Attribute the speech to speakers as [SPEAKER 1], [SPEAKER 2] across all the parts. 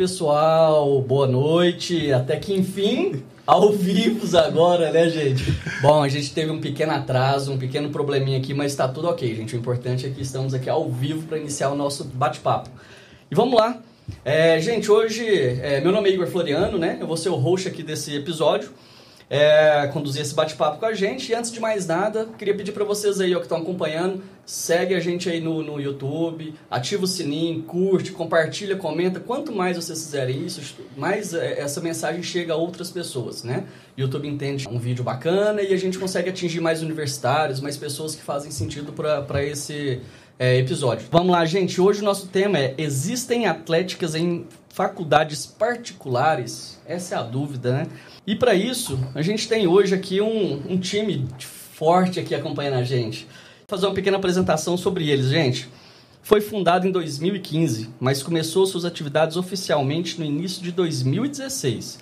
[SPEAKER 1] Pessoal, boa noite. Até que enfim, ao vivo agora, né, gente? Bom, a gente teve um pequeno atraso, um pequeno probleminha aqui, mas tá tudo ok, gente. O importante é que estamos aqui ao vivo para iniciar o nosso bate-papo. E vamos lá. É, gente, hoje, é, meu nome é Igor Floriano, né? Eu vou ser o host aqui desse episódio é, conduzir esse bate-papo com a gente. E antes de mais nada, queria pedir para vocês aí ó, que estão acompanhando, segue a gente aí no, no YouTube, ativa o sininho, curte, compartilha, comenta. Quanto mais vocês fizerem isso, mais é, essa mensagem chega a outras pessoas, né? YouTube entende um vídeo bacana e a gente consegue atingir mais universitários, mais pessoas que fazem sentido para esse é, episódio. Vamos lá, gente. Hoje o nosso tema é: existem atléticas em faculdades particulares? Essa é a dúvida, né? E para isso, a gente tem hoje aqui um, um time forte aqui acompanhando a gente. Vou fazer uma pequena apresentação sobre eles, gente. Foi fundado em 2015, mas começou suas atividades oficialmente no início de 2016,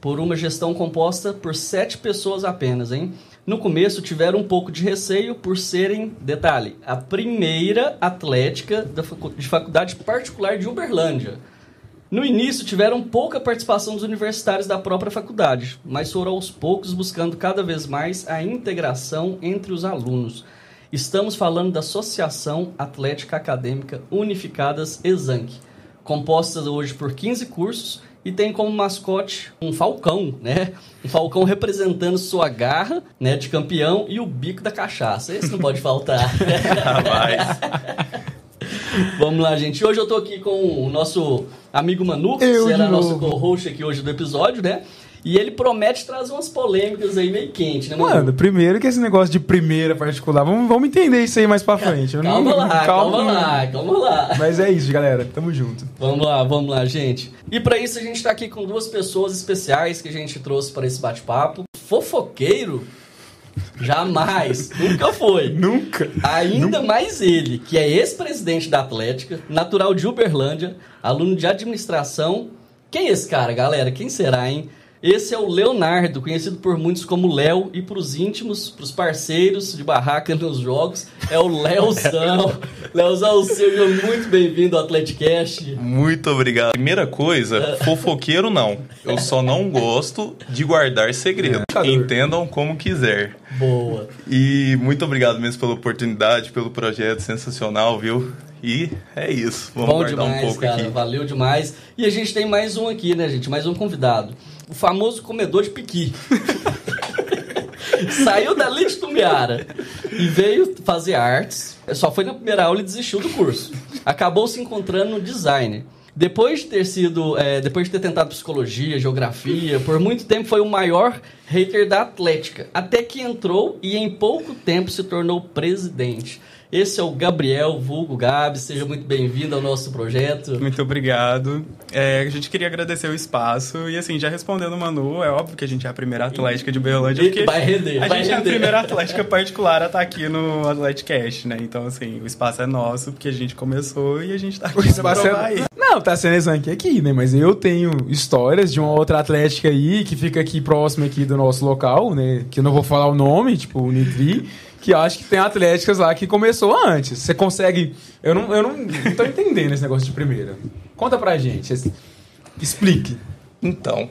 [SPEAKER 1] por uma gestão composta por sete pessoas apenas, hein? No começo tiveram um pouco de receio por serem, detalhe, a primeira atlética de faculdade particular de Uberlândia. No início tiveram pouca participação dos universitários da própria faculdade, mas foram aos poucos buscando cada vez mais a integração entre os alunos. Estamos falando da Associação Atlética Acadêmica Unificadas ESANC, composta hoje por 15 cursos e tem como mascote um falcão, né? Um falcão representando sua garra, né, de campeão e o bico da cachaça. Esse não pode faltar. Rapaz. Vamos lá, gente. Hoje eu tô aqui com o nosso amigo Manu, que será nosso co-host aqui hoje do episódio, né? E ele promete trazer umas polêmicas aí meio quente, né,
[SPEAKER 2] mano? Mano, primeiro que esse negócio de primeira particular, vamos, vamos entender isso aí mais pra frente.
[SPEAKER 1] Calma não, lá, calma, calma lá, calma lá.
[SPEAKER 2] Mas é isso, galera. Tamo junto.
[SPEAKER 1] Vamos lá, vamos lá, gente. E para isso a gente tá aqui com duas pessoas especiais que a gente trouxe para esse bate-papo. Fofoqueiro Jamais. Nunca foi.
[SPEAKER 2] Nunca.
[SPEAKER 1] Ainda Nunca. mais ele, que é ex-presidente da Atlética, natural de Uberlândia, aluno de administração. Quem é esse cara, galera? Quem será, hein? Esse é o Leonardo, conhecido por muitos como Léo, e para os íntimos, para os parceiros de barraca nos jogos, é o Léozão. Léozão, seja muito bem-vindo ao Atleticast.
[SPEAKER 3] Muito obrigado. Primeira coisa, fofoqueiro não. Eu só não gosto de guardar segredo. É. Entendam como quiser.
[SPEAKER 1] Boa.
[SPEAKER 3] E muito obrigado mesmo pela oportunidade, pelo projeto sensacional, viu? E é isso.
[SPEAKER 1] Vamos Bom guardar demais, um pouco cara. aqui. Valeu demais. E a gente tem mais um aqui, né, gente? Mais um convidado o famoso comedor de piqui. Saiu dali de Tumbiara e veio fazer artes. Só foi na primeira aula e desistiu do curso. Acabou se encontrando no design. Depois de ter sido, é, depois de ter tentado psicologia, geografia, por muito tempo foi o maior hater da Atlética. Até que entrou e em pouco tempo se tornou presidente. Esse é o Gabriel Vulgo Gabi, seja muito bem-vindo ao nosso projeto.
[SPEAKER 2] Muito obrigado. É, a gente queria agradecer o espaço e assim, já respondendo o Manu, é óbvio que a gente é a primeira atlética de Berlândia, porque
[SPEAKER 1] vai render,
[SPEAKER 2] a
[SPEAKER 1] vai
[SPEAKER 2] gente
[SPEAKER 1] render.
[SPEAKER 2] é a primeira atlética particular a estar tá aqui no Atleticast, né? Então assim, o espaço é nosso, porque a gente começou e a gente tá aqui o espaço é... aí. Não, tá sendo exame aqui, né? Mas eu tenho histórias de uma outra atlética aí, que fica aqui próximo aqui do nosso local, né? Que eu não vou falar o nome, tipo o Nitri que acho que tem atléticas lá que começou antes. Você consegue. Eu não, eu não, não tô entendendo esse negócio de primeira. Conta pra gente. Explique.
[SPEAKER 3] Então,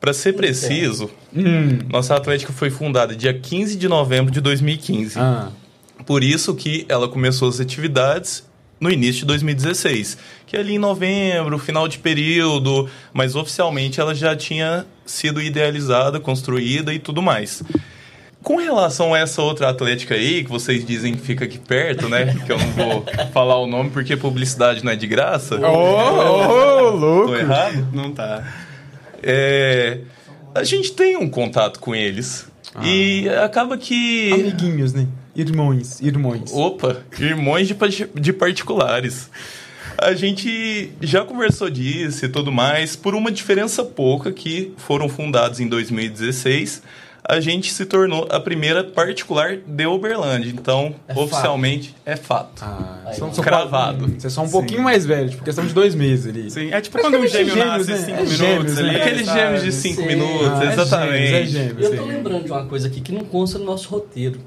[SPEAKER 3] para ser preciso, hum. nossa Atlética foi fundada dia 15 de novembro de 2015. Ah. Por isso que ela começou as atividades no início de 2016, que é ali em novembro, final de período, mas oficialmente ela já tinha sido idealizada, construída e tudo mais. Com relação a essa outra atlética aí, que vocês dizem que fica aqui perto, né? Que eu não vou falar o nome porque publicidade não é de graça.
[SPEAKER 2] Ô, oh, oh, louco!
[SPEAKER 3] Tô errado?
[SPEAKER 2] Não tá.
[SPEAKER 3] É, a gente tem um contato com eles. Ah. E acaba que.
[SPEAKER 2] Amiguinhos, né? Irmãos, irmãos.
[SPEAKER 3] Opa, irmãos de, de particulares. A gente já conversou disso e tudo mais, por uma diferença pouca que foram fundados em 2016 a gente se tornou a primeira particular de Uberlândia. Então, é oficialmente, fato. é fato.
[SPEAKER 2] Ah, são, são cravado. Você é só um pouquinho Sim. mais velho, tipo, questão de dois meses ali.
[SPEAKER 3] Sim, é tipo quando um gêmeo nasce né? cinco é minutos gêmeos, ali. Né? Aqueles gêmeos de cinco Sim. minutos, ah, exatamente. É
[SPEAKER 1] gêmeos, é gêmeos, Eu tô lembrando de uma coisa aqui que não consta no nosso roteiro.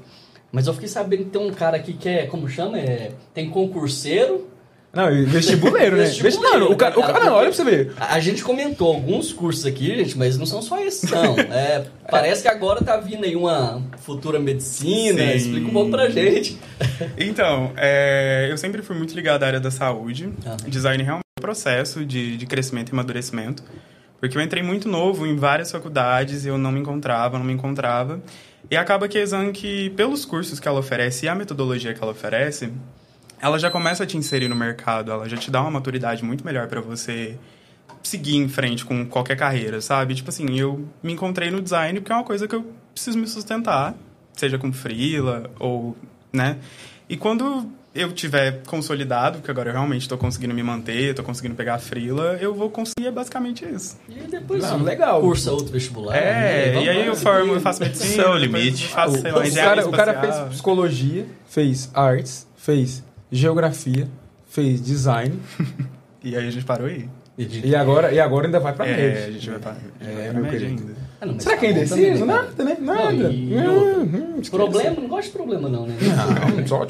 [SPEAKER 1] Mas eu fiquei sabendo que tem um cara aqui que é, como chama? É, tem concurseiro,
[SPEAKER 4] Não, vestibuleiro, né? Vestibuleiro, não, o cara, o cara, não, olha pra você ver.
[SPEAKER 1] A gente comentou alguns cursos aqui, gente, mas não são só esses, não. É, parece que agora tá vindo aí uma futura medicina. Sim. Explica um pouco pra gente.
[SPEAKER 4] Então, é, eu sempre fui muito ligado à área da saúde. Ah. Design realmente é um processo de, de crescimento e amadurecimento. Porque eu entrei muito novo em várias faculdades e eu não me encontrava, não me encontrava. E acaba que a Exanc, pelos cursos que ela oferece e a metodologia que ela oferece, ela já começa a te inserir no mercado, ela já te dá uma maturidade muito melhor para você seguir em frente com qualquer carreira, sabe? Tipo assim, eu me encontrei no design porque é uma coisa que eu preciso me sustentar, seja com freela ou, né? E quando eu tiver consolidado, que agora eu realmente estou conseguindo me manter, estou conseguindo pegar a frila, eu vou conseguir é basicamente isso.
[SPEAKER 1] E depois Não, legal. cursa outro vestibular.
[SPEAKER 4] É, né? e aí eu formo, eu faço medicina.
[SPEAKER 3] É o limite.
[SPEAKER 4] Faço, sei lá, o, cara, o cara fez psicologia, fez artes, fez geografia, fez design. e aí a gente parou aí. E agora, e agora ainda vai pra é, média. a gente vai pra, é, vai pra ainda. Ah, não, Será que é indeciso? Nada, né? Nada. Não, e,
[SPEAKER 1] hum, problema, não gosto de problema não, né? Não, só...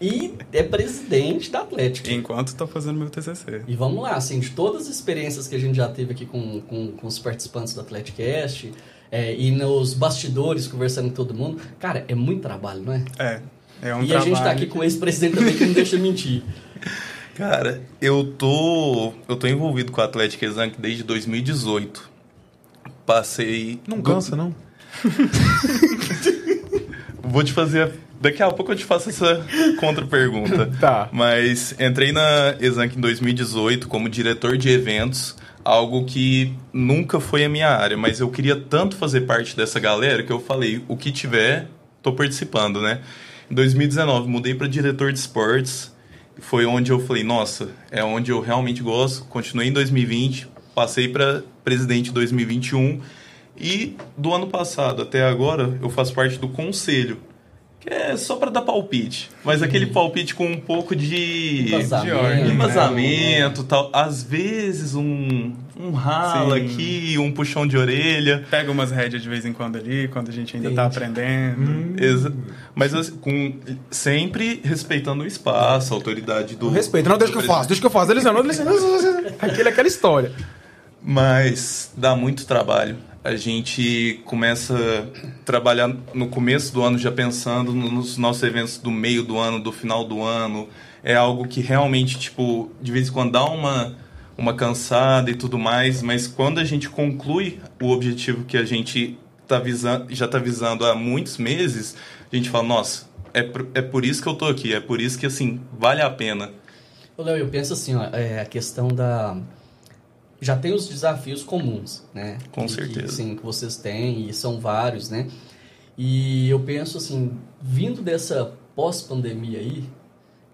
[SPEAKER 1] E é presidente da Atlética.
[SPEAKER 4] Enquanto estou fazendo meu TCC.
[SPEAKER 1] E vamos lá, assim, de todas as experiências que a gente já teve aqui com, com, com os participantes do Atleticast, é, e nos bastidores, conversando com todo mundo, cara, é muito trabalho, não é?
[SPEAKER 4] É. É um
[SPEAKER 1] e a gente está aqui com esse presidente também que não deixa mentir.
[SPEAKER 3] Cara, eu tô eu tô envolvido com a Atlética Exanc desde 2018. Passei.
[SPEAKER 4] Não cansa, não?
[SPEAKER 3] Vou te fazer. Daqui a pouco eu te faço essa contra-pergunta.
[SPEAKER 4] tá.
[SPEAKER 3] Mas entrei na Exanc em 2018 como diretor de eventos, algo que nunca foi a minha área, mas eu queria tanto fazer parte dessa galera que eu falei: o que tiver, tô participando, né? Em 2019, mudei para diretor de esportes. Foi onde eu falei, nossa, é onde eu realmente gosto. Continuei em 2020, passei para presidente em 2021. E do ano passado até agora, eu faço parte do conselho que é só para dar palpite. Mas aquele palpite com um pouco de
[SPEAKER 1] vazamento,
[SPEAKER 3] de vazamento né? tal. Às vezes um, um rala Sim. aqui, um puxão de orelha.
[SPEAKER 4] Pega umas rédeas de vez em quando ali, quando a gente ainda está aprendendo. Hum.
[SPEAKER 3] Mas assim, com, sempre respeitando o espaço, a autoridade do.
[SPEAKER 4] Respeito, não, deixa que eu faço, deixa que eu faço. Eles não, eles, aquele, aquela história.
[SPEAKER 3] Mas dá muito trabalho a gente começa a trabalhar no começo do ano já pensando nos nossos eventos do meio do ano, do final do ano. É algo que realmente, tipo, de vez em quando dá uma, uma cansada e tudo mais, mas quando a gente conclui o objetivo que a gente tá visando, já está visando há muitos meses, a gente fala, nossa, é, por, é por isso que eu tô aqui, é por isso que, assim, vale a pena.
[SPEAKER 1] Léo, eu penso assim, ó, é a questão da já tem os desafios comuns, né?
[SPEAKER 3] Com que, certeza.
[SPEAKER 1] Que, sim, que vocês têm, e são vários, né? E eu penso assim, vindo dessa pós-pandemia aí,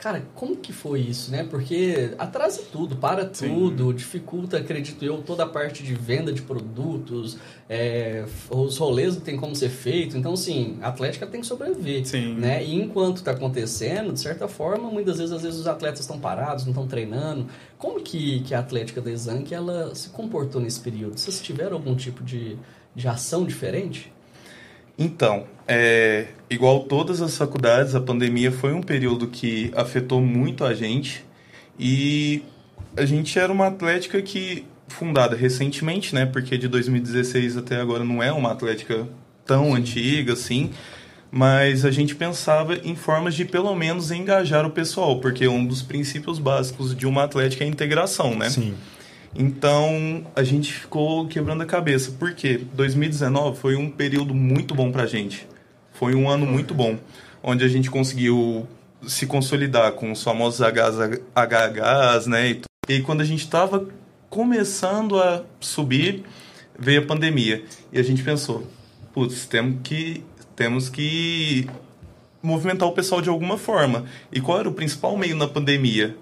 [SPEAKER 1] Cara, como que foi isso, né? Porque atrasa tudo, para tudo, Sim. dificulta, acredito eu, toda a parte de venda de produtos, é, os rolês não tem como ser feito. Então, assim, a Atlética tem que sobreviver,
[SPEAKER 4] Sim.
[SPEAKER 1] né? E enquanto está acontecendo, de certa forma, muitas vezes, às vezes os atletas estão parados, não estão treinando. Como que, que a Atlética da Exanc, ela se comportou nesse período? Vocês tiveram algum tipo de, de ação diferente?
[SPEAKER 3] Então, é, igual todas as faculdades, a pandemia foi um período que afetou muito a gente e a gente era uma atlética que fundada recentemente, né? Porque de 2016 até agora não é uma atlética tão antiga assim, mas a gente pensava em formas de pelo menos engajar o pessoal, porque um dos princípios básicos de uma atlética é a integração, né?
[SPEAKER 4] Sim.
[SPEAKER 3] Então a gente ficou quebrando a cabeça, porque 2019 foi um período muito bom pra gente. Foi um ano muito bom, onde a gente conseguiu se consolidar com os famosos HHs, né? E, e quando a gente estava começando a subir, veio a pandemia. E a gente pensou, putz, temos que, temos que movimentar o pessoal de alguma forma. E qual era o principal meio na pandemia?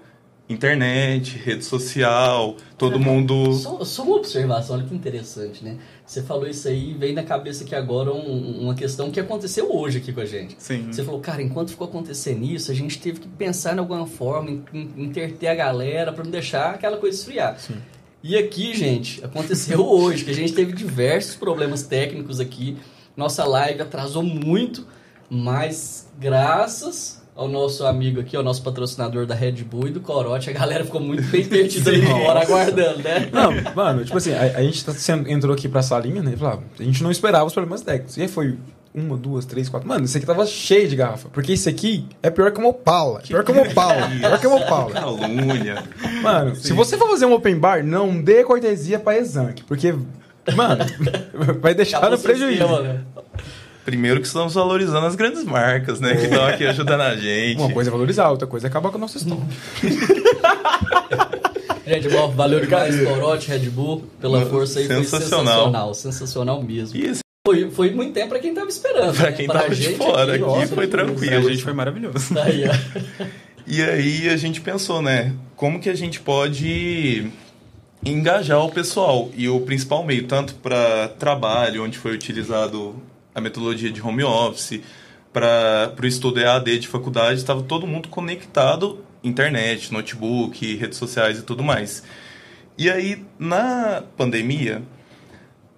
[SPEAKER 3] Internet, rede social, todo é, mundo.
[SPEAKER 1] Só, só, uma observação, olha que interessante, né? Você falou isso aí, vem na cabeça aqui agora um, uma questão que aconteceu hoje aqui com a gente.
[SPEAKER 4] Sim.
[SPEAKER 1] Você falou, cara, enquanto ficou acontecendo isso, a gente teve que pensar em alguma forma, em, em interter a galera para não deixar aquela coisa esfriar.
[SPEAKER 4] Sim.
[SPEAKER 1] E aqui, gente, aconteceu hoje, que a gente teve diversos problemas técnicos aqui. Nossa live atrasou muito, mas graças ao nosso amigo aqui, ao nosso patrocinador da Red Bull e do Corote. A galera ficou muito bem perdida ali fora, aguardando, né?
[SPEAKER 2] Não, mano, tipo assim, a, a gente tá sendo, entrou aqui pra salinha, né? Falava, a gente não esperava os problemas técnicos. E aí foi uma, duas, três, quatro. Mano, esse aqui tava cheio de garrafa. Porque esse aqui é pior que uma Opala. Pior que uma Opala. Pior que uma Opala.
[SPEAKER 3] Calúnia.
[SPEAKER 2] Mano, Sim. se você for fazer um open bar, não dê cortesia pra Exanc. Porque, mano, vai deixar no prejuízo. Né?
[SPEAKER 3] Primeiro que estamos valorizando as grandes marcas, né? Que estão aqui ajudando a gente.
[SPEAKER 2] Uma coisa é valorizar, outra coisa é acabar com o nosso estoque.
[SPEAKER 1] gente, bom, valeu demais, Corote, Red Bull, pela força aí.
[SPEAKER 3] Sensacional.
[SPEAKER 1] sensacional, sensacional mesmo. E esse... foi, foi muito tempo para quem estava esperando.
[SPEAKER 3] Para né? quem estava de fora, aqui, aqui foi tranquilo.
[SPEAKER 2] A gente foi maravilhoso.
[SPEAKER 1] Tá aí,
[SPEAKER 3] e aí a gente pensou, né? Como que a gente pode engajar o pessoal e o principal meio, tanto para trabalho, onde foi utilizado a metodologia de home office, para o estudo EAD de faculdade, estava todo mundo conectado, internet, notebook, redes sociais e tudo mais. E aí, na pandemia,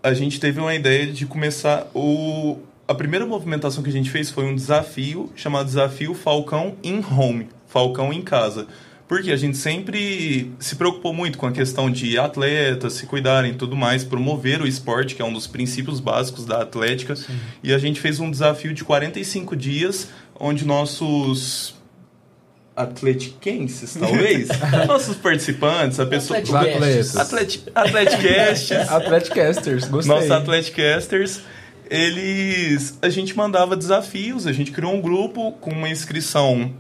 [SPEAKER 3] a gente teve uma ideia de começar o... A primeira movimentação que a gente fez foi um desafio chamado Desafio Falcão in Home, Falcão em Casa porque a gente sempre se preocupou muito com a questão de atletas se cuidarem e tudo mais, promover o esporte, que é um dos princípios básicos da atlética. Sim. E a gente fez um desafio de 45 dias, onde nossos atletiquenses, talvez, nossos participantes, a pessoa...
[SPEAKER 1] Atleticasters.
[SPEAKER 3] Atlet, atleticasters.
[SPEAKER 2] atleticasters, gostei.
[SPEAKER 3] Nossos atleticasters eles a gente mandava desafios, a gente criou um grupo com uma inscrição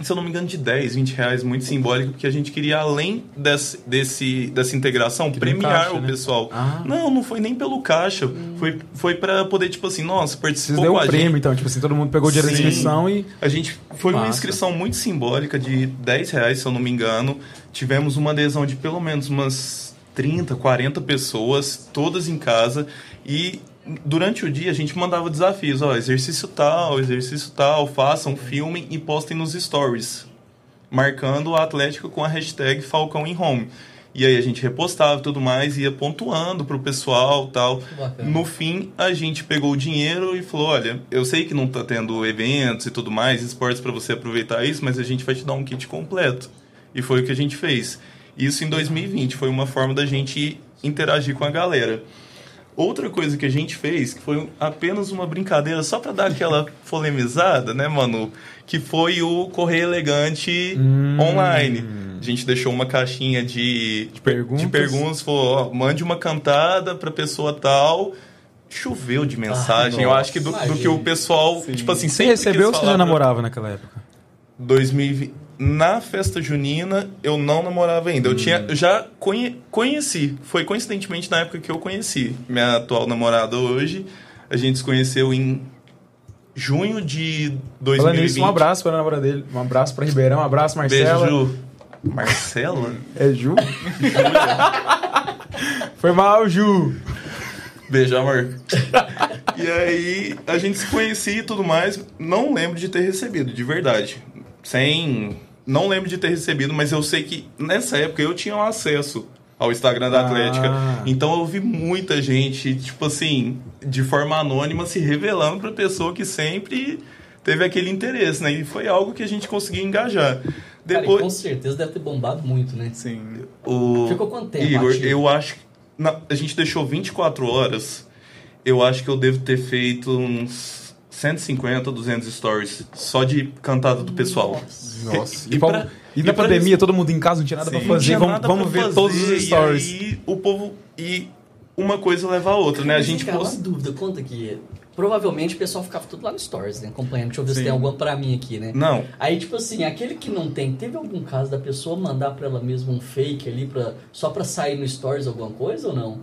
[SPEAKER 3] se eu não me engano, de 10, 20 reais, muito simbólico, porque a gente queria, além desse, desse dessa integração, que premiar caixa, o né? pessoal. Ah. Não, não foi nem pelo caixa. Hum. Foi, foi para poder, tipo assim, nossa, participou
[SPEAKER 2] Vocês
[SPEAKER 3] com a
[SPEAKER 2] um prêmio, então, tipo assim, todo mundo pegou o dinheiro da inscrição e...
[SPEAKER 3] A gente, foi Massa. uma inscrição muito simbólica, de 10 reais, se eu não me engano. Tivemos uma adesão de pelo menos umas 30, 40 pessoas, todas em casa, e durante o dia a gente mandava desafios, ó, exercício tal, exercício tal, façam, filmem e postem nos stories, marcando o Atlético com a hashtag Falcão em Home. E aí a gente repostava e tudo mais, ia pontuando pro pessoal tal. No fim, a gente pegou o dinheiro e falou, olha, eu sei que não tá tendo eventos e tudo mais, esportes para você aproveitar isso, mas a gente vai te dar um kit completo. E foi o que a gente fez. Isso em 2020, foi uma forma da gente interagir com a galera. Outra coisa que a gente fez, que foi apenas uma brincadeira só para dar aquela polemizada, né, Manu? Que foi o Correio Elegante hum. online. A gente deixou uma caixinha de, de perguntas, de perguntas falou, ó, mande uma cantada pra pessoa tal. Choveu de mensagem. Ah, Eu acho que do, do, que o pessoal, Sim. tipo assim,
[SPEAKER 2] Você recebeu ou você já namorava naquela época?
[SPEAKER 3] 2020 na festa junina eu não namorava ainda. Eu hum. tinha eu já conhe, conheci. Foi coincidentemente na época que eu conheci minha atual namorada hoje. A gente se conheceu em junho de 2020. Falando nisso,
[SPEAKER 2] um abraço para a namorada dele. Um abraço para Ribeirão. Um abraço, Marcela.
[SPEAKER 3] Beijo, Ju. Marcela?
[SPEAKER 2] é Ju? Foi mal, Ju.
[SPEAKER 3] Beijo, amor. e aí, a gente se conhecia e tudo mais. Não lembro de ter recebido, de verdade. Sem não lembro de ter recebido, mas eu sei que nessa época eu tinha um acesso ao Instagram da Atlética. Ah. Então eu vi muita gente, tipo assim, de forma anônima se revelando para pessoa que sempre teve aquele interesse, né? E foi algo que a gente conseguiu engajar.
[SPEAKER 1] Depois... Cara, com certeza deve ter bombado muito, né?
[SPEAKER 3] Sim. O...
[SPEAKER 1] Ficou quanto tempo?
[SPEAKER 3] Igor, ativo? eu acho que a gente deixou 24 horas. Eu acho que eu devo ter feito uns 150, 200 stories só de cantada do pessoal.
[SPEAKER 2] Nossa. E, e, pra, e na e pandemia, todo mundo em casa, não tinha nada para fazer. Vamos, vamos ver fazer, todos os stories.
[SPEAKER 3] E aí, o povo. E uma coisa leva a outra, né? A gente
[SPEAKER 1] cara, post... uma dúvida, conta aqui. Provavelmente o pessoal ficava tudo lá no Stories, né? Acompanhando. Deixa eu ver Sim. se tem alguma pra mim aqui, né?
[SPEAKER 3] Não.
[SPEAKER 1] Aí, tipo assim, aquele que não tem, teve algum caso da pessoa mandar pra ela mesma um fake ali pra, só pra sair no Stories alguma coisa ou não?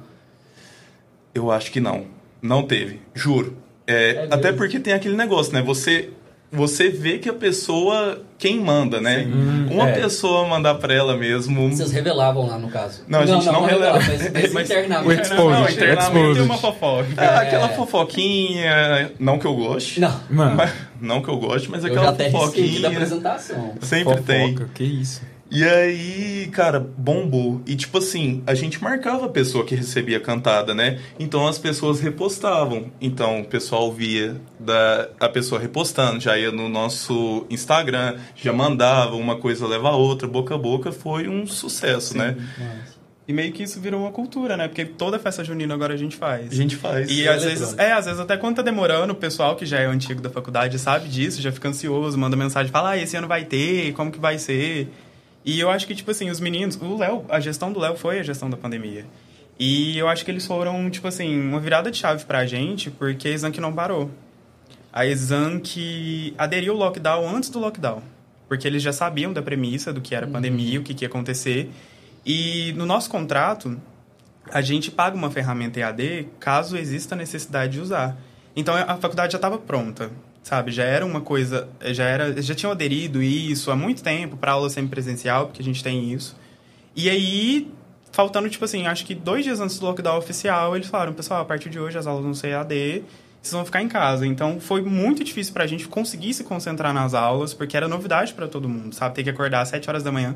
[SPEAKER 3] Eu acho que não. Não teve. Juro. É, é até porque tem aquele negócio, né? Você você vê que a pessoa quem manda, né? Hum, Uma é. pessoa mandar para ela mesmo.
[SPEAKER 1] Vocês revelavam lá no caso?
[SPEAKER 3] Não, a gente não, não, não revela.
[SPEAKER 1] Mas, mas internamente.
[SPEAKER 2] O exposed,
[SPEAKER 3] não, internamente
[SPEAKER 2] tem
[SPEAKER 3] uma fofoca. É, é, aquela fofoquinha, não que eu goste.
[SPEAKER 1] Não.
[SPEAKER 3] Mas, não que eu goste, mas
[SPEAKER 1] eu
[SPEAKER 3] aquela
[SPEAKER 1] já até
[SPEAKER 3] fofoquinha.
[SPEAKER 1] da apresentação.
[SPEAKER 3] Sempre
[SPEAKER 2] Fofoca,
[SPEAKER 3] tem.
[SPEAKER 2] Que isso?
[SPEAKER 3] E aí, cara, bombou. E tipo assim, a gente marcava a pessoa que recebia cantada, né? Então as pessoas repostavam. Então o pessoal via da, a pessoa repostando, já ia no nosso Instagram, já mandava, uma coisa leva a outra, boca a boca, foi um sucesso, Sim, né? Mas...
[SPEAKER 4] E meio que isso virou uma cultura, né? Porque toda festa junina agora a gente faz.
[SPEAKER 3] A gente faz.
[SPEAKER 4] E é às vezes, é, às vezes até quando tá demorando, o pessoal que já é antigo da faculdade sabe disso, já fica ansioso, manda mensagem, fala, ah, esse ano vai ter, como que vai ser? E eu acho que, tipo assim, os meninos, o Léo, a gestão do Léo foi a gestão da pandemia. E eu acho que eles foram, tipo assim, uma virada de chave pra gente, porque a Exam não parou. A que aderiu ao lockdown antes do lockdown. Porque eles já sabiam da premissa do que era uhum. pandemia, o que, que ia acontecer. E no nosso contrato, a gente paga uma ferramenta EAD caso exista necessidade de usar. Então a faculdade já estava pronta sabe? Já era uma coisa, já era, já tinham aderido isso há muito tempo para aula semipresencial, porque a gente tem isso. E aí, faltando, tipo assim, acho que dois dias antes do lockdown oficial, eles falaram, pessoal, a partir de hoje as aulas vão ser AD, vocês vão ficar em casa. Então, foi muito difícil para a gente conseguir se concentrar nas aulas, porque era novidade para todo mundo, sabe? Ter que acordar às 7 horas da manhã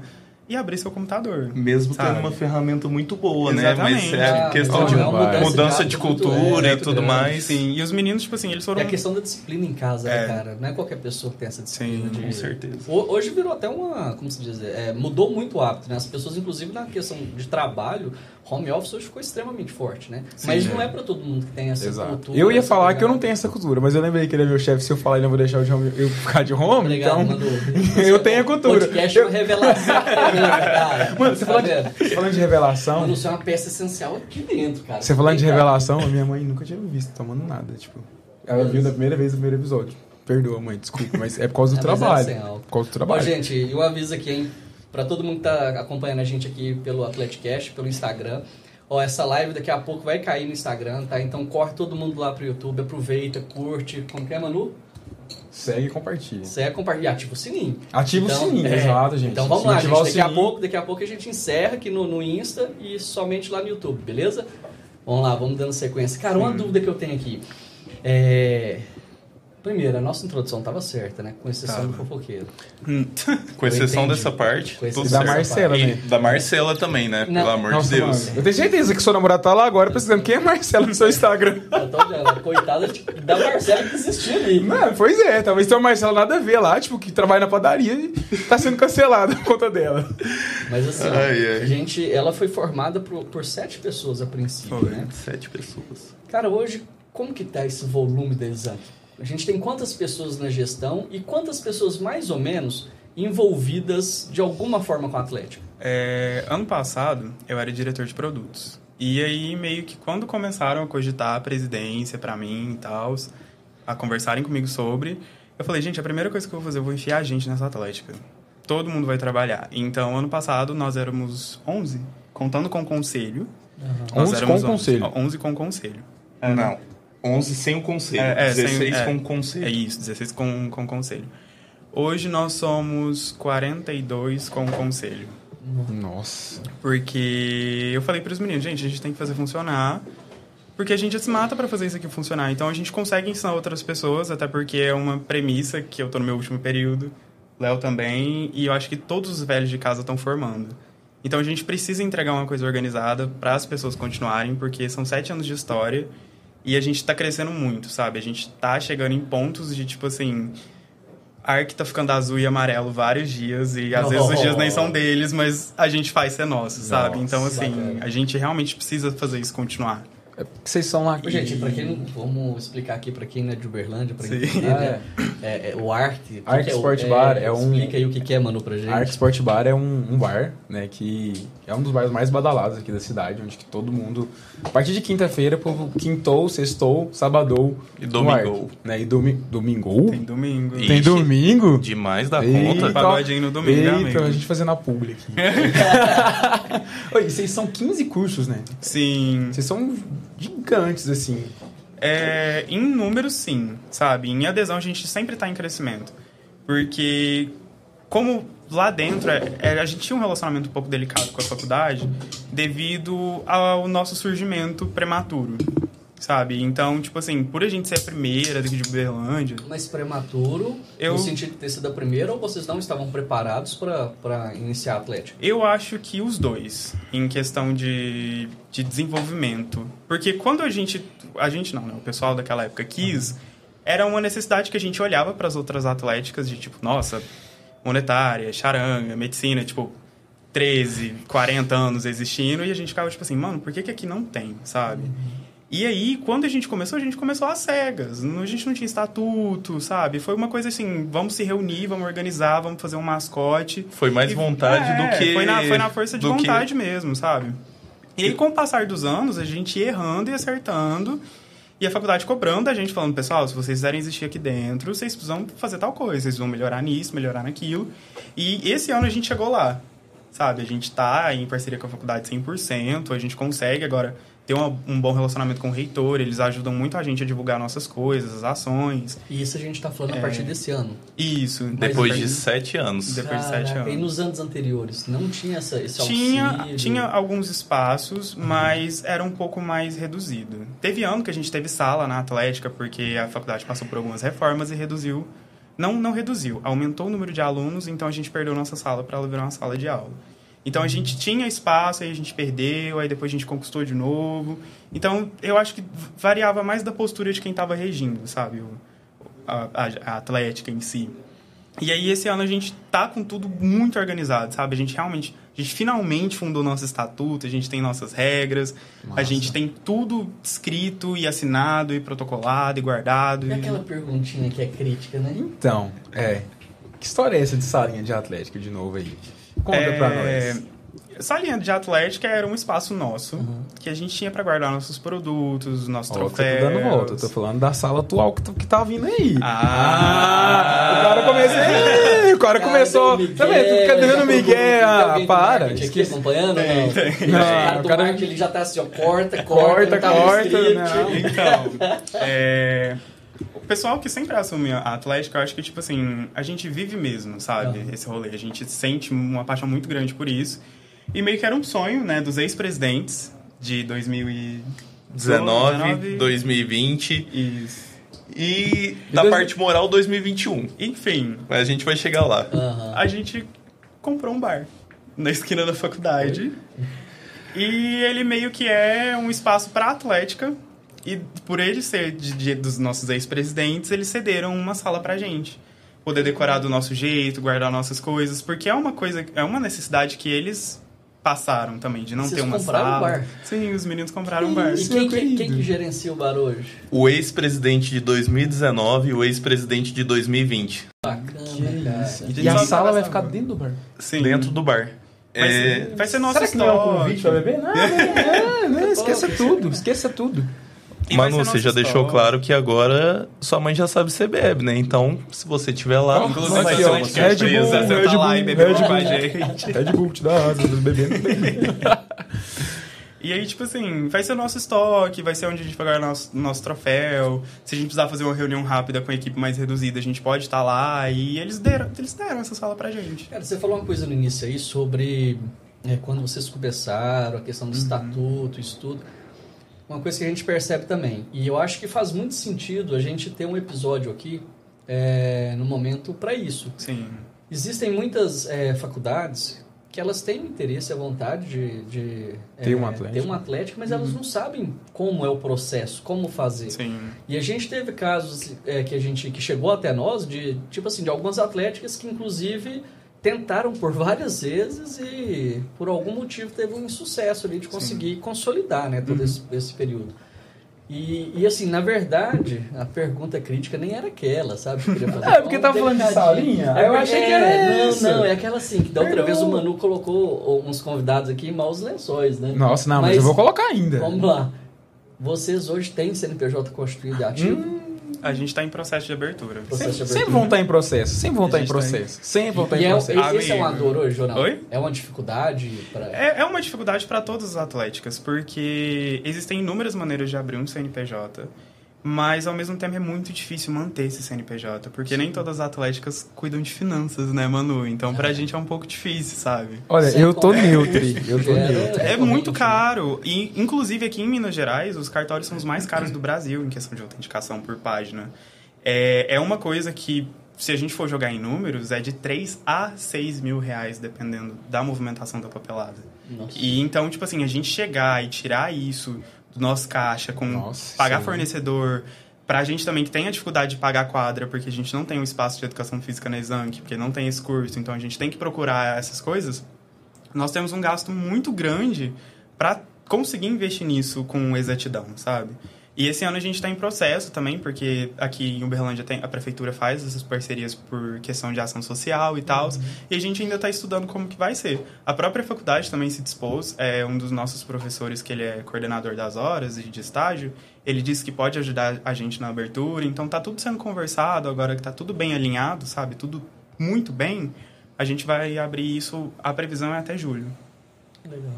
[SPEAKER 4] e abrir seu computador.
[SPEAKER 3] Mesmo sabe? tendo uma ferramenta muito boa, Exatamente. né? Mas é questão de mudança, mudança de, cultura, cultura e tudo mais.
[SPEAKER 4] Sim, e os meninos, tipo assim, eles foram...
[SPEAKER 1] É a questão da disciplina em casa, né, é. né, cara? Não é qualquer pessoa que tem essa disciplina.
[SPEAKER 3] Sim, de... com certeza.
[SPEAKER 1] Hoje virou até uma, como se diz, é, mudou muito o hábito, né? As pessoas, inclusive, na questão de trabalho, home office hoje ficou extremamente forte, né? Sim, mas é. não é para todo mundo que tem essa Exato. cultura.
[SPEAKER 4] Eu ia falar que eu não tenho essa cultura, mas eu lembrei que ele é meu chefe, se eu falar ele não vou deixar eu ficar de home, Obrigado, então... Manu. eu tenho a cultura.
[SPEAKER 1] Podcast é eu... revelação cara.
[SPEAKER 4] Mano, você, tá falando, de, você falando de revelação...
[SPEAKER 1] Mano, isso é uma peça essencial aqui dentro, cara.
[SPEAKER 4] Você falando de revelação, a minha mãe nunca tinha visto tomando nada, tipo... Ela viu da primeira vez no primeiro episódio. Perdoa, mãe, desculpa, mas é por causa do é, trabalho. É por causa do trabalho.
[SPEAKER 1] Bom, gente, e um aviso aqui, hein? Pra todo mundo que tá acompanhando a gente aqui pelo Atleticast, pelo Instagram... Ó, essa live daqui a pouco vai cair no Instagram, tá? Então corre todo mundo lá pro YouTube, aproveita, curte. Como que é, Manu?
[SPEAKER 4] Segue e compartilha.
[SPEAKER 1] Segue, compartilha ativa o sininho.
[SPEAKER 4] Ativa então, o sininho, é, exato, gente.
[SPEAKER 1] Então vamos lá, gente. Daqui sininho... a, pouco, daqui a pouco a gente encerra aqui no, no Insta e somente lá no YouTube, beleza? Vamos lá, vamos dando sequência. Cara, uma hum. dúvida que eu tenho aqui. É... Primeiro, a nossa introdução estava certa, né? Com exceção do fofoqueiro.
[SPEAKER 3] Hum. Com exceção dessa parte. Com
[SPEAKER 4] exceção da Marcela,
[SPEAKER 3] né? Da Marcela também, né? Não. Pelo amor nossa, de Deus.
[SPEAKER 4] Mano. Eu tenho certeza que seu namorado tá lá agora precisando. Quem é Marcela no seu Instagram?
[SPEAKER 1] Eu tô vendo. Coitada da Marcela que existiu ali.
[SPEAKER 4] Não, pois é. Talvez tenha uma Marcela nada a ver lá, tipo, que trabalha na padaria e tá sendo cancelada a conta dela.
[SPEAKER 1] Mas assim, ai, ai. a gente... Ela foi formada por, por sete pessoas a princípio, foi. né?
[SPEAKER 3] Sete pessoas.
[SPEAKER 1] Cara, hoje, como que tá esse volume de exame? A gente tem quantas pessoas na gestão e quantas pessoas mais ou menos envolvidas de alguma forma com o Atlético?
[SPEAKER 4] É, ano passado eu era diretor de produtos. E aí meio que quando começaram a cogitar a presidência para mim e tal, a conversarem comigo sobre, eu falei, gente, a primeira coisa que eu vou fazer, eu vou enfiar a gente nessa Atlética. Todo mundo vai trabalhar. Então, ano passado nós éramos 11, contando com o conselho.
[SPEAKER 3] Uhum. 11 com o conselho?
[SPEAKER 4] 11 com o conselho.
[SPEAKER 3] É, não. 11 sem o conselho. É, é, 16 sem, com o conselho. É
[SPEAKER 4] isso, 16 com, com o conselho. Hoje nós somos 42 com o conselho.
[SPEAKER 3] Nossa.
[SPEAKER 4] Porque eu falei para os meninos, gente, a gente tem que fazer funcionar. Porque a gente se mata para fazer isso aqui funcionar. Então a gente consegue ensinar outras pessoas, até porque é uma premissa que eu tô no meu último período, Léo também, e eu acho que todos os velhos de casa estão formando. Então a gente precisa entregar uma coisa organizada para as pessoas continuarem, porque são sete anos de história e a gente tá crescendo muito, sabe? A gente tá chegando em pontos de, tipo assim... Ark tá ficando azul e amarelo vários dias. E às oh. vezes os dias nem são deles, mas a gente faz ser nosso, sabe? Então, assim, bacana. a gente realmente precisa fazer isso continuar.
[SPEAKER 1] É porque vocês são lá. Gente, para quem não. Vamos explicar aqui para quem não é de Uberlândia, para entender, né? É, é, o Arc.
[SPEAKER 4] Arc
[SPEAKER 1] que
[SPEAKER 4] Sport é, Bar é, um.
[SPEAKER 1] Explica aí o que, que é, mano, pra gente.
[SPEAKER 4] Arc Sport Bar é um, um, bar, né? Que é um dos bares mais badalados aqui da cidade, onde que todo mundo. A partir de quinta-feira, povo quintou, sextou, sabadou.
[SPEAKER 3] E domingou.
[SPEAKER 4] Né? E domi domingou?
[SPEAKER 3] Tem domingo.
[SPEAKER 4] Ixi, Tem domingo?
[SPEAKER 3] Demais da Eita, conta.
[SPEAKER 4] Pagodinho no domingo, Eita, amigo. a gente fazendo a publi aqui. Oi, vocês são 15 cursos, né?
[SPEAKER 3] Sim.
[SPEAKER 4] Vocês são gigantes, assim. É, em números, sim, sabe? Em adesão, a gente sempre está em crescimento. Porque, como lá dentro, é, é, a gente tinha um relacionamento um pouco delicado com a faculdade devido ao nosso surgimento prematuro. Sabe? Então, tipo assim, por a gente ser a primeira daqui de Uberlândia...
[SPEAKER 1] Mas prematuro, eu... no sentido de ter sido a primeira, ou vocês não estavam preparados para iniciar a Atlética?
[SPEAKER 4] Eu acho que os dois, em questão de, de desenvolvimento. Porque quando a gente... A gente não, né? O pessoal daquela época quis... Era uma necessidade que a gente olhava para as outras atléticas de tipo, nossa, monetária, charanga, medicina, tipo, 13, 40 anos existindo, e a gente ficava tipo assim, mano, por que, que aqui não tem, sabe? Uhum. E aí, quando a gente começou, a gente começou às cegas. A gente não tinha estatuto, sabe? Foi uma coisa assim, vamos se reunir, vamos organizar, vamos fazer um mascote.
[SPEAKER 3] Foi mais
[SPEAKER 4] e,
[SPEAKER 3] vontade é, do que...
[SPEAKER 4] Foi na, foi na força de vontade que... mesmo, sabe? E aí, com o passar dos anos, a gente ia errando e acertando. E a faculdade cobrando a gente, falando, pessoal, se vocês quiserem existir aqui dentro, vocês precisam fazer tal coisa, vocês vão melhorar nisso, melhorar naquilo. E esse ano a gente chegou lá, sabe? A gente tá em parceria com a faculdade 100%, a gente consegue agora ter uma, um bom relacionamento com o reitor, eles ajudam muito a gente a divulgar nossas coisas, as ações.
[SPEAKER 1] E isso a gente está falando é... a partir desse ano.
[SPEAKER 4] Isso.
[SPEAKER 3] Depois de sete anos.
[SPEAKER 4] Depois Caraca, de sete anos.
[SPEAKER 1] E nos anos anteriores, não tinha essa, esse
[SPEAKER 4] tinha,
[SPEAKER 1] auxílio?
[SPEAKER 4] Tinha alguns espaços, uhum. mas era um pouco mais reduzido. Teve ano que a gente teve sala na Atlética, porque a faculdade passou por algumas reformas e reduziu... Não, não reduziu, aumentou o número de alunos, então a gente perdeu nossa sala para ela virar uma sala de aula. Então a gente tinha espaço, aí a gente perdeu, aí depois a gente conquistou de novo. Então eu acho que variava mais da postura de quem estava regindo, sabe? O, a, a, Atlética em si. E aí esse ano a gente tá com tudo muito organizado, sabe? A gente realmente, a gente finalmente fundou nosso estatuto, a gente tem nossas regras, Nossa. a gente tem tudo escrito e assinado e protocolado e guardado.
[SPEAKER 1] E, e aquela perguntinha que é crítica, né?
[SPEAKER 4] Então, é. Que história é essa de salinha de Atlética de novo aí? Conta é... pra nós. Salinha de Atlética era um espaço nosso uhum. que a gente tinha para guardar nossos produtos, nossos oh, troféus. Tô dando volta, eu tô falando da sala atual que, que tá vindo aí. Ah, ah o cara começou. o cara, começou. Miguel, tá vendo? Fica dando Miguel. Ah, para.
[SPEAKER 1] Aqui acompanhando? Tem, não. Tem. não, o cara, do ele já tá assim, ó, corta, corta,
[SPEAKER 4] corta. corta não. Então, é pessoal que sempre assume a Atlética, eu acho que, tipo assim, a gente vive mesmo, sabe? Uhum. Esse rolê. A gente sente uma paixão muito grande por isso. E meio que era um sonho, né, dos ex-presidentes de 2019,
[SPEAKER 3] 2020.
[SPEAKER 4] Isso.
[SPEAKER 3] E da dois... parte moral 2021.
[SPEAKER 4] Enfim.
[SPEAKER 3] Mas a gente vai chegar lá.
[SPEAKER 4] Uhum. A gente comprou um bar na esquina da faculdade. E ele meio que é um espaço para atlética e por ele ser de, de, dos nossos ex-presidentes, eles cederam uma sala pra gente. Poder decorar do nosso jeito, guardar nossas coisas, porque é uma coisa, é uma necessidade que eles passaram também, de não
[SPEAKER 1] Vocês
[SPEAKER 4] ter uma
[SPEAKER 1] sala. Um bar?
[SPEAKER 4] Sim, os meninos compraram um bar.
[SPEAKER 1] E quem, quem, quem, que gerencia o bar hoje?
[SPEAKER 3] O ex-presidente de 2019 e o ex-presidente de 2020.
[SPEAKER 1] Bacana.
[SPEAKER 4] E, e a sala vai ficar dentro do bar?
[SPEAKER 3] Sim. Dentro do bar.
[SPEAKER 4] Vai, é... ser, vai ser nosso Será que não é um convite pra beber? Não, não, não, não esqueça tudo, esqueça tudo.
[SPEAKER 3] E Manu, você já deixou claro que agora sua mãe já sabe se bebe, né? Então, se você estiver lá,
[SPEAKER 4] oh, inclusive vai ser uma surpresa. Red Bull, você Red tá lá e beber com a gente. Red Bull te dá asa, bebendo. E aí, tipo assim, vai ser o nosso estoque, vai ser onde a gente vai ganhar nosso, nosso troféu. Se a gente precisar fazer uma reunião rápida com a equipe mais reduzida, a gente pode estar lá. E eles deram, eles deram essa sala pra gente.
[SPEAKER 1] Cara, você falou uma coisa no início aí sobre é, quando vocês começaram, a questão do uhum. estatuto, isso tudo uma coisa que a gente percebe também. E eu acho que faz muito sentido a gente ter um episódio aqui é, no momento para isso.
[SPEAKER 4] Sim.
[SPEAKER 1] Existem muitas é, faculdades que elas têm interesse, a vontade de, de
[SPEAKER 4] ter, é, um atlético.
[SPEAKER 1] ter um atlético, mas uhum. elas não sabem como é o processo, como fazer.
[SPEAKER 4] Sim.
[SPEAKER 1] E a gente teve casos é, que a gente que chegou até nós de tipo assim de algumas atléticas que inclusive tentaram por várias vezes e por algum motivo teve um insucesso ali de conseguir Sim. consolidar né, todo uhum. esse, esse, período. E, e, assim, na verdade, a pergunta crítica nem era aquela, sabe?
[SPEAKER 4] Que é, porque tava falando de salinha?
[SPEAKER 1] É, eu achei é, que era Não, não, é aquela assim, que da outra vez o Manu colocou uns convidados aqui em maus lençóis, né?
[SPEAKER 4] Nossa, não, mas, mas eu vou colocar ainda.
[SPEAKER 1] Vamos lá. Vocês hoje têm CNPJ constituído e ativo? Hum.
[SPEAKER 4] A gente está em processo de abertura.
[SPEAKER 1] Processo
[SPEAKER 4] sempre, sempre vão estar tá em processo. Sempre vão estar tá em processo. Tá em... Sempre vão estar em processo.
[SPEAKER 1] É, esse é uma dor hoje, Ronaldo?
[SPEAKER 4] Oi?
[SPEAKER 1] É uma dificuldade? Pra...
[SPEAKER 4] É, é uma dificuldade para todas as atléticas, porque existem inúmeras maneiras de abrir um CNPJ. Mas ao mesmo tempo é muito difícil manter esse CNPJ, porque nem todas as atléticas cuidam de finanças, né, Manu? Então pra é. gente é um pouco difícil, sabe?
[SPEAKER 5] Olha, eu tô neutro, eu tô
[SPEAKER 4] é, neutro. É, é muito caro. E inclusive aqui em Minas Gerais, os cartórios são os mais caros do Brasil em questão de autenticação por página. É, é uma coisa que se a gente for jogar em números, é de 3 a 6 mil reais, dependendo da movimentação da papelada. Nossa. E então, tipo assim, a gente chegar e tirar isso do nosso caixa, com Nossa, pagar sim. fornecedor, pra gente também que tem a dificuldade de pagar quadra, porque a gente não tem um espaço de educação física na Exanc, porque não tem esse curso, então a gente tem que procurar essas coisas, nós temos um gasto muito grande para conseguir investir nisso com exatidão, sabe? E esse ano a gente está em processo também, porque aqui em Uberlândia tem, a prefeitura faz essas parcerias por questão de ação social e tal, uhum. e a gente ainda está estudando como que vai ser. A própria faculdade também se dispôs, é um dos nossos professores que ele é coordenador das horas e de estágio, ele disse que pode ajudar a gente na abertura, então tá tudo sendo conversado, agora que tá tudo bem alinhado, sabe, tudo muito bem, a gente vai abrir isso, a previsão é até julho.
[SPEAKER 1] Legal.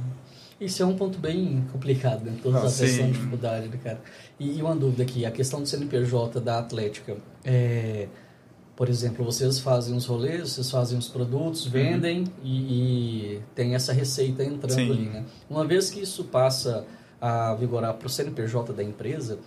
[SPEAKER 1] Isso é um ponto bem complicado, né? Todas as pessoas têm dificuldade, né, cara? E, e, uma dúvida aqui, a questão do CNPJ da Atlética. É, por exemplo, vocês fazem os rolês, vocês fazem os produtos, uhum. vendem uhum. e, e, tem essa receita entrando Sim. ali, né? Uma vez que isso passa a vigorar para o CNPJ da empresa,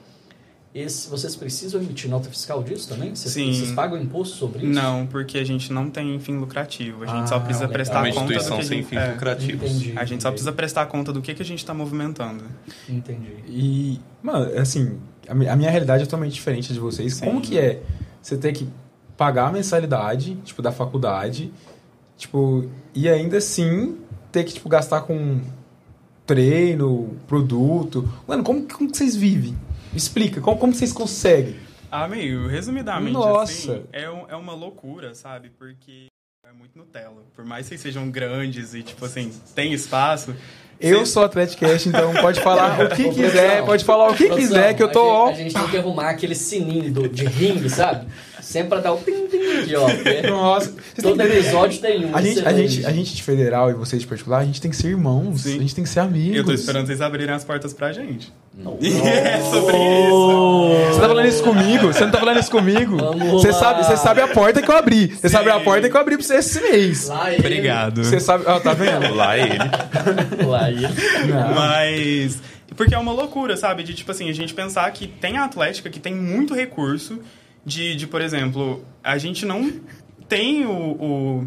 [SPEAKER 1] esse, vocês precisam emitir nota fiscal disso também? Vocês, Sim. Vocês pagam imposto sobre isso?
[SPEAKER 4] Não, porque a gente não tem fim lucrativo. A gente ah, só precisa legal. prestar
[SPEAKER 3] uma
[SPEAKER 4] conta
[SPEAKER 3] instituição
[SPEAKER 4] do que
[SPEAKER 3] sem fins é, lucrativos.
[SPEAKER 4] Entendi, a gente só precisa prestar conta do que, que a gente está movimentando.
[SPEAKER 1] Entendi.
[SPEAKER 5] E, mano, assim, a minha realidade é totalmente diferente de vocês. Sim. Como que é você ter que pagar a mensalidade, tipo, da faculdade, tipo, e ainda assim ter que, tipo, gastar com treino, produto. Mano, como, como que vocês vivem? Explica, como, como vocês conseguem?
[SPEAKER 4] Ah, meio, resumidamente, Nossa. Assim, é, um, é uma loucura, sabe? Porque é muito Nutella. Por mais que vocês sejam grandes e, tipo assim, tem espaço...
[SPEAKER 5] Eu sou Atleticast, então pode falar o que quiser, pode falar o que quiser, que eu tô...
[SPEAKER 1] A gente, a gente tem que arrumar aquele sininho do, de ringue, sabe? Sempre pra dar o ping ping de ó.
[SPEAKER 5] Nossa.
[SPEAKER 1] Todo episódio tem um.
[SPEAKER 5] A gente, a, gente, a gente de federal e vocês de particular, a gente tem que ser irmãos. Sim. A gente tem que ser amigos.
[SPEAKER 4] Eu tô esperando vocês abrirem as portas pra gente. Não. é sobre isso.
[SPEAKER 5] Você tá falando isso comigo? Você não tá falando isso comigo? você sabe, você sabe a porta que eu abri. Você sabe a porta que eu abri pra você esse mês.
[SPEAKER 4] Lá ele. Obrigado.
[SPEAKER 5] Você sabe. Ó, tá vendo?
[SPEAKER 3] Lá ele.
[SPEAKER 1] Lá ele.
[SPEAKER 4] Mas. Porque é uma loucura, sabe? De tipo assim, a gente pensar que tem a Atlética, que tem muito recurso de, de por exemplo, a gente não tem o, o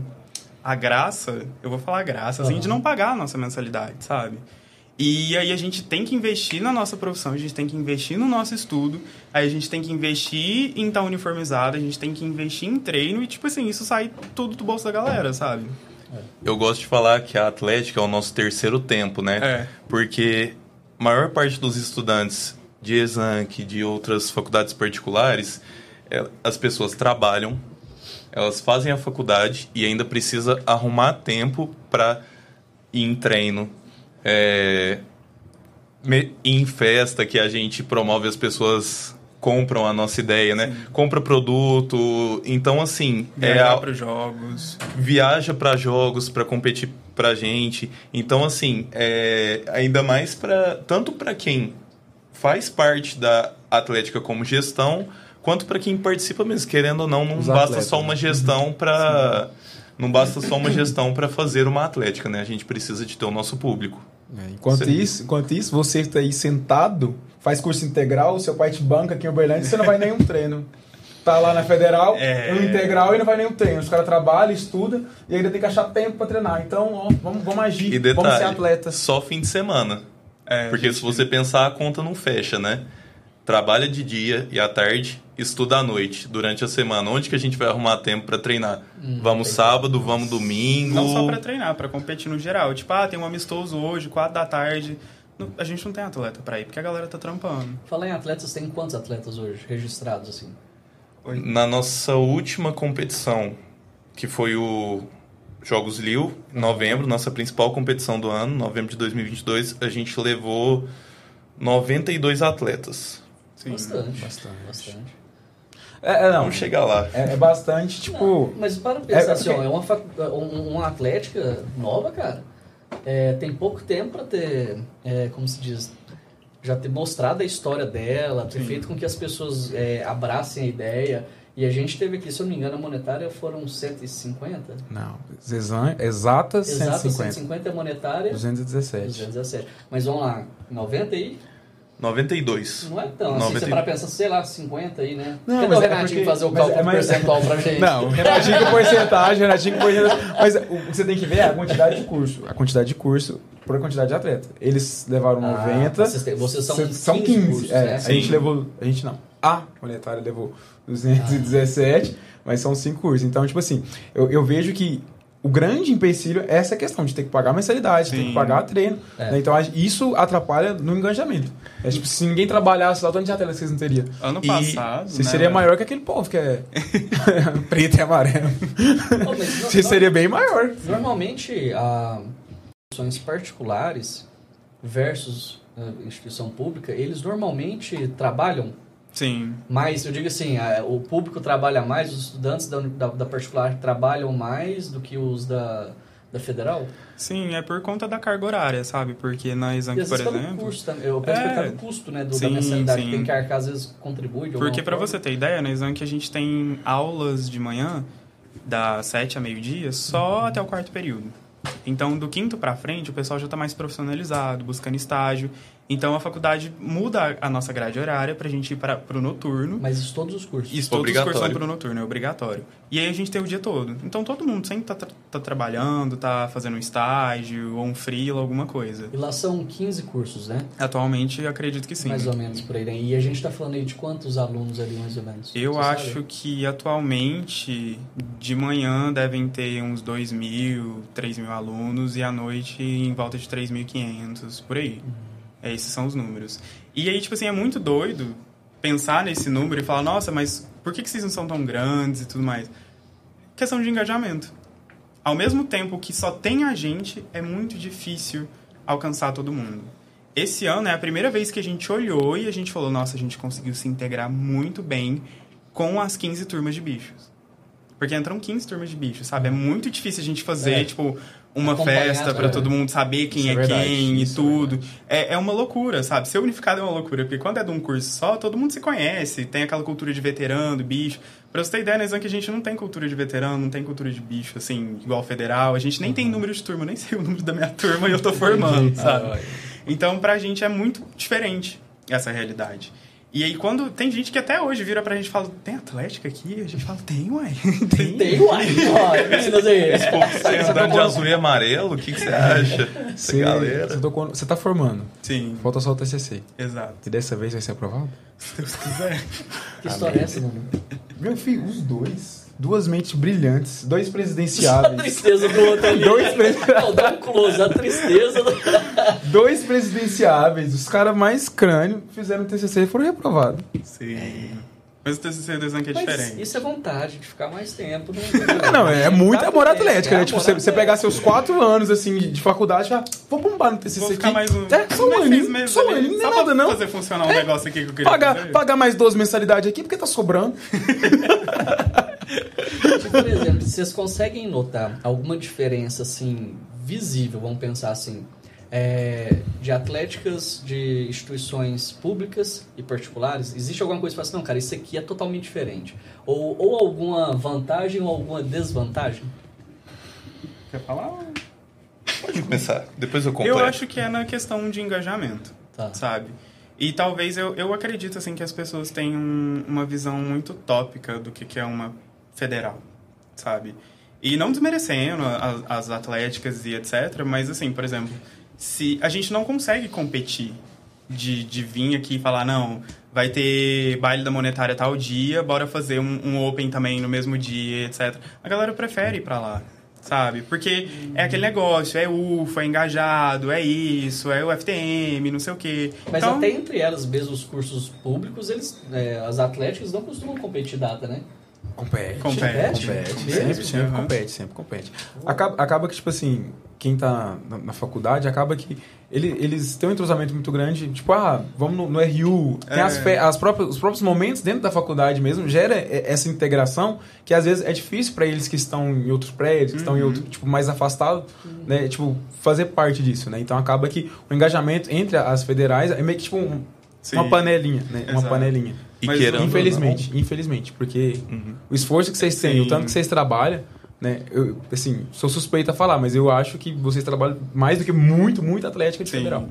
[SPEAKER 4] a graça, eu vou falar graça, assim, uhum. de não pagar a nossa mensalidade, sabe? E aí a gente tem que investir na nossa profissão, a gente tem que investir no nosso estudo, aí a gente tem que investir em estar tá uniformizado, a gente tem que investir em treino e, tipo assim, isso sai tudo do bolso da galera, sabe?
[SPEAKER 3] Eu gosto de falar que a Atlética é o nosso terceiro tempo, né?
[SPEAKER 4] É.
[SPEAKER 3] Porque a maior parte dos estudantes de Exanc, de outras faculdades particulares, é, as pessoas trabalham, elas fazem a faculdade e ainda precisa arrumar tempo para ir em treino, é, em festa que a gente promove as pessoas compram a nossa ideia, né? Sim. Compra produto, então assim,
[SPEAKER 4] viaja é para jogos,
[SPEAKER 3] viaja para jogos para competir para gente. Então assim, é ainda mais para tanto para quem faz parte da Atlética como gestão, quanto para quem participa mesmo, querendo ou não, não Os basta atletas, só uma né? gestão para não basta só uma gestão para fazer uma atlética, né? A gente precisa de ter o nosso público.
[SPEAKER 5] É, enquanto, isso, enquanto isso, você está aí sentado, faz curso integral, seu pai te banca aqui em Uberlândia, você não vai nenhum treino. Tá lá na federal, é... no integral e não vai nenhum treino. Os caras trabalham, estudam e ainda tem que achar tempo para treinar. Então, ó, vamos, vamos agir,
[SPEAKER 3] e detalhe,
[SPEAKER 5] vamos ser atletas.
[SPEAKER 3] Só fim de semana. É, Porque gente... se você pensar, a conta não fecha, né? Trabalha de dia e à tarde estuda à noite, durante a semana. Onde que a gente vai arrumar tempo para treinar? Hum, vamos sábado, vamos domingo.
[SPEAKER 4] Não só para treinar, para competir no geral. Tipo, ah, tem um amistoso hoje, quatro da tarde. A gente não tem atleta para ir, porque a galera tá trampando.
[SPEAKER 1] Falar em atletas, tem quantos atletas hoje registrados assim?
[SPEAKER 3] Oi? Na nossa última competição, que foi o Jogos Liu, em novembro, nossa principal competição do ano, novembro de 2022, a gente levou 92 atletas.
[SPEAKER 1] Sim, bastante, bastante. bastante.
[SPEAKER 5] É, é, não.
[SPEAKER 3] Vamos chegar lá.
[SPEAKER 5] É, é bastante, tipo. Não,
[SPEAKER 1] mas para pensar é, assim, ó, é uma, uma atlética nova, cara. É, tem pouco tempo para ter, é, como se diz, já ter mostrado a história dela, ter Sim. feito com que as pessoas é, abracem a ideia. E a gente teve aqui, se eu não me engano, a monetária foram 150?
[SPEAKER 5] Não, exatas 150. Exatas
[SPEAKER 1] 150 é monetária.
[SPEAKER 5] 217.
[SPEAKER 1] 217. Mas vamos lá, 90 aí?
[SPEAKER 3] 92.
[SPEAKER 1] Não é tão 90... assim, você para pensar, sei lá, 50 aí, né? Não, Cadê o é Renatinho é porque, fazer o cálculo é, mas, percentual pra gente?
[SPEAKER 5] Não, o Renatinho com porcentagem, Renatinho com porcentagem. Mas o que você tem que ver é a quantidade de curso. A quantidade de curso por a quantidade de atleta. Eles levaram ah, 90.
[SPEAKER 1] Vocês, têm, vocês são,
[SPEAKER 5] são 15. 15 cursos, é, né? A gente levou. A gente não. A monetária levou 217, ah. mas são 5 cursos. Então, tipo assim, eu, eu vejo que o grande empecilho é essa questão de ter que pagar mensalidade, Sim. ter que pagar treino. É. Né? Então isso atrapalha no engajamento. É, tipo, se ninguém trabalhasse lá, tanto de atletas vocês não teriam.
[SPEAKER 4] Ano e passado.
[SPEAKER 5] Você né, seria maior que aquele povo que é preto e amarelo. você seria bem maior.
[SPEAKER 1] Normalmente, a instituições particulares versus instituição pública, eles normalmente trabalham
[SPEAKER 4] Sim.
[SPEAKER 1] Mas eu digo assim, a, o público trabalha mais, os estudantes da, da, da, particular trabalham mais do que os da, da federal?
[SPEAKER 4] Sim, é por conta da carga horária, sabe? Porque na Exanc, por exemplo...
[SPEAKER 1] Custo, eu penso é... pelo custo né, do, sim, da mensalidade, sim. tem que arcar, às vezes contribui
[SPEAKER 4] Porque para você ter ideia, na Exanc a gente tem aulas de manhã, das 7 a meio-dia, só até o quarto período. Então, do quinto para frente, o pessoal já está mais profissionalizado, buscando estágio. Então a faculdade muda a nossa grade horária para a gente ir para o noturno.
[SPEAKER 1] Mas isso todos os cursos?
[SPEAKER 4] Isso todos os cursos são para o noturno, é obrigatório. E aí a gente tem o dia todo. Então todo mundo sempre está tá trabalhando, está fazendo um estágio ou um freela, alguma coisa.
[SPEAKER 1] E lá são 15 cursos, né?
[SPEAKER 4] Atualmente acredito que sim.
[SPEAKER 1] Mais ou menos por aí. Né? E a gente está falando aí de quantos alunos ali mais ou menos?
[SPEAKER 4] Eu Você acho sabe? que atualmente de manhã devem ter uns 2 mil, 3 mil alunos e à noite em volta de 3.500, por aí. Uhum. É, esses são os números. E aí, tipo assim, é muito doido pensar nesse número e falar, nossa, mas por que, que vocês não são tão grandes e tudo mais? Questão de engajamento. Ao mesmo tempo que só tem a gente, é muito difícil alcançar todo mundo. Esse ano é a primeira vez que a gente olhou e a gente falou, nossa, a gente conseguiu se integrar muito bem com as 15 turmas de bichos. Porque entram 15 turmas de bichos, sabe? É muito difícil a gente fazer, é. tipo, uma festa para todo mundo saber quem é, é quem e é tudo. É, é uma loucura, sabe? Ser unificado é uma loucura, porque quando é de um curso só, todo mundo se conhece, tem aquela cultura de veterano, bicho. Pra você ter ideia, na né, que a gente não tem cultura de veterano, não tem cultura de bicho, assim, igual federal. A gente nem uhum. tem número de turma, nem sei o número da minha turma e eu tô formando, sabe? Então, pra gente é muito diferente essa realidade. E aí, quando. Tem gente que até hoje vira pra gente e fala: tem Atlética aqui? A gente fala: tem, uai.
[SPEAKER 1] Tem, tem uai.
[SPEAKER 3] Você andando de azul e amarelo, o que, que você acha?
[SPEAKER 5] Essa galera. Você, tocou, você tá formando.
[SPEAKER 4] Sim.
[SPEAKER 5] Falta só o TCC.
[SPEAKER 4] Exato.
[SPEAKER 5] E dessa vez vai ser aprovado?
[SPEAKER 4] Se Deus quiser.
[SPEAKER 1] Que história é essa, mano?
[SPEAKER 5] Meu filho, os dois duas mentes brilhantes, dois presidenciáveis.
[SPEAKER 1] A tristeza do outro ali.
[SPEAKER 5] dois presidenciáveis.
[SPEAKER 1] a tristeza. Do...
[SPEAKER 5] dois presidenciáveis, os caras mais crânio, fizeram TCC e foram reprovados.
[SPEAKER 4] Sim. Mas o TCC do Exanque é Mas diferente.
[SPEAKER 1] Isso é vontade de ficar mais tempo. Né?
[SPEAKER 5] Não, é muito amor atlética, é, né? Tipo, você, você pegar seus quatro anos, assim, de, de faculdade, já, vou bombar no TCC
[SPEAKER 4] vou
[SPEAKER 5] ficar aqui.
[SPEAKER 4] mais um...
[SPEAKER 5] É, só um aninho, só um aninho, não é nada, não.
[SPEAKER 4] fazer funcionar um é, negócio aqui que eu queria
[SPEAKER 5] pagar, fazer. Pagar mais 12 mensalidades aqui, porque tá sobrando.
[SPEAKER 1] Tipo, por exemplo, vocês conseguem notar alguma diferença, assim, visível, vamos pensar assim, é, de atléticas de instituições públicas e particulares, existe alguma coisa que você fala assim, não, cara, isso aqui é totalmente diferente? Ou, ou alguma vantagem ou alguma desvantagem?
[SPEAKER 4] Quer falar?
[SPEAKER 3] Pode começar, depois eu completo.
[SPEAKER 4] Eu acho que é na questão de engajamento, tá. sabe? E talvez eu, eu acredito assim que as pessoas têm um, uma visão muito tópica do que, que é uma federal, sabe? E não desmerecendo as, as atléticas e etc, mas assim, por exemplo, se a gente não consegue competir de, de vir aqui e falar, não, vai ter baile da monetária tal dia, bora fazer um, um open também no mesmo dia, etc. A galera prefere ir pra lá, sabe? Porque é aquele negócio, é UFA, é engajado, é isso, é o FTM, não sei o quê.
[SPEAKER 1] Mas então, até entre elas mesmo, os cursos públicos, eles, é, as atléticas não costumam competir data, né?
[SPEAKER 5] Compete.
[SPEAKER 1] Compete?
[SPEAKER 5] Compete. Sempre, sempre uhum. compete, sempre compete. Acaba, acaba que, tipo assim, quem tá na, na faculdade, acaba que ele, eles têm um entrosamento muito grande. Tipo, ah, vamos no, no RU. Tem é. as, as próprias, os próprios momentos dentro da faculdade mesmo, gera essa integração que às vezes é difícil para eles que estão em outros prédios, que uhum. estão em outro, tipo, mais afastados, uhum. né? Tipo, fazer parte disso, né? Então acaba que o engajamento entre as federais é meio que tipo um, uma panelinha, né? Exato. Uma panelinha. E Mas, infelizmente, não. infelizmente, porque uhum. o esforço que vocês têm, Sim. o tanto que vocês trabalham, né? Eu, assim, sou suspeita a falar, mas eu acho que vocês trabalham mais do que muito, muito atlética de Sim. federal.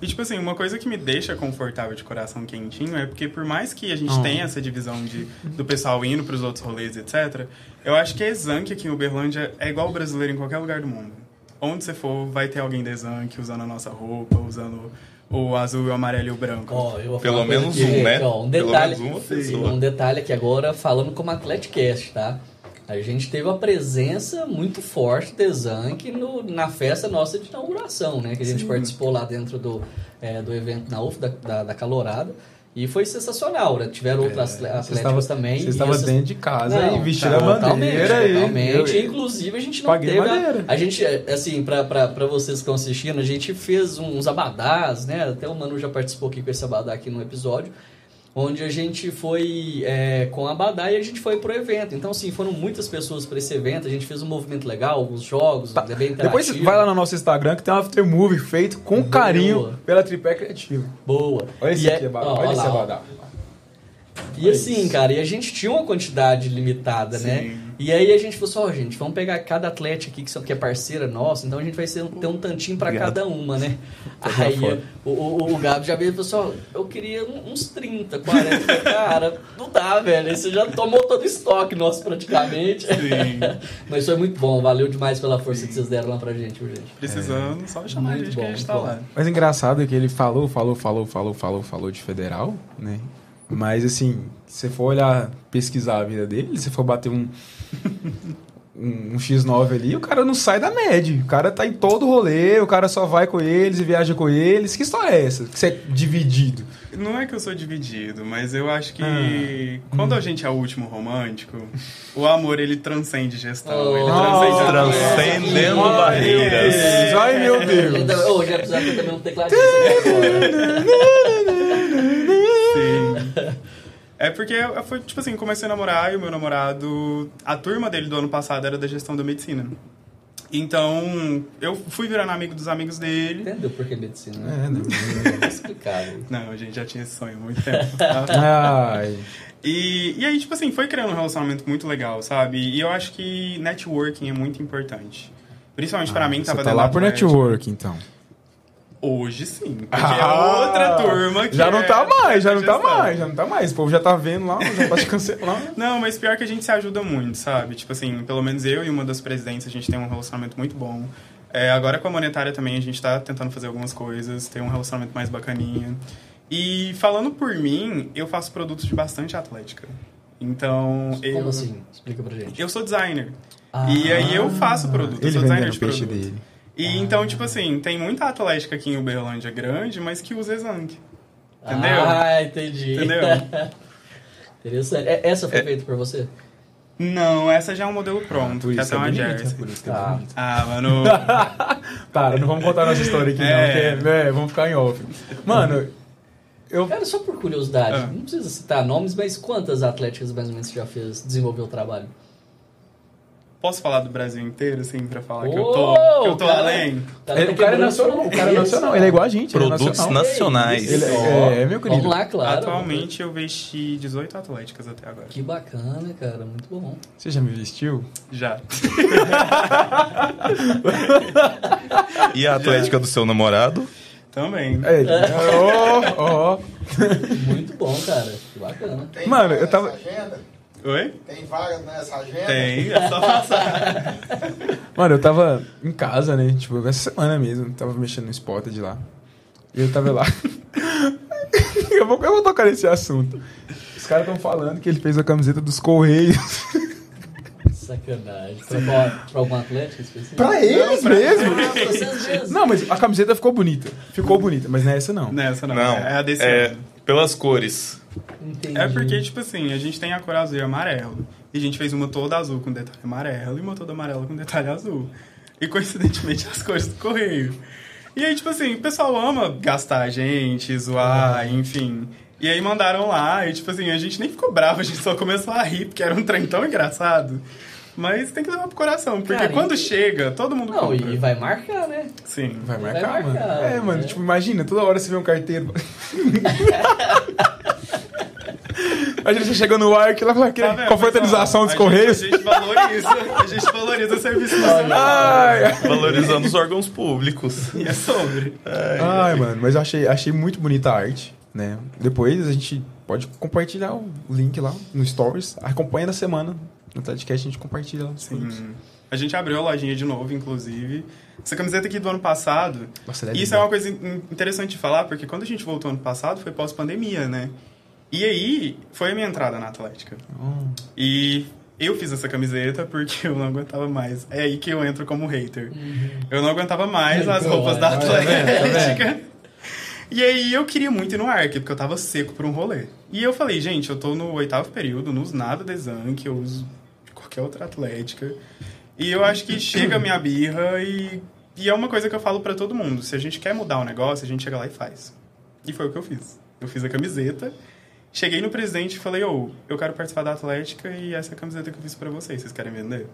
[SPEAKER 4] E, tipo assim, uma coisa que me deixa confortável de coração quentinho é porque, por mais que a gente oh. tenha essa divisão de, do pessoal indo para os outros rolês, etc., eu acho que a Exanc aqui em Uberlândia é igual o brasileiro em qualquer lugar do mundo. Onde você for, vai ter alguém da Exanc usando a nossa roupa, usando o azul, o amarelo e o branco.
[SPEAKER 3] Oh, Pelo menos aqui, um, né?
[SPEAKER 1] Ó, um detalhe, um detalhe aqui agora, falando como Atleticast, tá? A gente teve a presença muito forte de Zank no, na festa nossa de inauguração, né? Que a gente Sim. participou lá dentro do, é, do evento na UF, da, da, da Calorada. E foi sensacional, né? Tiveram é, outros atletas também.
[SPEAKER 5] Você estava dentro de casa não, e vestindo tá, a bandeira.
[SPEAKER 1] Totalmente, e... Inclusive, a gente não teve... A, a, gente, assim, para vocês que estão assistindo, a gente fez uns abadás, né? Até o Manu já participou aqui com esse abadá aqui no episódio onde a gente foi é, com a Badá e a gente foi pro evento. Então, assim, foram muitas pessoas para esse evento, a gente fez um movimento legal, alguns jogos, tá. bem
[SPEAKER 5] Depois vai lá no nosso Instagram que tem um aftermovie feito com Boa. carinho pela Tripé Criativa.
[SPEAKER 1] Boa.
[SPEAKER 5] Olha esse e aqui, é, Badá. Olha esse Badá.
[SPEAKER 1] E assim, cara, e a gente tinha uma quantidade limitada, né? Sim. né? E aí a gente falou assim, ó, oh, gente, vamos pegar cada atleta aqui que, é parceira nossa, então a gente vai ser, ter um tantinho para cada uma, né? aí o, o, o Gabi já veio e falou assim, ó, eu queria uns 30, 40. Falei, cara, não dá, velho. Você já tomou todo o estoque nosso praticamente. Sim. Mas foi muito bom, valeu demais pela força Sim. que vocês deram lá pra gente, gente.
[SPEAKER 4] Precisando, é. só chamar muito a gente bom, que a gente tá bom. lá.
[SPEAKER 5] Mas engraçado é que ele falou, falou, falou, falou, falou, falou de federal, né? Mas assim, se você for olhar, pesquisar a vida dele, se for bater um, um, um, X9 ali, o cara não sai da média. O cara tá em todo rolê, o cara só vai com eles e viaja com eles. Que história é essa? Que você é dividido?
[SPEAKER 4] Não é que eu sou dividido, mas eu acho que ah. quando a gente é o último romântico, o amor ele transcende gestão. Oh. Ele transcende
[SPEAKER 3] Transcendendo barreiras.
[SPEAKER 5] Ai meu Deus.
[SPEAKER 1] Ô, já precisava ter também um tecladista.
[SPEAKER 4] É porque foi, tipo assim, comecei a namorar e o meu namorado, a turma dele do ano passado era da gestão da medicina. Então, eu fui virando amigo dos amigos dele.
[SPEAKER 1] Entendeu por que medicina?
[SPEAKER 5] Né? É, não,
[SPEAKER 1] não é explicado.
[SPEAKER 4] Não, a gente já tinha esse sonho há muito tempo. Tá? Ai. E, e aí, tipo assim, foi criando um relacionamento muito legal, sabe? E eu acho que networking é muito importante. Principalmente ah, pra mim, que tava
[SPEAKER 5] tá lá por networking, então.
[SPEAKER 4] Hoje sim. Porque é ah, é outra turma que.
[SPEAKER 5] Já não tá é mais, já não tá mais, já não tá mais. O povo já tá vendo lá, já pode cancelar.
[SPEAKER 4] não, mas pior que a gente se ajuda muito, sabe? Tipo assim, pelo menos eu e uma das presidentes, a gente tem um relacionamento muito bom. É, agora com a monetária também, a gente tá tentando fazer algumas coisas, tem um relacionamento mais bacaninha. E falando por mim, eu faço produtos de bastante atlética. Então.
[SPEAKER 1] Como
[SPEAKER 4] eu,
[SPEAKER 1] assim? Explica pra gente.
[SPEAKER 4] Eu sou designer. Ah, e aí eu faço produto, eu sou designer de produto. Dele. E ah. então, tipo assim, tem muita atlética aqui em Uberlândia grande, mas que usa Exanc. Entendeu?
[SPEAKER 1] Ah, entendi.
[SPEAKER 4] Entendeu?
[SPEAKER 1] Interessante. É, essa foi é. feita por você?
[SPEAKER 4] Não, essa já é um modelo pronto, que é até uma jersey.
[SPEAKER 5] Por isso que é ah.
[SPEAKER 4] ah, mano.
[SPEAKER 5] Cara, não vamos contar nossa história aqui, é. não, porque, é, vamos ficar em off. Mano,
[SPEAKER 1] eu... Cara, só por curiosidade, ah. não precisa citar nomes, mas quantas atléticas mais ou menos você já fez, desenvolveu o trabalho?
[SPEAKER 4] Posso falar do Brasil inteiro, assim, pra falar oh, que eu tô, que eu tô cara, além?
[SPEAKER 5] Cara, ele, o cara é nacional, o cara é nacional, ele é igual a gente.
[SPEAKER 3] É Produtos
[SPEAKER 5] é
[SPEAKER 3] nacionais.
[SPEAKER 5] Ele é, é, meu querido.
[SPEAKER 1] Vamos lá, claro.
[SPEAKER 4] Atualmente eu vesti 18 atléticas até agora.
[SPEAKER 1] Que bacana, cara, muito bom.
[SPEAKER 5] Você já me vestiu?
[SPEAKER 4] Já.
[SPEAKER 3] e a atlética já. do seu namorado?
[SPEAKER 4] Também.
[SPEAKER 5] É, oh, oh.
[SPEAKER 1] Muito bom, cara. Que bacana.
[SPEAKER 5] Tem Mano, eu tava... Agenda?
[SPEAKER 4] Oi?
[SPEAKER 2] Tem vaga nessa agenda?
[SPEAKER 4] Tem, é só passar.
[SPEAKER 5] Mano, eu tava em casa, né? Tipo, essa semana mesmo. Tava mexendo no Spotted de lá. E eu tava lá. eu, vou, eu vou tocar nesse assunto. Os caras estão falando que ele fez a camiseta dos Correios.
[SPEAKER 1] Sacanagem. Pra, pra, pra algum atleta específico?
[SPEAKER 5] Pra eles não, mesmo? Pra. Não, mas a camiseta ficou bonita. Ficou bonita, mas não é essa não.
[SPEAKER 4] Não é essa não.
[SPEAKER 3] não
[SPEAKER 4] é a desse
[SPEAKER 3] é, Pelas cores.
[SPEAKER 4] Entendi. É porque, tipo assim, a gente tem a cor azul e amarelo. E a gente fez uma toda azul com detalhe amarelo e uma toda amarela com detalhe azul. E coincidentemente as cores do correio. E aí, tipo assim, o pessoal ama gastar a gente, zoar, uhum. enfim. E aí mandaram lá, e tipo assim, a gente nem ficou bravo, a gente só começou a rir, porque era um trem tão engraçado. Mas tem que levar pro coração, porque Cara, quando e... chega, todo mundo
[SPEAKER 1] Não, compra. e vai marcar, né?
[SPEAKER 4] Sim.
[SPEAKER 5] Vai marcar, vai marcar mano. É, mano, tipo, imagina, toda hora você vê um carteiro. Imagina você chegou no ar que lá fala, tá qual foi a atualização dos Correios?
[SPEAKER 4] a gente valoriza, a gente valoriza o serviço nacional.
[SPEAKER 3] Valorizando os órgãos públicos.
[SPEAKER 4] E é sobre.
[SPEAKER 5] Ai, Ai mano, mas eu achei, achei muito bonita a arte, né? Depois a gente pode compartilhar o link lá no Stories. Acompanha na semana. No Tadcast a gente compartilha lá.
[SPEAKER 4] Sim. A gente abriu a lojinha de novo, inclusive. Essa camiseta aqui do ano passado. Nossa, é isso é uma coisa interessante de falar, porque quando a gente voltou ano passado foi pós-pandemia, né? E aí, foi a minha entrada na Atlética. Oh. E eu fiz essa camiseta porque eu não aguentava mais. É aí que eu entro como hater. Uhum. Eu não aguentava mais as roupas da Atlética. E aí eu queria muito ir no Arc, porque eu tava seco por um rolê. E eu falei, gente, eu tô no oitavo período, não uso nada de Zank, eu uso qualquer outra Atlética. E eu acho que chega a minha birra e, e é uma coisa que eu falo para todo mundo. Se a gente quer mudar o um negócio, a gente chega lá e faz. E foi o que eu fiz. Eu fiz a camiseta Cheguei no presidente e falei, ô, oh, eu quero participar da Atlética e essa é a camiseta que eu fiz pra vocês, vocês querem vender?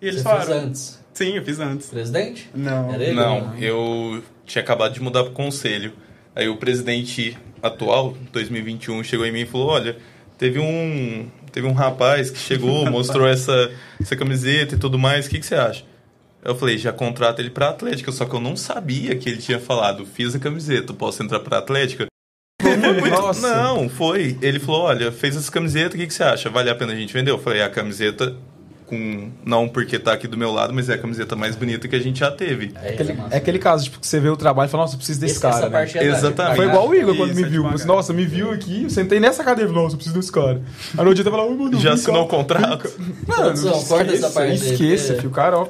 [SPEAKER 1] E eles Você falaram... fez antes?
[SPEAKER 4] Sim, eu fiz antes.
[SPEAKER 1] Presidente?
[SPEAKER 4] Não.
[SPEAKER 3] Ele, não, não, eu tinha acabado de mudar pro conselho. Aí o presidente atual, 2021, chegou em mim e falou, olha, teve um, teve um rapaz que chegou, mostrou essa, essa camiseta e tudo mais, o que, que você acha? Eu falei, já contrata ele pra Atlética, só que eu não sabia que ele tinha falado, fiz a camiseta, posso entrar pra Atlética? Nossa. Não, foi. Ele falou: olha, fez essa camiseta, o que, que você acha? Vale a pena a gente vender? Eu falei: a camiseta com. Não porque tá aqui do meu lado, mas é a camiseta mais bonita que a gente já teve.
[SPEAKER 5] É, aquele, é aquele caso, tipo, que você vê o trabalho e fala, nossa, eu preciso desse Esse, cara. Né?
[SPEAKER 3] É Exatamente.
[SPEAKER 5] Foi igual o Igor quando Isso, me viu. Assim, nossa, me viu aqui, eu sentei nessa cadeira, nossa, eu preciso desse cara. Aí no dia eu falava, mano,
[SPEAKER 3] Já assinou o contrato?
[SPEAKER 1] Mano, não, corta essa parte.
[SPEAKER 5] Esqueça, é. filho, o cara, ó.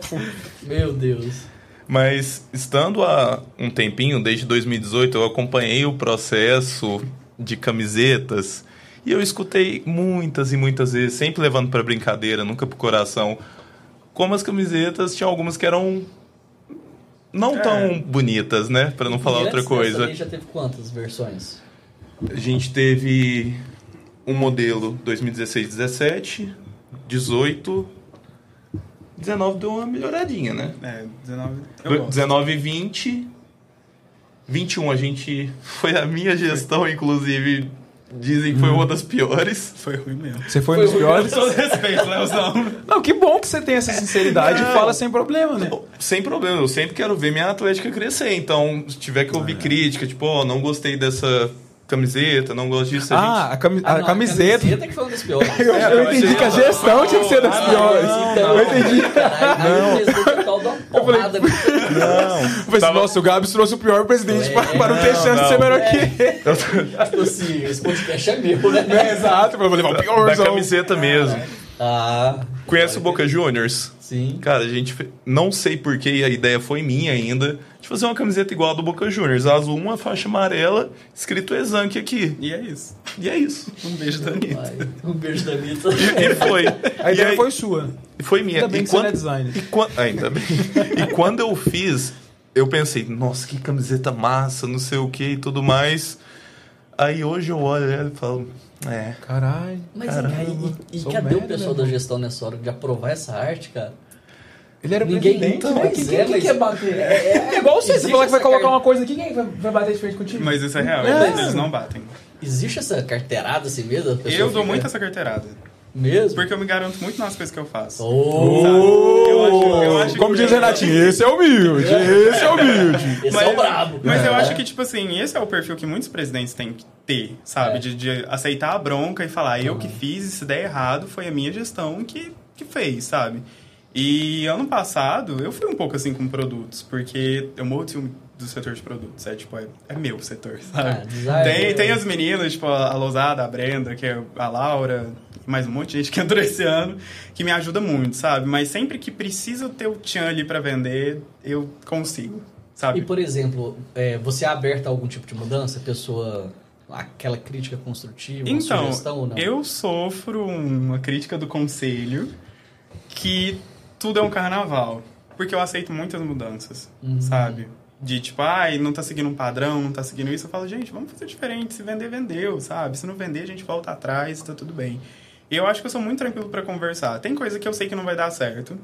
[SPEAKER 1] Meu Deus.
[SPEAKER 3] Mas estando há um tempinho, desde 2018, eu acompanhei o processo de camisetas. E eu escutei muitas e muitas vezes, sempre levando para brincadeira, nunca pro coração, como as camisetas tinham algumas que eram não é. tão bonitas, né? Para não falar outra coisa.
[SPEAKER 1] já teve quantas versões?
[SPEAKER 3] A gente teve um modelo 2016, 17, 18, 19 deu uma melhoradinha, né?
[SPEAKER 4] É, 19.
[SPEAKER 3] 19 e 20 21 a gente. Foi a minha gestão, inclusive. Dizem que foi uma das piores.
[SPEAKER 4] Foi ruim mesmo.
[SPEAKER 5] Você foi, foi um dos piores?
[SPEAKER 4] Com todo respeito, Leozão.
[SPEAKER 5] Não, que bom que você tem essa sinceridade não, e fala sem problema, né?
[SPEAKER 3] Sem problema. Eu sempre quero ver minha Atlética crescer. Então, se tiver que ouvir é. crítica, tipo, ó, oh, não gostei dessa camiseta, não gosto disso.
[SPEAKER 5] A ah, gente... a, cami ah, não, a camiseta. A
[SPEAKER 1] camiseta que foi uma das piores.
[SPEAKER 5] eu, é, eu entendi que a gestão tinha que ser das ah, piores. Não, não, eu entendi.
[SPEAKER 1] Caralho, não. Eu falei,
[SPEAKER 5] não. Eu falei, Tava... nossa, o Gabs trouxe o pior presidente é, para, para não, ter chance de ser melhor é. que ele.
[SPEAKER 1] Tipo assim, esse podcast é meu, né?
[SPEAKER 5] É, exato, eu vou levar o pior.
[SPEAKER 3] Da camiseta mesmo.
[SPEAKER 1] Ah.
[SPEAKER 3] Conhece o Boca Juniors?
[SPEAKER 1] Sim.
[SPEAKER 3] Cara, a gente. Não sei porquê, a ideia foi minha ainda de fazer uma camiseta igual a do Boca Juniors. Azul, uma faixa amarela, escrito Exanque aqui.
[SPEAKER 4] E é isso.
[SPEAKER 3] E é isso.
[SPEAKER 4] Um beijo da Anitta.
[SPEAKER 1] Um beijo da Anitta.
[SPEAKER 3] E, e foi.
[SPEAKER 5] A ideia aí, foi sua.
[SPEAKER 3] Foi minha.
[SPEAKER 5] Ainda bem
[SPEAKER 3] e
[SPEAKER 5] que quando, você é designer.
[SPEAKER 3] E quando, ainda bem. e quando eu fiz, eu pensei, nossa, que camiseta massa, não sei o que e tudo mais. Aí hoje eu olho e falo, é.
[SPEAKER 5] Caralho.
[SPEAKER 1] Mas caramba, e, e, e cadê o pessoal da gestão nessa hora de aprovar essa arte, cara?
[SPEAKER 5] Ele era Ninguém, presidente, então? Quem, é, quem, quer bater? É, é, é igual você, você falar que vai colocar uma coisa aqui, quem vai, vai bater de frente contigo?
[SPEAKER 4] Mas isso é real, é. eles não batem.
[SPEAKER 1] Existe essa carteirada assim mesmo?
[SPEAKER 4] Eu dou muito essa carteirada.
[SPEAKER 1] Mesmo?
[SPEAKER 4] Porque eu me garanto muito nas coisas que eu faço.
[SPEAKER 1] Oh!
[SPEAKER 4] Eu acho, eu acho
[SPEAKER 5] Como diz Renatinho, esse é humilde, esse é humilde.
[SPEAKER 1] esse mas, é o brabo.
[SPEAKER 4] Mas é. eu acho que, tipo assim, esse é o perfil que muitos presidentes têm que ter, sabe? É. De, de, aceitar a bronca e falar, eu que fiz, e se der errado, foi a minha gestão que, que fez, sabe? E ano passado, eu fui um pouco assim com produtos, porque eu morro de do setor de produtos. É tipo, é, é meu setor, sabe? Ah, tem, tem as meninas, tipo, a Lousada, a Brenda, que é a Laura, mais um monte de gente que entrou esse ano, que me ajuda muito, sabe? Mas sempre que precisa ter o tchan ali para vender, eu consigo, sabe?
[SPEAKER 1] E, por exemplo, é, você é aberta a algum tipo de mudança? Pessoa aquela crítica construtiva,
[SPEAKER 4] então,
[SPEAKER 1] sugestão ou não?
[SPEAKER 4] Eu sofro uma crítica do conselho que tudo é um carnaval. Porque eu aceito muitas mudanças, uhum. sabe? De tipo, ai, ah, não tá seguindo um padrão, não tá seguindo isso. Eu falo, gente, vamos fazer diferente. Se vender, vendeu, sabe? Se não vender, a gente volta atrás, tá tudo bem. Eu acho que eu sou muito tranquilo para conversar. Tem coisa que eu sei que não vai dar certo.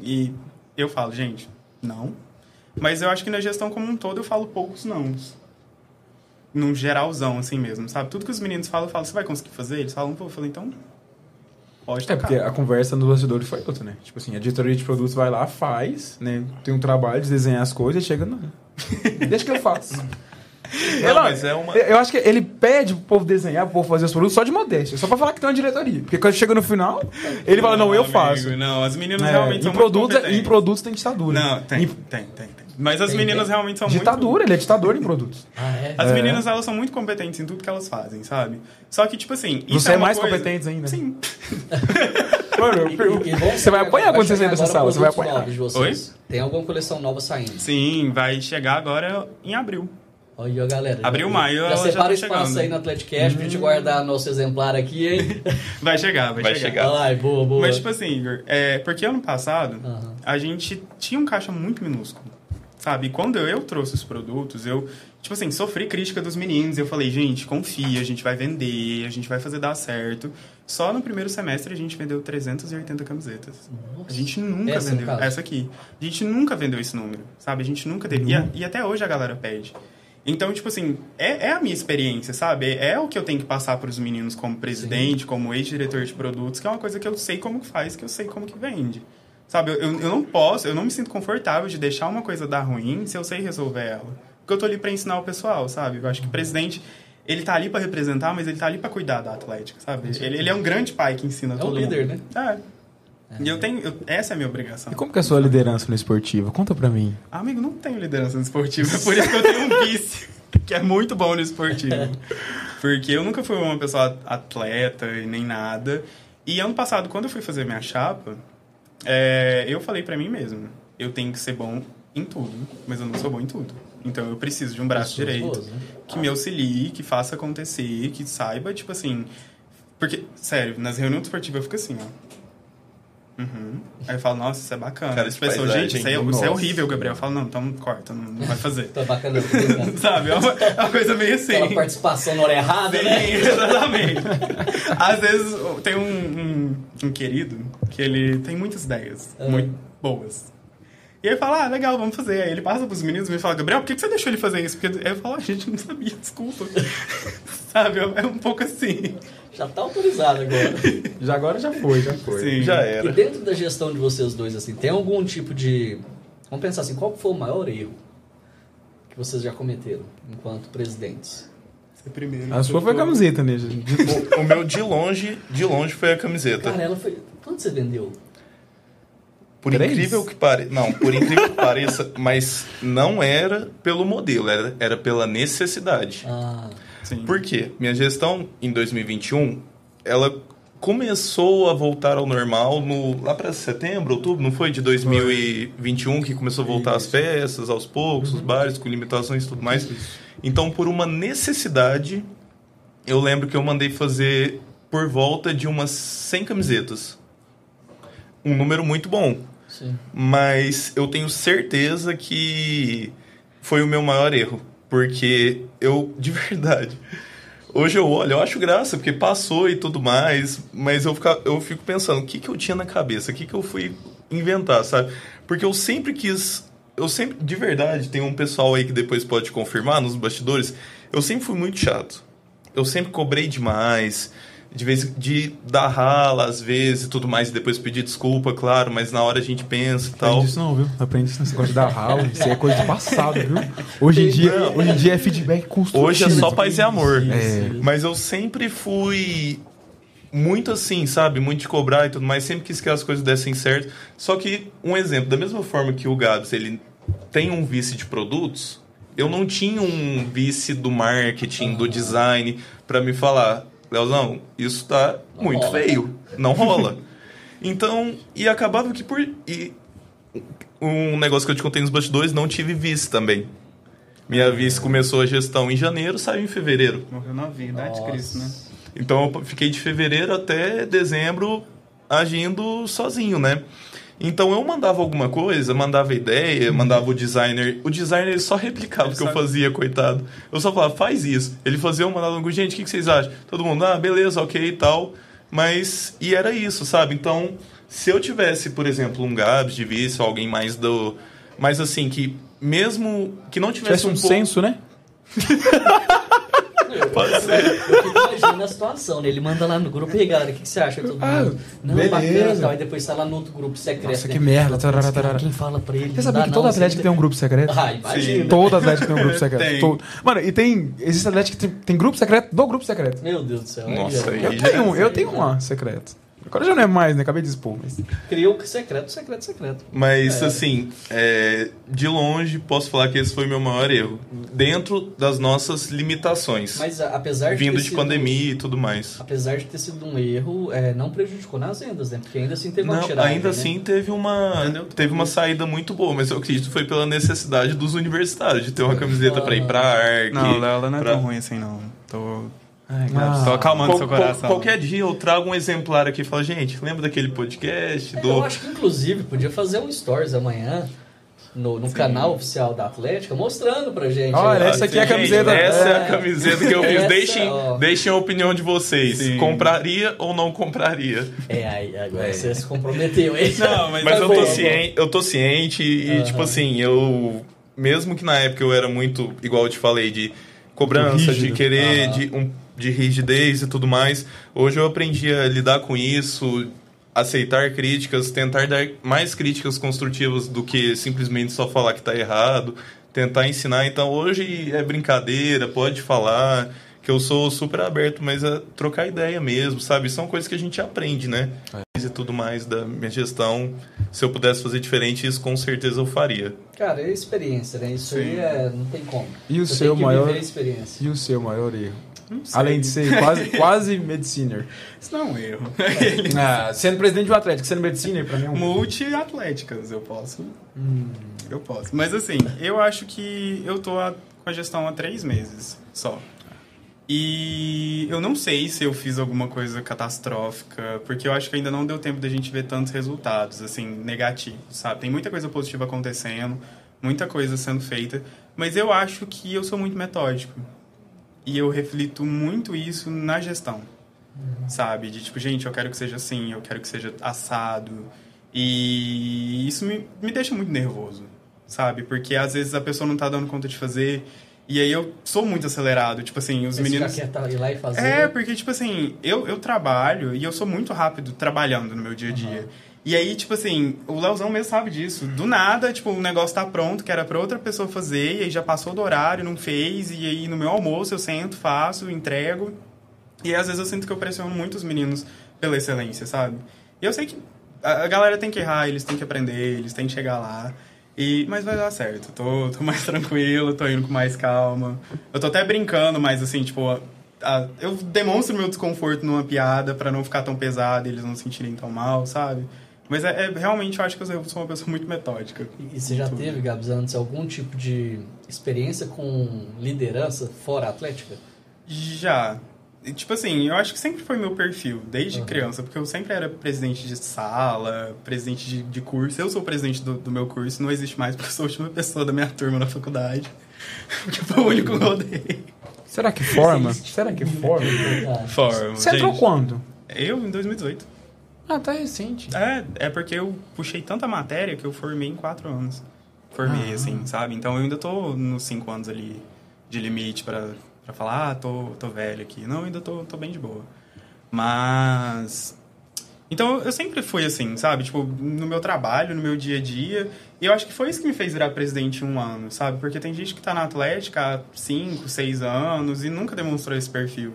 [SPEAKER 4] E eu falo, gente, não. Mas eu acho que na gestão como um todo eu falo poucos nãos. Num geralzão, assim mesmo, sabe? Tudo que os meninos falam, eu falo, você vai conseguir fazer? Eles falam, pô, eu falo, então Pode
[SPEAKER 5] tocar. É, porque a conversa nos bastidores foi outra, né? Tipo assim, a diretoria de produtos vai lá, faz, né? Tem um trabalho de desenhar as coisas e chega, não. Deixa que eu faço. Não, mas é uma... Eu acho que ele pede pro povo desenhar, pro povo fazer os produtos só de modéstia, só pra falar que tem uma diretoria. Porque quando chega no final, ele fala, não, eu amigo, faço.
[SPEAKER 4] Não, as meninas é, realmente são
[SPEAKER 5] produtos, muito Em produtos tem ditadura.
[SPEAKER 4] Não, tem, em... tem, tem, tem. Mas as tem, meninas tem. realmente são
[SPEAKER 5] ditadura, muito... Ditadura, ele é ditador em produtos.
[SPEAKER 4] Ah, é? As é. meninas, elas são muito competentes em tudo que elas fazem, sabe? Só que, tipo assim...
[SPEAKER 5] Você
[SPEAKER 4] é,
[SPEAKER 5] é mais
[SPEAKER 4] coisa...
[SPEAKER 5] competente ainda.
[SPEAKER 4] Sim.
[SPEAKER 5] Mano, e, e, você vai apanhar quando você sair dessa sala, você vai apanhar.
[SPEAKER 1] Oi? Tem alguma coleção nova saindo?
[SPEAKER 4] Sim, vai chegar agora em abril.
[SPEAKER 1] Olha, galera.
[SPEAKER 4] Abril, maio,
[SPEAKER 1] já separa já tá espaço chegando. aí no Atlético Cash pra gente uhum. guardar nosso exemplar aqui, hein?
[SPEAKER 4] vai chegar, vai,
[SPEAKER 3] vai
[SPEAKER 4] chegar.
[SPEAKER 3] chegar.
[SPEAKER 1] Ai, boa, boa.
[SPEAKER 4] Mas, tipo assim, Igor, é, porque ano passado uhum. a gente tinha um caixa muito minúsculo, sabe? E quando eu, eu trouxe os produtos, eu, tipo assim, sofri crítica dos meninos. Eu falei, gente, confia, a gente vai vender, a gente vai fazer dar certo. Só no primeiro semestre a gente vendeu 380 camisetas. Nossa. A gente nunca essa vendeu. Essa aqui. A gente nunca vendeu esse número, sabe? A gente nunca teve. Uhum. E, e até hoje a galera pede. Então, tipo assim, é, é, a minha experiência, sabe? É o que eu tenho que passar para os meninos como presidente, Sim. como ex-diretor de produtos, que é uma coisa que eu sei como faz, que eu sei como que vende. Sabe, eu, eu não posso, eu não me sinto confortável de deixar uma coisa dar ruim se eu sei resolver ela. Porque eu tô ali para ensinar o pessoal, sabe? Eu acho que o presidente, ele tá ali para representar, mas ele tá ali para cuidar da Atlética, sabe? Ele, ele, é um grande pai que ensina é todo mundo. É o líder,
[SPEAKER 1] né?
[SPEAKER 4] É. E eu tenho. Eu, essa é a minha obrigação.
[SPEAKER 5] E como que é a sua liderança no esportivo? Conta pra mim.
[SPEAKER 4] Ah, amigo, não tenho liderança no esportivo. É por isso que eu tenho um vice, que é muito bom no esportivo. Porque eu nunca fui uma pessoa atleta e nem nada. E ano passado, quando eu fui fazer minha chapa, é, eu falei pra mim mesmo: eu tenho que ser bom em tudo, mas eu não sou bom em tudo. Então eu preciso de um braço direito né? que me auxilie, que faça acontecer, que saiba, tipo assim. Porque, sério, nas reuniões esportivas eu fico assim, ó. Uhum. Aí eu falo, nossa, isso é bacana. Cara, As pessoas, gente, isso é, isso é horrível, Gabriel. Eu falo, não, então corta, não, não vai fazer.
[SPEAKER 1] tá bacana.
[SPEAKER 4] Sabe? É uma, é uma, coisa meio assim.
[SPEAKER 1] Aquela participação na hora errada,
[SPEAKER 4] Sim,
[SPEAKER 1] né?
[SPEAKER 4] exatamente. Às vezes tem um, um, um, querido que ele tem muitas ideias uhum. muito boas. E aí fala, ah, legal, vamos fazer. Aí ele passa pros meninos e me fala, Gabriel, por que você deixou ele fazer isso? Porque aí eu falo, a ah, gente não sabia, desculpa. Sabe? É um pouco assim.
[SPEAKER 1] Já tá autorizado agora.
[SPEAKER 5] já agora já foi, já foi.
[SPEAKER 4] Sim.
[SPEAKER 3] Já era.
[SPEAKER 1] E dentro da gestão de vocês dois, assim, tem algum tipo de. Vamos pensar assim, qual foi o maior erro que vocês já cometeram enquanto presidentes?
[SPEAKER 4] Você primeiro.
[SPEAKER 5] A sua foi a camiseta, né?
[SPEAKER 3] o, o, meu de longe, de longe foi a camiseta.
[SPEAKER 1] Cara, ela foi. Quanto você vendeu?
[SPEAKER 3] Por Três? incrível que pareça. Não, por incrível que pareça, mas não era pelo modelo, era, era pela necessidade.
[SPEAKER 1] Ah.
[SPEAKER 3] Sim. Por quê? Minha gestão em 2021, ela começou a voltar ao normal no, lá para setembro, outubro, não foi? De 2021 foi. que começou a voltar Isso. as festas aos poucos, uhum. os bares com limitações e tudo mais. Isso. Então, por uma necessidade, eu lembro que eu mandei fazer por volta de umas 100 camisetas. Um número muito bom.
[SPEAKER 1] Sim.
[SPEAKER 3] Mas eu tenho certeza que foi o meu maior erro. Porque eu, de verdade, hoje eu olho, eu acho graça, porque passou e tudo mais, mas eu, fico, eu fico pensando, o que, que eu tinha na cabeça? O que, que eu fui inventar, sabe? Porque eu sempre quis. Eu sempre, de verdade, tem um pessoal aí que depois pode confirmar nos bastidores. Eu sempre fui muito chato. Eu sempre cobrei demais de vez de dar rala às vezes e tudo mais, e depois pedir desculpa, claro, mas na hora a gente pensa e tal.
[SPEAKER 5] Aprende isso não, viu? Aprende isso nesse negócio de dar rala, isso aí é coisa do passado, viu? Hoje em dia, hoje em dia é feedback construtivo.
[SPEAKER 3] Hoje é só paz e amor. É. Mas eu sempre fui muito assim, sabe? Muito de cobrar e tudo mais, sempre quis que as coisas dessem certo. Só que, um exemplo, da mesma forma que o Gabs, ele tem um vice de produtos, eu não tinha um vice do marketing, do design, para me falar, Leozão, isso tá não muito rola. feio. Não rola. então, e acabava que por. E um negócio que eu te contei nos bastidores, não tive vice também. Minha vice começou a gestão em janeiro, saiu em fevereiro.
[SPEAKER 4] Morreu novinho, idade de Cristo, né?
[SPEAKER 3] Então eu fiquei de fevereiro até dezembro agindo sozinho, né? Então eu mandava alguma coisa, mandava ideia, mandava o designer. O designer ele só replicava o que eu fazia, coitado. Eu só falava, faz isso. Ele fazia, eu mandava algo, gente, o que, que vocês acham? Todo mundo, ah, beleza, ok e tal. Mas, e era isso, sabe? Então, se eu tivesse, por exemplo, um Gabs de vice, alguém mais do. Mas assim, que mesmo que não tivesse,
[SPEAKER 2] tivesse um,
[SPEAKER 3] um pouco-
[SPEAKER 2] senso, né?
[SPEAKER 3] Pode ser.
[SPEAKER 1] Eu fico imaginando a situação, né? Ele manda lá no grupo, e aí, galera, o que, que você acha? Todo
[SPEAKER 2] Ah,
[SPEAKER 1] mundo, não,
[SPEAKER 2] beleza.
[SPEAKER 1] bacana, tal. Aí depois tá lá no outro grupo secreto.
[SPEAKER 2] Nossa,
[SPEAKER 1] né?
[SPEAKER 2] que merda,
[SPEAKER 1] Fala,
[SPEAKER 2] tarará,
[SPEAKER 1] "Putz, cara,
[SPEAKER 2] tarará."
[SPEAKER 1] Quem fala pra ele?
[SPEAKER 2] Você sabia que
[SPEAKER 1] não,
[SPEAKER 2] todo Atlético tem um grupo secreto?
[SPEAKER 1] Ah, imagina.
[SPEAKER 2] Todo Atlético tem um grupo secreto.
[SPEAKER 4] Tem.
[SPEAKER 2] Todo. Mano, e tem. Existe Atlético que tem, tem grupo secreto do grupo secreto.
[SPEAKER 1] Meu Deus do céu.
[SPEAKER 3] Nossa, aí
[SPEAKER 2] Eu
[SPEAKER 3] já-
[SPEAKER 2] tenho um, eu tenho um lá, secreto. Agora já não é mais, né? Acabei de expor. Mas...
[SPEAKER 1] Criou o secreto, secreto, secreto.
[SPEAKER 3] Mas, assim, é, de longe, posso falar que esse foi meu maior erro. Dentro das nossas limitações.
[SPEAKER 1] Mas apesar de
[SPEAKER 3] vindo
[SPEAKER 1] ter
[SPEAKER 3] de
[SPEAKER 1] sido-
[SPEAKER 3] pandemia e tudo mais.
[SPEAKER 1] Apesar de ter sido um erro, é, não prejudicou nas vendas, né? Porque ainda assim teve uma
[SPEAKER 3] Não,
[SPEAKER 1] tiragem,
[SPEAKER 3] ainda
[SPEAKER 1] né?
[SPEAKER 3] assim teve uma
[SPEAKER 4] tudo.
[SPEAKER 3] teve uma saída muito boa, mas eu acredito que foi pela necessidade dos universitários de ter uma camiseta pra ir pra ARC.
[SPEAKER 4] Não, ela não é
[SPEAKER 3] pra-
[SPEAKER 4] tão ruim assim, não. Tô,
[SPEAKER 2] Ah,
[SPEAKER 4] tô acalmando
[SPEAKER 3] Qual-
[SPEAKER 4] seu
[SPEAKER 3] qual-
[SPEAKER 4] coração.
[SPEAKER 3] qualquer dia eu trago um exemplar aqui e falo, gente, lembra daquele podcast
[SPEAKER 1] É,
[SPEAKER 3] do.
[SPEAKER 1] Eu acho que, inclusive, podia fazer um stories amanhã no, no canal oficial da Atlética, mostrando pra gente.
[SPEAKER 2] Olha, essa aqui é a
[SPEAKER 3] Gente,
[SPEAKER 2] camiseta-
[SPEAKER 3] Essa é a
[SPEAKER 1] É.
[SPEAKER 3] camiseta que eu fiz.
[SPEAKER 1] Essa,
[SPEAKER 3] deixem,
[SPEAKER 1] ó.
[SPEAKER 3] deixem a opinião de vocês.
[SPEAKER 4] Sim.
[SPEAKER 3] Compraria ou não compraria?
[SPEAKER 1] É, aí, agora você se comprometeu, hein?
[SPEAKER 4] Não, mas,
[SPEAKER 3] Mas
[SPEAKER 1] Tá
[SPEAKER 3] eu
[SPEAKER 1] bom,
[SPEAKER 3] tô,
[SPEAKER 1] bom.
[SPEAKER 3] ciente, eu tô ciente e,
[SPEAKER 1] Aham.
[SPEAKER 3] tipo assim, eu. Mesmo que na época eu era muito, igual eu te falei, de cobrança, de querer,
[SPEAKER 1] Aham.
[SPEAKER 3] de, um, de rigidez e tudo mais, hoje eu aprendi a lidar com isso, aceitar críticas, tentar dar mais críticas construtivas do que simplesmente só falar que tá errado, tentar ensinar. Então hoje é brincadeira, pode falar. Que eu sou super aberto, mas é trocar ideia mesmo, sabe? São coisas que a gente aprende, né? E tudo mais da minha gestão. Se eu pudesse fazer diferente, isso com certeza eu faria.
[SPEAKER 1] Cara, é experiência, né? Isso aí
[SPEAKER 4] Sim.
[SPEAKER 1] é, não tem como.
[SPEAKER 2] E o
[SPEAKER 1] Você
[SPEAKER 2] seu
[SPEAKER 1] tem que
[SPEAKER 2] maior-
[SPEAKER 1] viver a experiência.
[SPEAKER 2] E o seu maior erro? Além de ser quase, quase mediciner.
[SPEAKER 4] Isso não é um erro.
[SPEAKER 2] Ah, sendo presidente do Atlético, sendo mediciner, pra mim é um.
[SPEAKER 4] Multi-atléticas, eu posso. Eu posso. Mas assim, eu acho que eu tô a- com a gestão há três meses só. E eu não sei se eu fiz alguma coisa catastrófica, porque eu acho que ainda não deu tempo da gente ver tantos resultados, assim, negativos, sabe? Tem muita coisa positiva acontecendo, muita coisa sendo feita, mas eu acho que eu sou muito metódico. E eu reflito muito isso na gestão, sabe? De tipo, gente, eu quero que seja assim, eu quero que seja assado. E isso me, me deixa muito nervoso, sabe? Porque às vezes a pessoa não tá dando conta de fazer. E aí eu sou muito acelerado. Tipo assim, os
[SPEAKER 1] Você
[SPEAKER 4] meninos.
[SPEAKER 1] tá- ir lá e fazer.
[SPEAKER 4] É, porque, tipo assim, eu, eu trabalho e eu sou muito rápido trabalhando no meu dia a dia. E aí, tipo assim, o Leozão mesmo sabe disso. Do nada, tipo, o negócio tá pronto, que era pra outra pessoa fazer, e aí já passou do horário, não fez, e aí no meu almoço eu sento, faço, entrego. E às vezes eu sinto que eu pressiono muito os meninos pela excelência, sabe? E eu sei que a galera tem que errar, eles têm que aprender, eles têm que chegar lá. E, mas vai dar certo. Tô, tô mais tranquilo, tô indo com mais calma. Eu tô até brincando, mas assim, tipo, a- a- eu demonstro meu desconforto numa piada pra não ficar tão pesado e eles não se sentirem tão mal, sabe? Mas é, é- realmente eu acho que eu sou uma pessoa muito metódica.
[SPEAKER 1] E você já
[SPEAKER 4] Tudo.
[SPEAKER 1] teve, Gabs, antes algum tipo de experiência com liderança fora atlética?
[SPEAKER 4] Já. E, Tipo assim, eu acho que sempre foi meu perfil, desde
[SPEAKER 1] Uhum.
[SPEAKER 4] criança, porque eu sempre era presidente de sala, presidente de, de curso. Eu sou o presidente do, do meu curso, não existe mais, porque eu sou a última pessoa da minha turma na faculdade. Porque foi o único que eu odeio.
[SPEAKER 2] Será que forma?
[SPEAKER 1] Existe.
[SPEAKER 2] Será que forma?
[SPEAKER 1] Verdade.
[SPEAKER 4] Forma.
[SPEAKER 2] Você entrou
[SPEAKER 4] gente.
[SPEAKER 2] quando?
[SPEAKER 4] Eu, em 2018.
[SPEAKER 2] Ah, tá recente.
[SPEAKER 4] É, é porque eu puxei tanta matéria que eu formei em quatro anos. Formei,
[SPEAKER 2] Ah.
[SPEAKER 4] assim, sabe? Então eu ainda tô nos cinco anos ali de limite pra, pra falar, ah, tô, tô velho aqui. Não, ainda tô, tô bem de boa. Mas. Então eu sempre fui assim, sabe? Tipo, no meu trabalho, no meu dia a dia. E eu acho que foi isso que me fez virar presidente em um ano, sabe? Porque tem gente que tá na Atlética há cinco, seis anos e nunca demonstrou esse perfil.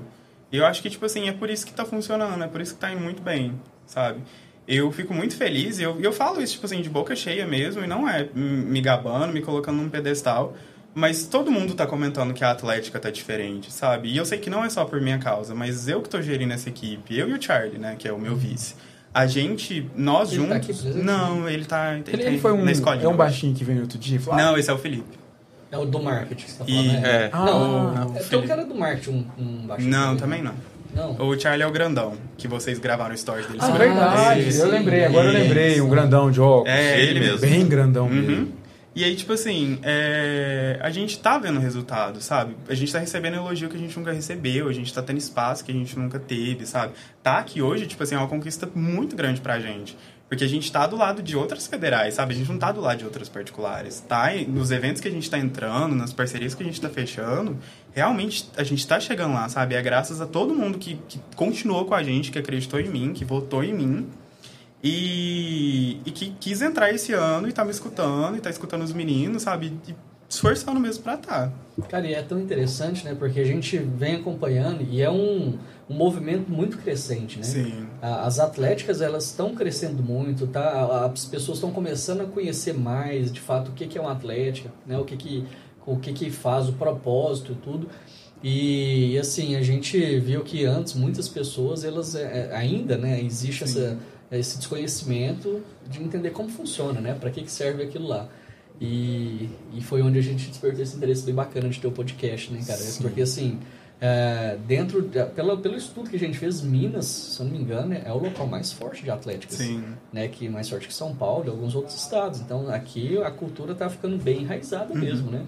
[SPEAKER 4] E eu acho que, tipo assim, é por isso que tá funcionando, é por isso que tá indo muito bem, sabe? Eu fico muito feliz e eu, eu falo isso, tipo assim, de boca cheia mesmo, e não é me gabando, me colocando num pedestal. Mas todo mundo tá comentando que a Atlética tá diferente, sabe? E eu sei que não é só por minha causa, mas eu que tô gerindo essa equipe, eu e o Charlie, né, que é o meu vice. A gente, nós
[SPEAKER 1] Ele tá
[SPEAKER 4] juntos.
[SPEAKER 1] aqui presente?
[SPEAKER 4] não, ele tá.
[SPEAKER 2] Ele,
[SPEAKER 4] tá
[SPEAKER 2] ele foi um,
[SPEAKER 4] na escolinha.
[SPEAKER 2] é um baixinho que veio outro dia e falou,
[SPEAKER 4] Não, esse é o Felipe.
[SPEAKER 1] É o do marketing que você tá falando, e, né? É. Não, ah, é, tem um cara do marketing, um, um
[SPEAKER 4] baixo. Não, também não. Não. O Charlie é o grandão, que vocês gravaram stories dele.
[SPEAKER 5] Ah, verdade. eu lembrei, agora eu lembrei. Um grandão de óculos.
[SPEAKER 4] É, ele mesmo.
[SPEAKER 5] Bem grandão
[SPEAKER 4] uhum. mesmo. E aí, tipo assim, é... a gente tá vendo resultado, sabe? A gente tá recebendo elogio que a gente nunca recebeu, a gente tá tendo espaço que a gente nunca teve, sabe? Tá aqui hoje, tipo assim, é uma conquista muito grande pra gente. Porque a gente tá do lado de outras federais, sabe? A gente não tá do lado de outras particulares. Tá nos eventos que a gente tá entrando, nas parcerias que a gente tá fechando, realmente a gente tá chegando lá, sabe? É graças a todo mundo que, que continuou com a gente, que acreditou em mim, que votou em mim e, e que quis entrar esse ano e tá me escutando, e tá escutando os meninos, sabe? E esforçando mesmo pra estar.
[SPEAKER 1] Tá. Cara, e é tão interessante, né? Porque a gente vem acompanhando e é um, um movimento muito crescente, né?
[SPEAKER 4] Sim.
[SPEAKER 1] As atléticas, elas estão crescendo muito, tá? As pessoas estão começando a conhecer mais, de fato, o que, que é uma atlética, né? O que que, o que que faz, o propósito e tudo. E, assim, a gente viu que antes muitas pessoas, elas é, é ainda, né? Existe essa é esse desconhecimento de entender como funciona, né? Para que, que serve aquilo lá. E, e foi onde a gente despertou esse interesse bem bacana de ter o podcast, né, cara? Sim. Porque, assim, é, dentro, pelo, pelo estudo que a gente fez, Minas, se eu não me engano, é o local mais forte de atléticas.
[SPEAKER 4] Sim.
[SPEAKER 1] Né, que mais forte que São Paulo e alguns outros estados. Então, aqui a cultura tá ficando bem enraizada uhum. mesmo, né?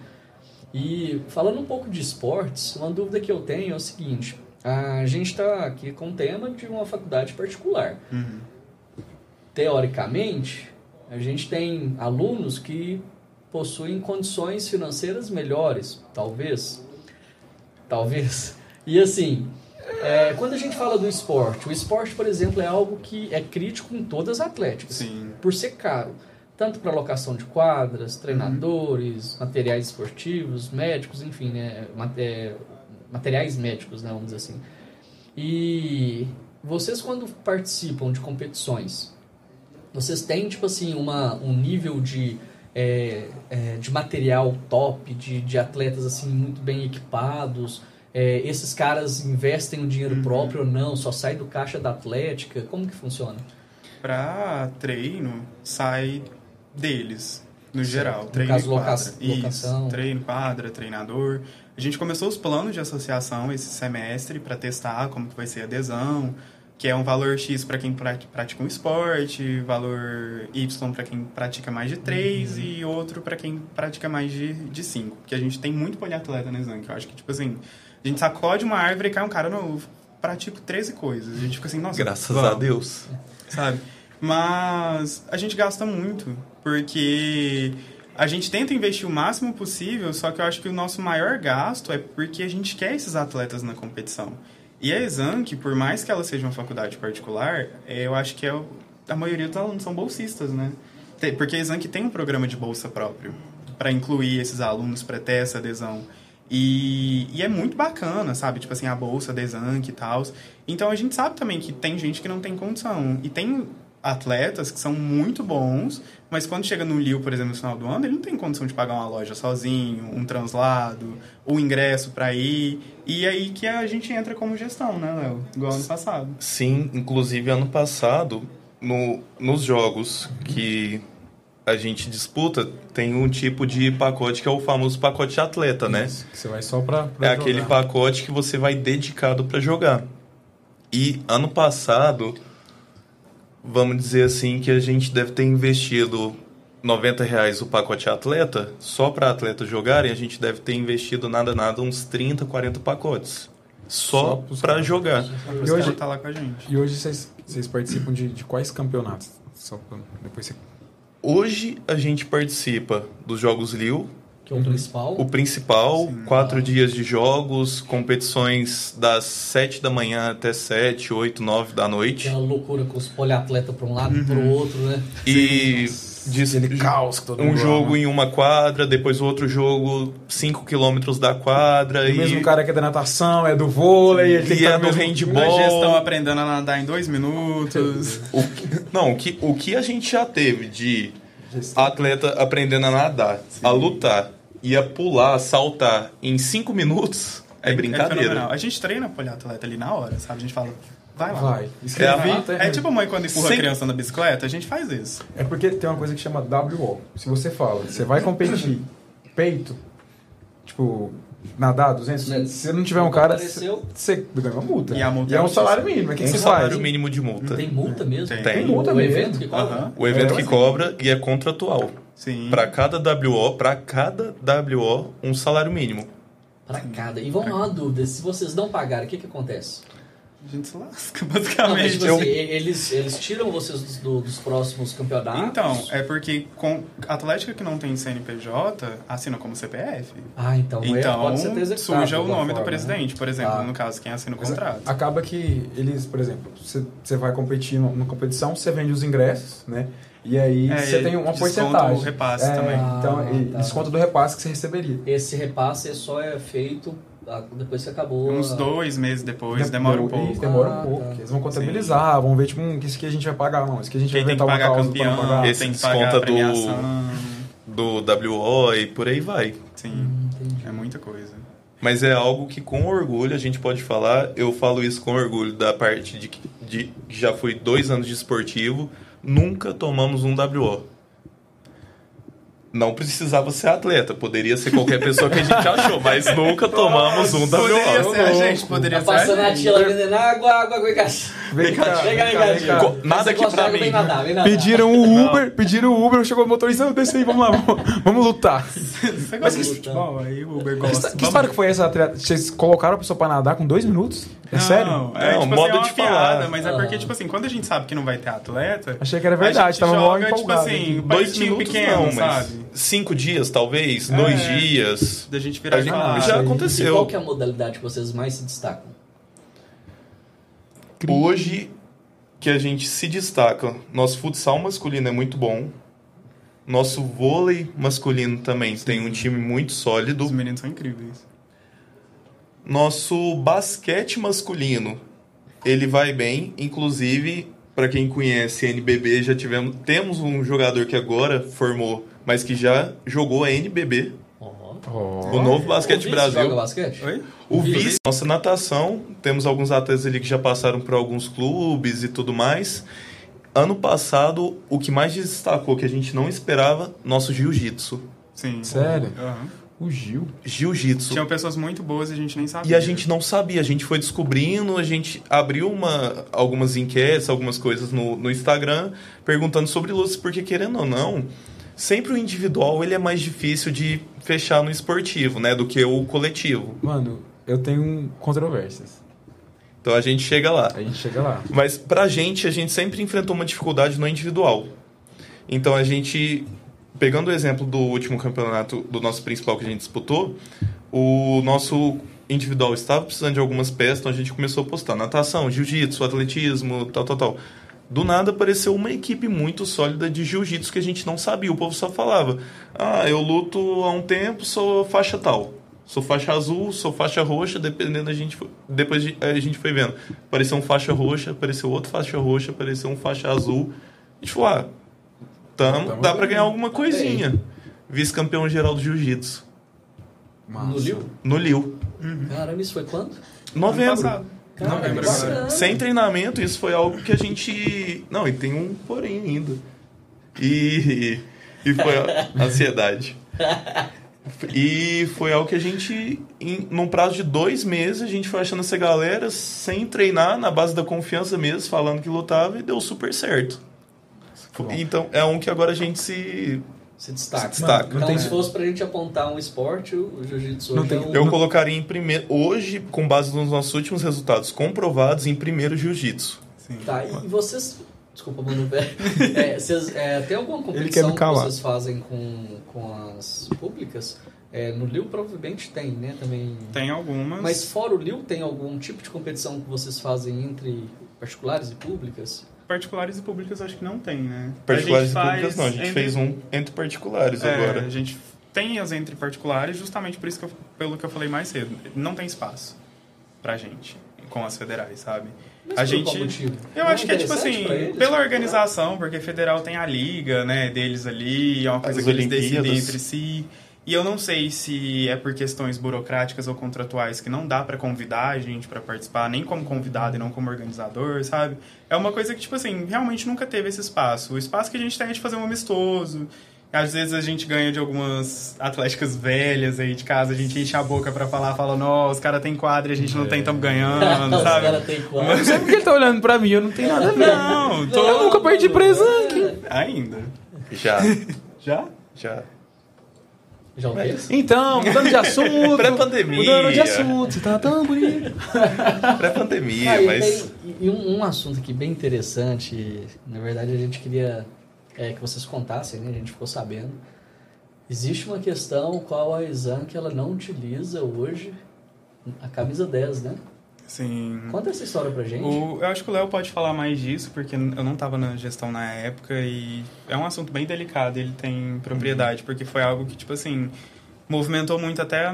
[SPEAKER 1] E falando um pouco de esportes, uma dúvida que eu tenho é o seguinte: a gente está aqui com o tema de uma faculdade particular.
[SPEAKER 4] Uhum
[SPEAKER 1] teoricamente, a gente tem alunos que possuem condições financeiras melhores, talvez. Talvez. E assim, é, quando a gente fala do esporte, o esporte, por exemplo, é algo que é crítico em todas as atléticas,
[SPEAKER 4] Sim.
[SPEAKER 1] por ser caro. Tanto para locação de quadras, treinadores, uhum. materiais esportivos, médicos, enfim, né, é, materiais médicos, né, vamos dizer assim. E vocês, quando participam de competições, vocês têm, tipo assim, uma, um nível de, é, é, de material top, de, de atletas, assim, muito bem equipados? É, esses caras investem o dinheiro uhum. próprio ou não? Só sai do caixa da Atlética? Como que funciona?
[SPEAKER 4] Para treino, sai deles, no certo. geral. Treino
[SPEAKER 1] no caso, loca locação.
[SPEAKER 4] Isso, treino, quadra, treinador. A gente começou os planos de associação esse semestre para testar como que vai ser a adesão, que é um valor X para quem pratica um esporte, valor Y para quem pratica mais de 3 uhum. e outro para quem pratica mais de, de 5. Porque a gente tem muito poliatleta na que eu acho que, tipo assim, a gente sacode uma árvore e cai um cara, eu pratico 13 coisas. A gente fica assim, nossa...
[SPEAKER 3] Graças vamos, a Deus.
[SPEAKER 4] Sabe? Mas a gente gasta muito, porque a gente tenta investir o máximo possível, só que eu acho que o nosso maior gasto é porque a gente quer esses atletas na competição. E a Exanc, por mais que ela seja uma faculdade particular, é, eu acho que é, a maioria dos alunos são bolsistas, né? Porque a Exanc tem um programa de bolsa próprio para incluir esses alunos, para ter essa adesão. E, e, é muito bacana, sabe? Tipo assim, a bolsa da Exanc e tal. Então a gente sabe também que tem gente que não tem condição. E tem atletas que são muito bons, mas quando chega no Lille, por exemplo, no final do ano, ele não tem condição de pagar uma loja sozinho, um translado, o um ingresso para ir. E aí que a gente entra como gestão, né, Léo? Igual ano passado.
[SPEAKER 3] Sim, inclusive ano passado, no, nos jogos que a gente disputa, tem um tipo de pacote que é o famoso pacote atleta, né?
[SPEAKER 5] Isso, que você vai só pra,
[SPEAKER 3] pra É jogar. aquele pacote que você vai dedicado para jogar. E ano passado vamos dizer assim, que a gente deve ter investido 90 reais o pacote atleta, só para atleta jogarem, a gente deve ter investido nada, nada, uns 30, 40 pacotes. Só, só para jogar.
[SPEAKER 4] E hoje, tá lá com a gente.
[SPEAKER 5] E hoje vocês, vocês participam de, de quais campeonatos? Só pra depois você...
[SPEAKER 3] Hoje a gente participa dos Jogos Lille,
[SPEAKER 1] que é o principal.
[SPEAKER 3] O principal, Sim, quatro dias de jogos, competições das sete da manhã até sete, oito, nove da noite.
[SPEAKER 1] Aquela loucura com os poliatletas para um lado e uhum. para o outro, né?
[SPEAKER 3] E diz,
[SPEAKER 5] Aquele caos que todo
[SPEAKER 3] um jogo em uma quadra, depois outro jogo cinco quilômetros da quadra.
[SPEAKER 5] O e... mesmo cara que é da natação, é do vôlei,
[SPEAKER 3] ele e é do handball.
[SPEAKER 4] Já estão aprendendo a nadar em dois minutos.
[SPEAKER 3] o que, não, o que, o que a gente já teve de atleta aprendendo a nadar, Sim. a lutar e a pular, a saltar em cinco minutos é, é brincadeira. É
[SPEAKER 4] a gente treina poliatleta ali na hora, sabe? A gente fala, vai lá.
[SPEAKER 5] Vai.
[SPEAKER 4] É, é, tipo a mãe quando empurra Sem... a criança na bicicleta, a gente faz isso.
[SPEAKER 5] É porque tem uma coisa que chama WO. Se você fala, você vai competir peito, tipo, nadar 200,
[SPEAKER 1] Né?
[SPEAKER 5] se você não tiver um cara,
[SPEAKER 1] Apareceu.
[SPEAKER 5] você ganha uma multa.
[SPEAKER 4] E a multa
[SPEAKER 5] é
[SPEAKER 4] é
[SPEAKER 5] um salário mínimo. O que,
[SPEAKER 3] um
[SPEAKER 5] que você
[SPEAKER 3] salário
[SPEAKER 5] faz?
[SPEAKER 3] mínimo de multa.
[SPEAKER 1] Tem multa mesmo?
[SPEAKER 4] Tem.
[SPEAKER 5] Tem multa
[SPEAKER 1] o
[SPEAKER 5] mesmo.
[SPEAKER 1] evento que cobra?
[SPEAKER 3] O evento
[SPEAKER 5] É,
[SPEAKER 3] que
[SPEAKER 5] sim.
[SPEAKER 3] cobra e é contratual.
[SPEAKER 4] Sim.
[SPEAKER 3] Para cada WO, para cada WO, um salário mínimo.
[SPEAKER 1] Pra cada. E vamos lá uma dúvida. Se vocês não pagarem, o que que acontece?
[SPEAKER 4] A gente se lasca,
[SPEAKER 1] Não,
[SPEAKER 4] basicamente.
[SPEAKER 1] tipo
[SPEAKER 3] eu-
[SPEAKER 1] assim, eles, eles tiram vocês dos, do- dos próximos campeonatos?
[SPEAKER 4] Então, é porque com Atlética que não tem CNPJ assina como CPF.
[SPEAKER 1] Ah, então, é,
[SPEAKER 4] Então,
[SPEAKER 1] pode ser executado
[SPEAKER 4] suja o nome do
[SPEAKER 1] forma,
[SPEAKER 4] presidente, por exemplo,
[SPEAKER 1] Tá.
[SPEAKER 4] no caso, quem assina o
[SPEAKER 5] Mas
[SPEAKER 4] contrato.
[SPEAKER 5] Acaba que eles, por exemplo, você, você vai competir numa competição, você vende os ingressos, né? E aí
[SPEAKER 4] É,
[SPEAKER 5] você tem uma porcentagem.
[SPEAKER 4] o repasse
[SPEAKER 5] É,
[SPEAKER 4] também.
[SPEAKER 5] Então,
[SPEAKER 1] Ah, tá.
[SPEAKER 5] desconto do repasse que você receberia.
[SPEAKER 1] né? Esse repasse só é feito ah, depois que acabou.
[SPEAKER 4] Uns
[SPEAKER 1] a-
[SPEAKER 4] dois meses depois, demora um
[SPEAKER 5] Isso,
[SPEAKER 4] pouco.
[SPEAKER 5] demora
[SPEAKER 1] Ah,
[SPEAKER 5] um pouco.
[SPEAKER 1] tá.
[SPEAKER 5] Eles vão contabilizar, vão ver, tipo, hum, isso que a gente vai pagar, não. Isso que a gente
[SPEAKER 4] Quem
[SPEAKER 5] vai
[SPEAKER 4] tem que pagar campeão,
[SPEAKER 5] pagar.
[SPEAKER 3] Esse
[SPEAKER 4] tem que pagar a
[SPEAKER 3] do-. Do WO e por aí vai.
[SPEAKER 4] Sim,
[SPEAKER 1] Hum,
[SPEAKER 4] é muita coisa.
[SPEAKER 3] Mas é algo que com orgulho a gente pode falar. Eu falo isso com orgulho da parte de que de, que já fui dois anos de esportivo. Nunca tomamos um WO. Não precisava ser atleta, poderia ser qualquer pessoa que a gente achou, mas nunca tomamos um
[SPEAKER 4] Poderia
[SPEAKER 3] WO.
[SPEAKER 4] ser a gente, poderia
[SPEAKER 1] Tá
[SPEAKER 4] ser
[SPEAKER 1] passando a
[SPEAKER 4] gente.
[SPEAKER 1] tia lá vendendo água, água, água.
[SPEAKER 5] Vem cá,
[SPEAKER 1] Vem cá, vem cá,
[SPEAKER 3] nada aqui pra mim.
[SPEAKER 1] nadar, vem nadar.
[SPEAKER 5] Pediram o Uber, pediram o Uber, chegou o motorista, desce aí, vamos lá, vamos, vamos lutar.
[SPEAKER 4] Você
[SPEAKER 1] Mas
[SPEAKER 4] gosta
[SPEAKER 1] que-
[SPEAKER 4] de futebol? Aí o Uber
[SPEAKER 5] Que,
[SPEAKER 4] gosta.
[SPEAKER 5] que história que foi essa? atleta? Vocês colocaram a pessoa pra nadar com dois minutos? É sério?
[SPEAKER 4] Não, é,
[SPEAKER 3] Não,
[SPEAKER 4] tipo
[SPEAKER 3] modo
[SPEAKER 4] assim, é uma
[SPEAKER 3] de
[SPEAKER 4] piada, mas é porque, tipo assim, quando a gente sabe que não vai ter atleta...
[SPEAKER 5] Achei que era verdade, tava mó
[SPEAKER 4] joga, tipo
[SPEAKER 5] empolgado
[SPEAKER 4] assim,
[SPEAKER 5] aqui.
[SPEAKER 4] um
[SPEAKER 3] Dois minutos
[SPEAKER 4] pequeno, sabe?
[SPEAKER 3] Cinco dias, talvez,
[SPEAKER 4] É.
[SPEAKER 3] dois dias.
[SPEAKER 4] Da gente virar
[SPEAKER 3] A gente-
[SPEAKER 4] falar.
[SPEAKER 3] já
[SPEAKER 5] aí.
[SPEAKER 1] E
[SPEAKER 3] aconteceu.
[SPEAKER 1] qual que é a modalidade que vocês mais se destacam?
[SPEAKER 3] Hoje que a gente se destaca, nosso futsal masculino é muito bom. Nosso vôlei masculino também tem um time muito sólido.
[SPEAKER 4] Os meninos são incríveis.
[SPEAKER 3] Nosso basquete masculino, ele vai bem, inclusive para quem conhece NBB, já tivemos temos um jogador que agora formou, mas que já jogou a NBB,
[SPEAKER 1] Ó.
[SPEAKER 5] Oh.
[SPEAKER 3] o novo basquete
[SPEAKER 1] O vice
[SPEAKER 3] Brasil.
[SPEAKER 1] joga basquete?
[SPEAKER 4] Oi?
[SPEAKER 3] O vice, nossa natação, temos alguns atletas ali que já passaram por alguns clubes e tudo mais. Ano passado, o que mais destacou, que a gente não esperava, nosso jiu-jitsu.
[SPEAKER 4] Sim.
[SPEAKER 5] Sério?
[SPEAKER 4] Aham.
[SPEAKER 5] O Gil.
[SPEAKER 3] Jiu-jitsu.
[SPEAKER 4] Tinham pessoas muito boas e a gente nem sabia.
[SPEAKER 3] E a gente não sabia, a gente foi descobrindo, a gente abriu uma, algumas enquetes, algumas coisas no, no Instagram, perguntando sobre lutas, porque querendo ou não, sempre o individual ele é mais difícil de fechar no esportivo, né, do que o coletivo.
[SPEAKER 5] Mano, eu tenho controvérsias.
[SPEAKER 3] Então a gente chega lá.
[SPEAKER 5] A gente chega lá.
[SPEAKER 3] Mas pra gente, a gente sempre enfrentou uma dificuldade no individual. Então a gente, pegando o exemplo do último campeonato do nosso principal que a gente disputou, o nosso individual estava precisando de algumas peças, então a gente começou a postar natação, jiu-jitsu, atletismo, tal, tal, tal. Do nada apareceu uma equipe muito sólida de jiu-jitsu que a gente não sabia. O povo só falava: Ah, eu luto há um tempo, sou faixa tal. Sou faixa azul, sou faixa roxa, dependendo da gente. foi- Depois de- a gente foi vendo. Apareceu um faixa roxa, apareceu outro faixa roxa, apareceu um faixa azul. A gente falou: Ah, tamo,
[SPEAKER 5] Tamo
[SPEAKER 3] dá pra
[SPEAKER 5] bem.
[SPEAKER 3] ganhar alguma coisinha. Vice-campeão geral do jiu-jitsu.
[SPEAKER 1] No Liu?
[SPEAKER 3] No Liu.
[SPEAKER 1] Caramba, isso foi quando?
[SPEAKER 4] Ano
[SPEAKER 3] Novembro.
[SPEAKER 4] Agora.
[SPEAKER 1] bacana.
[SPEAKER 3] Sem treinamento, isso foi algo que a gente. Não, e tem um porém ainda. E, e foi a ansiedade. E foi algo que a gente, em, num prazo de dois meses, a gente foi achando essa galera sem treinar, na base da confiança mesmo, falando que lutava e deu super certo. Então é um que agora a gente se.
[SPEAKER 1] Se destaca.
[SPEAKER 3] Se destaca.
[SPEAKER 1] Então,
[SPEAKER 5] Não tem-
[SPEAKER 1] se fosse pra gente apontar um esporte, o jiu-jitsu
[SPEAKER 5] Não
[SPEAKER 1] hoje
[SPEAKER 5] tem-
[SPEAKER 1] é um...
[SPEAKER 3] Eu colocaria em primeiro. Hoje, com base nos nossos últimos resultados comprovados, em primeiro jiu-jitsu.
[SPEAKER 4] Sim.
[SPEAKER 1] Tá, e vocês... Desculpa, mano. É, vocês, é, tem alguma competição que vocês fazem com, com as públicas? É, no Liu provavelmente tem, né? Também...
[SPEAKER 4] Tem algumas.
[SPEAKER 1] Mas fora o Liu, tem algum tipo de competição que vocês fazem entre particulares e públicas?
[SPEAKER 4] Particulares e públicas acho que não tem, né?
[SPEAKER 3] Particulares e
[SPEAKER 4] A gente
[SPEAKER 3] públicas não, a gente
[SPEAKER 4] entre-
[SPEAKER 3] fez um entre particulares
[SPEAKER 4] É,
[SPEAKER 3] agora.
[SPEAKER 4] A gente tem as entre particulares justamente por isso que eu, pelo que eu falei mais cedo. Não tem espaço pra gente com as federais, sabe?
[SPEAKER 1] Mas
[SPEAKER 4] a gente? Eu
[SPEAKER 1] Não é
[SPEAKER 4] acho que é tipo assim,
[SPEAKER 1] eles?
[SPEAKER 4] pela organização, porque federal tem a liga, né, deles ali, é uma coisa
[SPEAKER 3] As
[SPEAKER 4] que eles decidem entre si. E eu não sei se é por questões burocráticas ou contratuais que não dá pra convidar a gente pra participar, nem como convidado e não como organizador, sabe? É uma coisa que, tipo assim, realmente nunca teve esse espaço. O espaço que a gente tem é de fazer um amistoso, Às vezes a gente ganha de algumas atléticas velhas aí de casa, a gente enche a boca pra falar, fala, não, os caras têm quadra e a gente não tem, tamo ganhando,
[SPEAKER 1] Os
[SPEAKER 4] sabe?
[SPEAKER 1] caras têm quadra.
[SPEAKER 2] Não sei porque ele tá olhando pra mim, eu não tenho nada a ver.
[SPEAKER 4] Não, tô...
[SPEAKER 2] Eu nunca perdi presa aqui.
[SPEAKER 4] Ainda.
[SPEAKER 3] Já,
[SPEAKER 4] Já?
[SPEAKER 3] já.
[SPEAKER 1] Já o quê?
[SPEAKER 2] Então, mudando de assunto.
[SPEAKER 3] Pré-pandemia.
[SPEAKER 2] Mudando de assunto, você tá tão bonito.
[SPEAKER 3] Pré-pandemia,
[SPEAKER 1] Ah, e
[SPEAKER 3] mas.
[SPEAKER 1] e um, um assunto aqui bem interessante, na verdade a gente queria é, que vocês contassem, né? A gente ficou sabendo. Existe uma questão qual a Exam que ela não utiliza hoje a camisa 10, né?
[SPEAKER 4] Sim.
[SPEAKER 1] Conta essa história pra gente.
[SPEAKER 4] O- eu acho que o Léo pode falar mais disso, porque eu não estava na gestão na época e é um assunto bem delicado, ele tem propriedade, porque foi algo que, tipo assim, movimentou muito até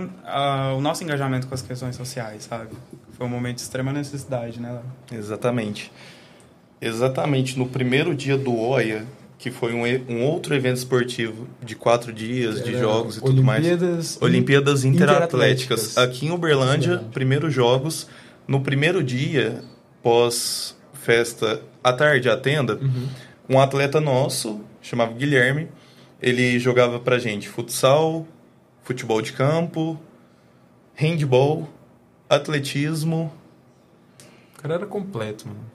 [SPEAKER 4] o nosso engajamento com as questões sociais, sabe? Foi um momento de extrema necessidade, né, Léo?
[SPEAKER 3] Exatamente. Exatamente no primeiro dia do OIA, que foi um, um outro evento esportivo de quatro dias, de
[SPEAKER 2] Era
[SPEAKER 3] jogos e tudo mais.
[SPEAKER 2] Olimpíadas.
[SPEAKER 3] Interatléticas.
[SPEAKER 2] Interatléticas.
[SPEAKER 3] Aqui em Uberlândia, primeiros jogos. No primeiro dia, pós festa à tarde, à tenda, um atleta nosso, chamava Guilherme, ele jogava pra gente futsal, futebol de campo, handball, atletismo,
[SPEAKER 2] O cara era completo, mano.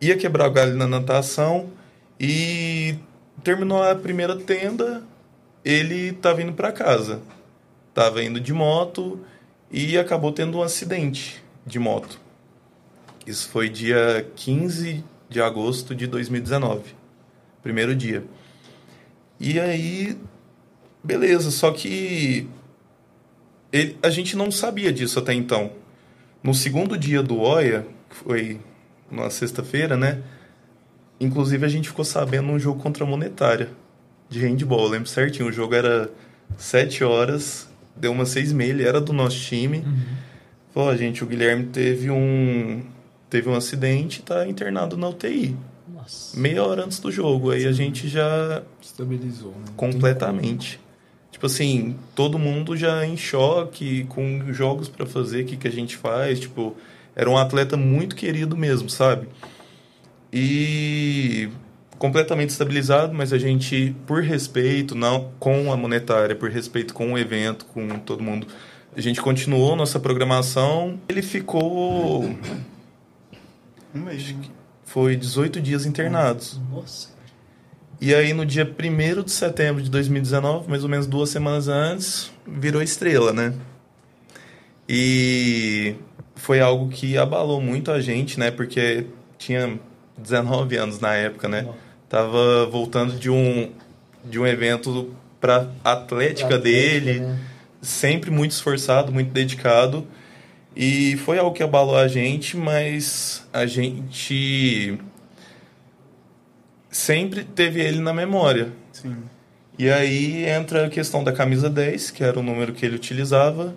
[SPEAKER 3] ia quebrar o galho na natação e terminou a primeira tenda, ele tava indo para casa. Tava indo de moto e acabou tendo um acidente de moto. Isso foi dia 15 de agosto de 2019. Primeiro dia. E aí, beleza, só que ele- a gente não sabia disso até então. No segundo dia do OIA, foi na sexta-feira, né? Inclusive a gente ficou sabendo um jogo contra a Monetária de handball. Lembro certinho, o jogo era 7 horas, deu umas 6 e meia, era do nosso time. Falou, "Ó, gente, o Guilherme teve um teve um acidente e tá internado na UTI.
[SPEAKER 1] Nossa.
[SPEAKER 3] Meia hora antes do jogo. Aí a gente já
[SPEAKER 2] Estabilizou, né?
[SPEAKER 3] completamente. Tipo assim, todo mundo já em choque, com jogos pra fazer, o que, que a gente faz. Tipo, era um atleta muito querido mesmo, sabe? E completamente estabilizado, mas a gente, por respeito não com a monetária, por respeito com o evento, com todo mundo, a gente continuou nossa programação. Ele ficou.
[SPEAKER 4] Um mês.
[SPEAKER 3] Foi 18 dias internados.
[SPEAKER 1] Nossa.
[SPEAKER 3] E aí, no dia 1 de setembro de 2019, mais ou menos duas semanas antes, virou estrela, né? E foi algo que abalou muito a gente, né? Porque tinha 19 anos na época, né? Tava voltando de um, de um evento pra atlética
[SPEAKER 1] Atlética,
[SPEAKER 3] dele,
[SPEAKER 1] né?
[SPEAKER 3] Sempre muito esforçado, muito dedicado. E foi algo que abalou a gente, mas a gente sempre teve ele na memória.
[SPEAKER 4] Sim.
[SPEAKER 3] E aí entra a questão da camisa 10, que era o número que ele utilizava,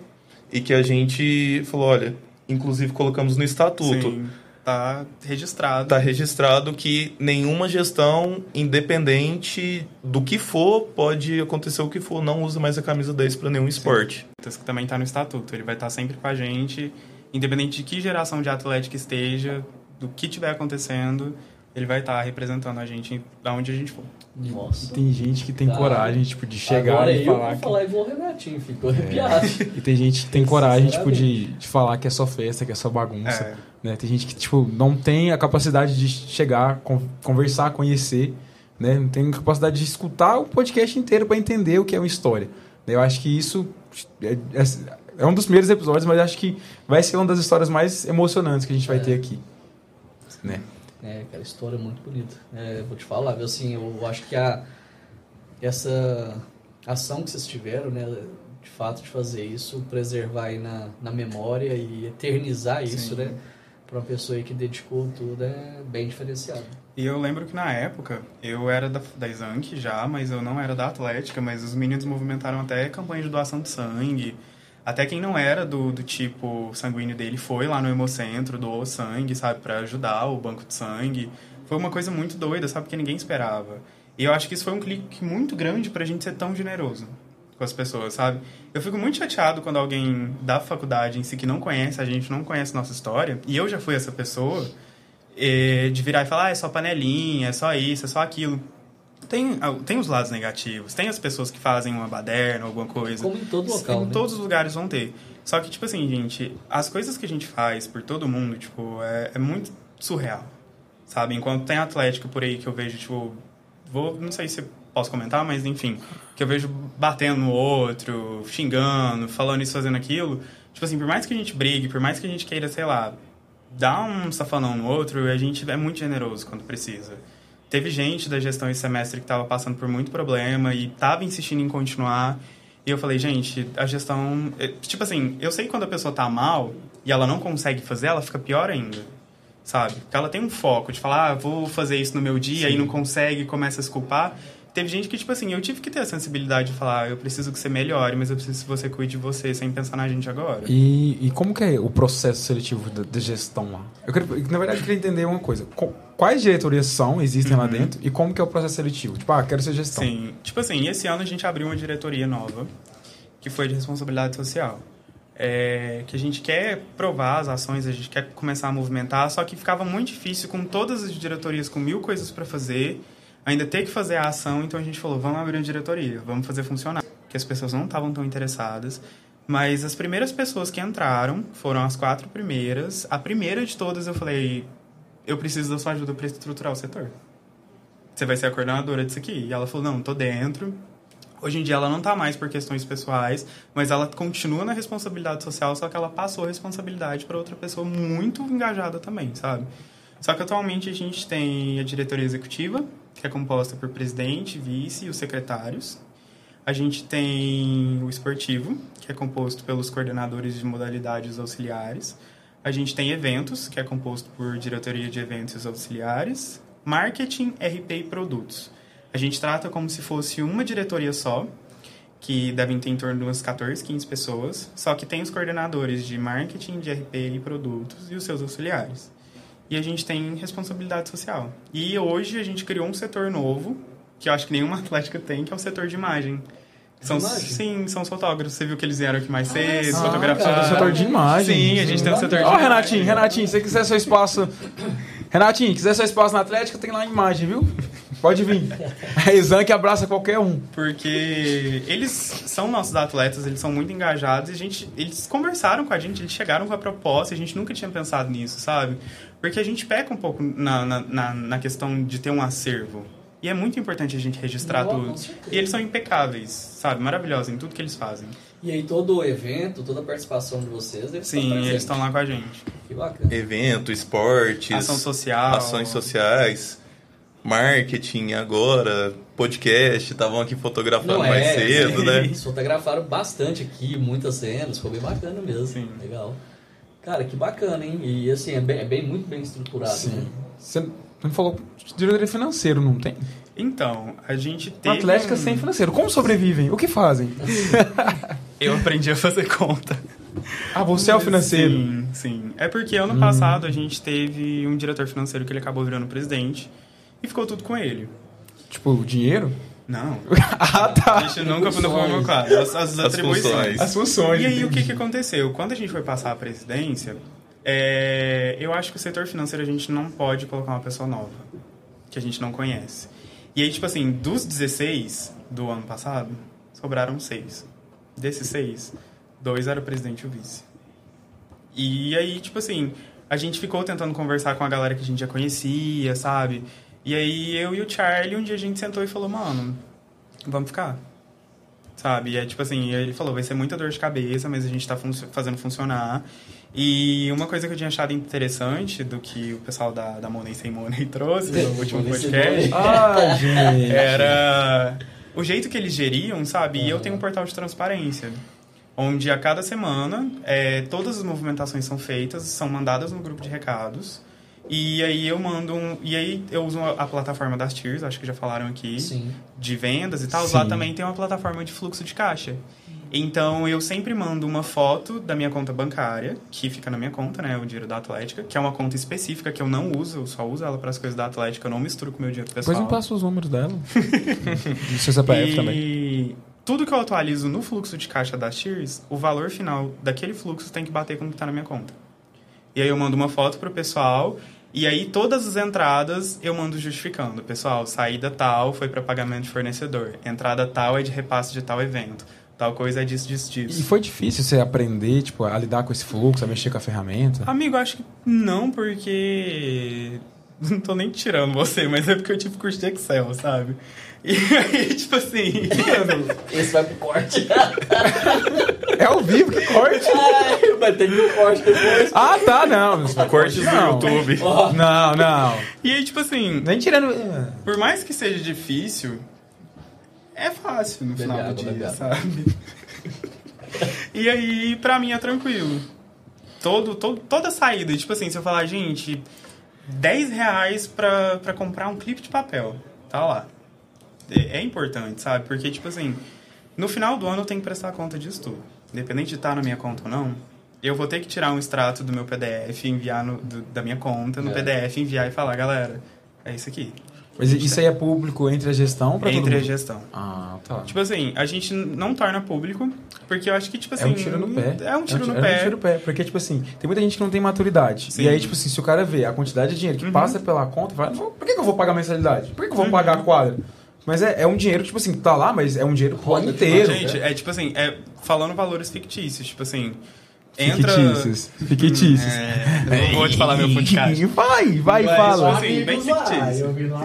[SPEAKER 3] e que a gente falou, olha, inclusive colocamos no estatuto.
[SPEAKER 4] Sim. Tá registrado.
[SPEAKER 3] Está registrado que nenhuma gestão, independente do que for, pode acontecer o que for, não usa mais a camisa 10 para nenhum esporte.
[SPEAKER 4] que também tá no estatuto. Ele vai estar sempre com a gente, independente de que geração de atlética esteja, do que tiver acontecendo, ele vai estar representando a gente da onde a gente for.
[SPEAKER 1] Nossa.
[SPEAKER 2] Tem gente que tem
[SPEAKER 1] Cara,
[SPEAKER 2] coragem, tipo, de chegar
[SPEAKER 1] Agora
[SPEAKER 2] e
[SPEAKER 1] eu
[SPEAKER 2] falar
[SPEAKER 1] vou
[SPEAKER 2] que...
[SPEAKER 1] falar igual o Renatinho, ficou arrepiado.
[SPEAKER 2] E tem gente que tem coragem, tipo, de, de falar que é só festa, que é só bagunça.
[SPEAKER 4] É.
[SPEAKER 2] Né? Tem gente que, tipo, não tem a capacidade de chegar, con- conversar, conhecer, né? Não tem a capacidade de escutar o podcast inteiro para entender o que é uma história. Eu acho que isso é, é- é um dos primeiros episódios, mas acho que vai ser uma das histórias mais emocionantes que a gente vai
[SPEAKER 1] É.
[SPEAKER 2] ter aqui. Né?
[SPEAKER 1] É, cara, história é muito bonita. É, vou te falar, viu, assim, eu acho que a, essa ação que vocês tiveram, né, de fato de fazer isso, preservar aí na, na memória e eternizar isso,
[SPEAKER 4] Sim.
[SPEAKER 1] né, para uma pessoa que dedicou tudo, é bem diferenciado.
[SPEAKER 4] E eu lembro que na época, eu era da, da Zank já, mas eu não era da Atlética, mas os meninos movimentaram até campanha de doação de sangue. Até quem não era do, do tipo sanguíneo dele foi lá no Hemocentro, doou sangue, sabe, para ajudar o banco de sangue. Foi uma coisa muito doida, sabe, que ninguém esperava. E eu acho que isso foi um clique muito grande pra gente ser tão generoso com as pessoas, sabe? Eu fico muito chateado quando alguém da faculdade em si que não conhece, a gente não conhece nossa história, e eu já fui essa pessoa, eh, de virar e falar, ah, é só panelinha, é só isso, é só aquilo. tem, tem os lados negativos, tem as pessoas que fazem uma baderna, alguma coisa.
[SPEAKER 1] Como em todo local.
[SPEAKER 4] Em
[SPEAKER 1] né?
[SPEAKER 4] todos os lugares vão ter. Só que, tipo assim, gente, as coisas que a gente faz por todo mundo, tipo, é, é muito surreal. Sabe? Enquanto tem Atlético por aí que eu vejo, tipo, vou, não sei se posso comentar, mas enfim, que eu vejo batendo no outro, xingando, falando isso, fazendo aquilo. Tipo assim, por mais que a gente brigue, por mais que a gente queira, sei lá, dar um safanão no outro, a gente é muito generoso quando precisa. Teve gente da gestão esse semestre que estava passando por muito problema e estava insistindo em continuar. E eu falei, gente, a gestão. é, Tipo assim, eu sei que quando a pessoa tá mal e ela não consegue fazer, ela fica pior ainda. Sabe? Porque ela tem um foco de falar, ah, vou fazer isso no meu dia e não consegue, começa a se culpar. Teve gente que, tipo assim, eu tive que ter a sensibilidade de falar, eu preciso que você melhore, mas eu preciso que você cuide de você sem pensar na gente agora.
[SPEAKER 5] E, e como que é o processo seletivo da, da gestão lá? Eu queria, na verdade, eu queria entender uma coisa. Co- Quais diretorias são, existem lá dentro, e como que é o processo seletivo? Tipo, ah, quero ser gestão.
[SPEAKER 4] Sim, tipo assim, esse ano a gente abriu uma diretoria nova, que foi de responsabilidade social. É, que a gente quer provar as ações, a gente quer começar a movimentar, só que ficava muito difícil com todas as diretorias com mil coisas para fazer, ainda ter que fazer a ação, então a gente falou, vamos abrir uma diretoria, vamos fazer funcionar. Porque as pessoas não estavam tão interessadas, mas as primeiras pessoas que entraram foram as quatro primeiras. A primeira de todas eu falei, eu preciso da sua ajuda para estruturar o setor você vai ser a coordenadora disso aqui. E ela falou, não, tô dentro. Hoje em dia ela não tá mais por questões pessoais, mas ela continua na responsabilidade social, só que ela passou a responsabilidade para outra pessoa muito engajada também, sabe? Só que atualmente a gente tem a diretoria executiva, que é composta por presidente, vice e os secretários. A gente tem o esportivo, que é composto pelos coordenadores de modalidades auxiliares. A gente tem eventos, que é composto por diretoria de eventos auxiliares. Marketing, RP e produtos. A gente trata como se fosse uma diretoria só, que devem ter em torno de umas 14, 15 pessoas. Só que tem os coordenadores de marketing, de RP e produtos e os seus auxiliares. E a gente tem responsabilidade social. E hoje a gente criou um setor novo, que eu acho que nenhuma atlética tem, que é o setor de imagem. São,
[SPEAKER 1] imagem?
[SPEAKER 4] Sim, são os fotógrafos. Você viu que eles vieram aqui mais cedo,
[SPEAKER 1] sim.
[SPEAKER 4] fotografaram.
[SPEAKER 1] Ah,
[SPEAKER 5] Do setor de imagem.
[SPEAKER 4] Sim, a gente tem um setor de
[SPEAKER 5] Ó,
[SPEAKER 4] imagem.
[SPEAKER 5] Renatinho, Renatinho, se você quiser seu espaço. Renatinho, quiser seu espaço na Atlética, tem lá a imagem, viu? Pode vir. A Exan que abraça qualquer um.
[SPEAKER 4] Porque eles são nossos atletas, eles são muito engajados e a gente, eles conversaram com a gente, eles chegaram com a proposta e a gente nunca tinha pensado nisso, sabe? Porque a gente peca um pouco na, na, na, na questão de ter um acervo. E é muito importante a gente registrar
[SPEAKER 1] com
[SPEAKER 4] tudo. E eles são impecáveis, sabe? Maravilhosos em tudo que eles fazem.
[SPEAKER 1] E aí todo o evento, toda a participação de vocês deve
[SPEAKER 4] Sim, eles estão lá com a gente.
[SPEAKER 1] Que bacana.
[SPEAKER 3] Evento, esportes,
[SPEAKER 4] Ação social.
[SPEAKER 3] ações sociais, marketing agora, podcast, estavam aqui fotografando
[SPEAKER 1] Não
[SPEAKER 3] mais
[SPEAKER 1] é,
[SPEAKER 3] cedo,
[SPEAKER 1] sim.
[SPEAKER 3] né?
[SPEAKER 1] Eles fotografaram bastante aqui, muitas cenas, ficou bem bacana mesmo.
[SPEAKER 4] Sim.
[SPEAKER 1] Legal. Cara, que bacana, hein? E assim, é bem, é bem- muito bem estruturado, né?
[SPEAKER 5] Você não falou de diretoria financeiro, não tem?
[SPEAKER 4] Então, a gente teve.
[SPEAKER 5] Atlética
[SPEAKER 4] um-
[SPEAKER 5] sem financeiro. Como sobrevivem? O que fazem?
[SPEAKER 4] Eu aprendi a fazer conta.
[SPEAKER 5] Ah, você é o financeiro.
[SPEAKER 4] Sim, sim. É porque ano passado a gente teve um diretor financeiro que ele acabou virando presidente e ficou tudo com ele.
[SPEAKER 5] Tipo, o dinheiro?
[SPEAKER 4] Não.
[SPEAKER 5] ah,
[SPEAKER 4] A
[SPEAKER 5] tá.
[SPEAKER 4] gente nunca foi no meu claro. As, as atribuições.
[SPEAKER 3] funções.
[SPEAKER 5] As funções.
[SPEAKER 4] E aí, o que, que aconteceu? Quando a gente foi passar a presidência, é, eu acho que o setor financeiro a gente não pode colocar uma pessoa nova, que a gente não conhece. E aí, tipo assim, dos 16 do ano passado, sobraram seis. Desses seis, dois eram o presidente e o vice. E aí, tipo assim, a gente ficou tentando conversar com a galera que a gente já conhecia, sabe? E aí, eu e o Charlie, um dia a gente sentou e falou, mano, vamos ficar sabe? E é tipo assim, ele falou, vai ser muita dor de cabeça, mas a gente tá func- fazendo funcionar. E uma coisa que eu tinha achado interessante do que o pessoal da, da Money Sem Money trouxe no último podcast
[SPEAKER 5] Ah, gente.
[SPEAKER 4] era o jeito que eles geriam, sabe? E eu tenho um portal de transparência. Onde a cada semana, é, todas as movimentações são feitas, são mandadas no grupo de recados. E aí eu mando um. E aí eu uso a, plataforma das Tiers, acho que já falaram aqui
[SPEAKER 1] Sim.
[SPEAKER 4] de vendas e tal,
[SPEAKER 5] Sim.
[SPEAKER 4] lá também tem uma plataforma de fluxo de caixa. Então eu sempre mando uma foto da minha conta bancária, que fica na minha conta, né, o dinheiro da Atlética, que é uma conta específica que eu não uso, eu só uso ela para as coisas da Atlética, eu não misturo com o meu dinheiro pessoal.
[SPEAKER 5] Depois me passa os números dela. Do seu CPF
[SPEAKER 4] e
[SPEAKER 5] também.
[SPEAKER 4] tudo que eu atualizo no fluxo de caixa da Cheers, o valor final daquele fluxo tem que bater com o que está na minha conta. E aí eu mando uma foto pro pessoal E aí todas as entradas eu mando justificando. Pessoal, saída tal foi para pagamento de fornecedor. Entrada tal é de repasse de tal evento. Tal coisa é disso, disso, disso.
[SPEAKER 5] E foi difícil você aprender, tipo, a lidar com esse fluxo, a mexer com a ferramenta?
[SPEAKER 4] Amigo, acho que não, porque. Não tô nem tirando você, mas é porque eu tive curso de Excel, sabe? E aí, tipo assim.
[SPEAKER 1] Esse vai pro corte.
[SPEAKER 5] é ao vivo, que corte?
[SPEAKER 1] Ai, vai ter que corte depois.
[SPEAKER 5] Ah, tá, não.
[SPEAKER 3] Cortes do YouTube.
[SPEAKER 5] Oh. Não, não.
[SPEAKER 4] E aí, tipo assim.
[SPEAKER 5] Nem tirando.
[SPEAKER 4] Por mais que seja difícil, é fácil no final do dia, sabe? e aí, pra mim, é tranquilo. Todo, todo, toda saída, tipo assim, se eu falar, gente, 10 reais pra, pra comprar um clipe de papel, tá lá. É, é importante, sabe? Porque, tipo assim, no final do ano eu tenho que prestar conta disso tudo. Independente de estar na minha conta ou não, eu vou ter que tirar um extrato do meu PDF, enviar no, do, da minha conta no é. PDF, enviar e falar, galera, é isso aqui.
[SPEAKER 5] Mas isso aí é público entre a gestão para
[SPEAKER 4] Entre a gestão.
[SPEAKER 5] Ah, tá.
[SPEAKER 4] Tipo assim, a gente não torna público, porque eu acho que, tipo assim...
[SPEAKER 5] É um tiro no pé.
[SPEAKER 4] É um tiro,
[SPEAKER 5] é
[SPEAKER 4] um,
[SPEAKER 5] no,
[SPEAKER 4] pé.
[SPEAKER 5] É um tiro no pé. Porque, tipo assim, tem muita gente que não tem maturidade. Sim. E aí, tipo assim, se o cara vê a quantidade de dinheiro que uhum. passa pela conta, vai, por que, que eu vou pagar mensalidade? Por que, que eu vou uhum. pagar a quadra? Mas é, é um dinheiro, tipo assim, tá lá, mas é um dinheiro pro ano inteiro.
[SPEAKER 4] Gente, é tipo assim, é falando valores fictícios, tipo assim, entra.
[SPEAKER 5] Fictícios. Fictícios.
[SPEAKER 4] É, eu não vou te falar meu podcast.
[SPEAKER 5] Vai, vai,
[SPEAKER 4] Mas,
[SPEAKER 5] fala.
[SPEAKER 4] Tipo assim, bem fictício.
[SPEAKER 1] Eu vi no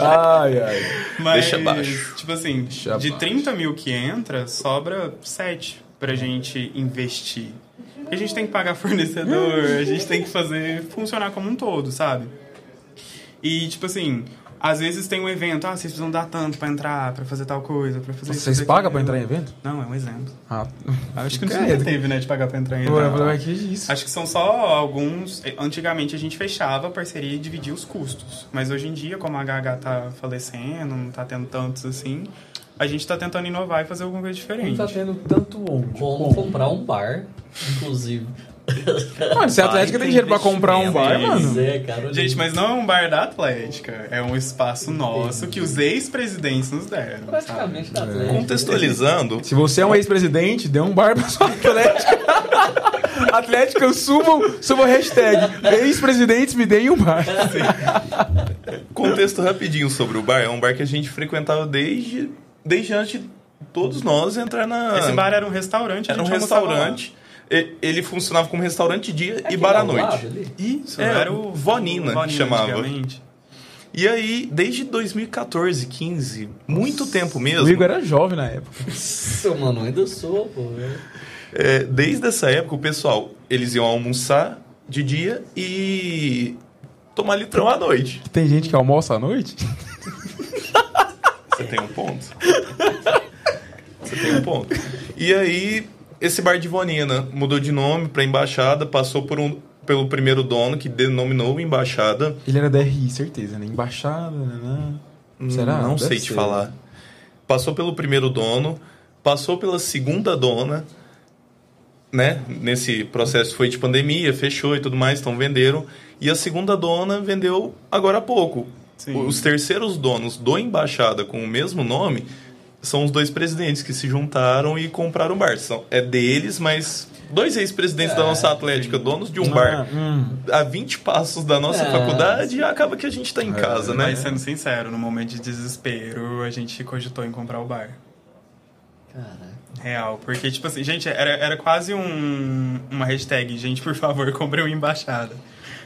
[SPEAKER 5] ai, ai.
[SPEAKER 4] Mas,
[SPEAKER 3] Deixa baixo.
[SPEAKER 4] Tipo assim,
[SPEAKER 3] Deixa
[SPEAKER 4] de
[SPEAKER 3] baixo.
[SPEAKER 4] 30 mil que entra, sobra 7 pra gente investir. A gente tem que pagar fornecedor, a gente tem que fazer funcionar como um todo, sabe? E, tipo assim, às vezes tem um evento, ah, vocês precisam dar tanto pra entrar, pra fazer tal coisa, pra fazer
[SPEAKER 5] Vocês
[SPEAKER 4] isso,
[SPEAKER 5] pagam pra entrar em evento?
[SPEAKER 4] Não, é um exemplo.
[SPEAKER 5] Ah,
[SPEAKER 4] Acho que não teve, né, de pagar pra entrar em evento.
[SPEAKER 5] falei, que isso?
[SPEAKER 4] Acho que são só alguns. Antigamente a gente fechava a parceria e dividia os custos. Mas hoje em dia, como a HH tá falecendo, não tá tendo tantos assim, a gente tá tentando inovar e fazer alguma coisa diferente.
[SPEAKER 5] Não tá tendo tanto onde.
[SPEAKER 1] Como comprar um bar, inclusive.
[SPEAKER 5] Mano, se a Atlética tem dinheiro pra comprar um bar, mano.
[SPEAKER 1] É, cara.
[SPEAKER 4] Gente, mas não é um bar da Atlética, é um espaço nosso que os ex-presidentes nos deram.
[SPEAKER 1] Praticamente da
[SPEAKER 4] sabe?
[SPEAKER 1] Atlética.
[SPEAKER 3] Contextualizando,
[SPEAKER 5] Se você é um ex-presidente, dê um bar pra sua Atlética. Atlética, subam, subam a hashtag. Ex-presidentes, me deem um bar.
[SPEAKER 3] contexto rapidinho sobre o bar. É um bar que a gente frequentava desde, desde antes de todos nós entrar na.
[SPEAKER 4] Esse bar era um restaurante,
[SPEAKER 3] era um restaurante. Ele funcionava como restaurante dia
[SPEAKER 1] É
[SPEAKER 3] e bar à noite.
[SPEAKER 1] ali?
[SPEAKER 4] Isso,
[SPEAKER 3] É,
[SPEAKER 4] era o
[SPEAKER 3] Vonina,
[SPEAKER 4] o
[SPEAKER 3] que chamava. E aí, desde 2014, 15, muito tempo
[SPEAKER 5] O
[SPEAKER 3] mesmo.
[SPEAKER 5] Igor era jovem na época.
[SPEAKER 1] Nossa, mano, ainda sou, pô.
[SPEAKER 3] É, desde essa época, o pessoal, eles iam almoçar de dia e tomar litrão à noite.
[SPEAKER 5] Tem gente que almoça à noite?
[SPEAKER 3] Você tem um ponto? Você tem um ponto. E aí, esse bar de Vonina mudou de nome para Embaixada, passou por um, pelo primeiro dono, que denominou Embaixada.
[SPEAKER 5] Ele era DRI, certeza, né? Embaixada, né? Será?
[SPEAKER 3] Não
[SPEAKER 5] Deve
[SPEAKER 3] sei te
[SPEAKER 5] ser.
[SPEAKER 3] falar. Passou pelo primeiro dono, passou pela segunda dona, né? Nesse processo foi de pandemia, fechou e tudo mais, então venderam. E a segunda dona vendeu agora há pouco.
[SPEAKER 4] Sim.
[SPEAKER 3] Os terceiros donos do Embaixada com o mesmo nome são os dois presidentes que se juntaram e compraram o bar. São, é deles, mas dois ex-presidentes da nossa Atlética, donos de um bar
[SPEAKER 5] hum.
[SPEAKER 3] a 20 passos da nossa
[SPEAKER 1] É.
[SPEAKER 3] faculdade, e acaba que a gente tá em casa, né?
[SPEAKER 4] Mas sendo sincero, no momento de desespero, a gente cogitou em comprar o bar.
[SPEAKER 1] Caraca.
[SPEAKER 4] Real. Porque, tipo assim, gente, era, era quase um, uma hashtag, gente, por favor, compre uma embaixada.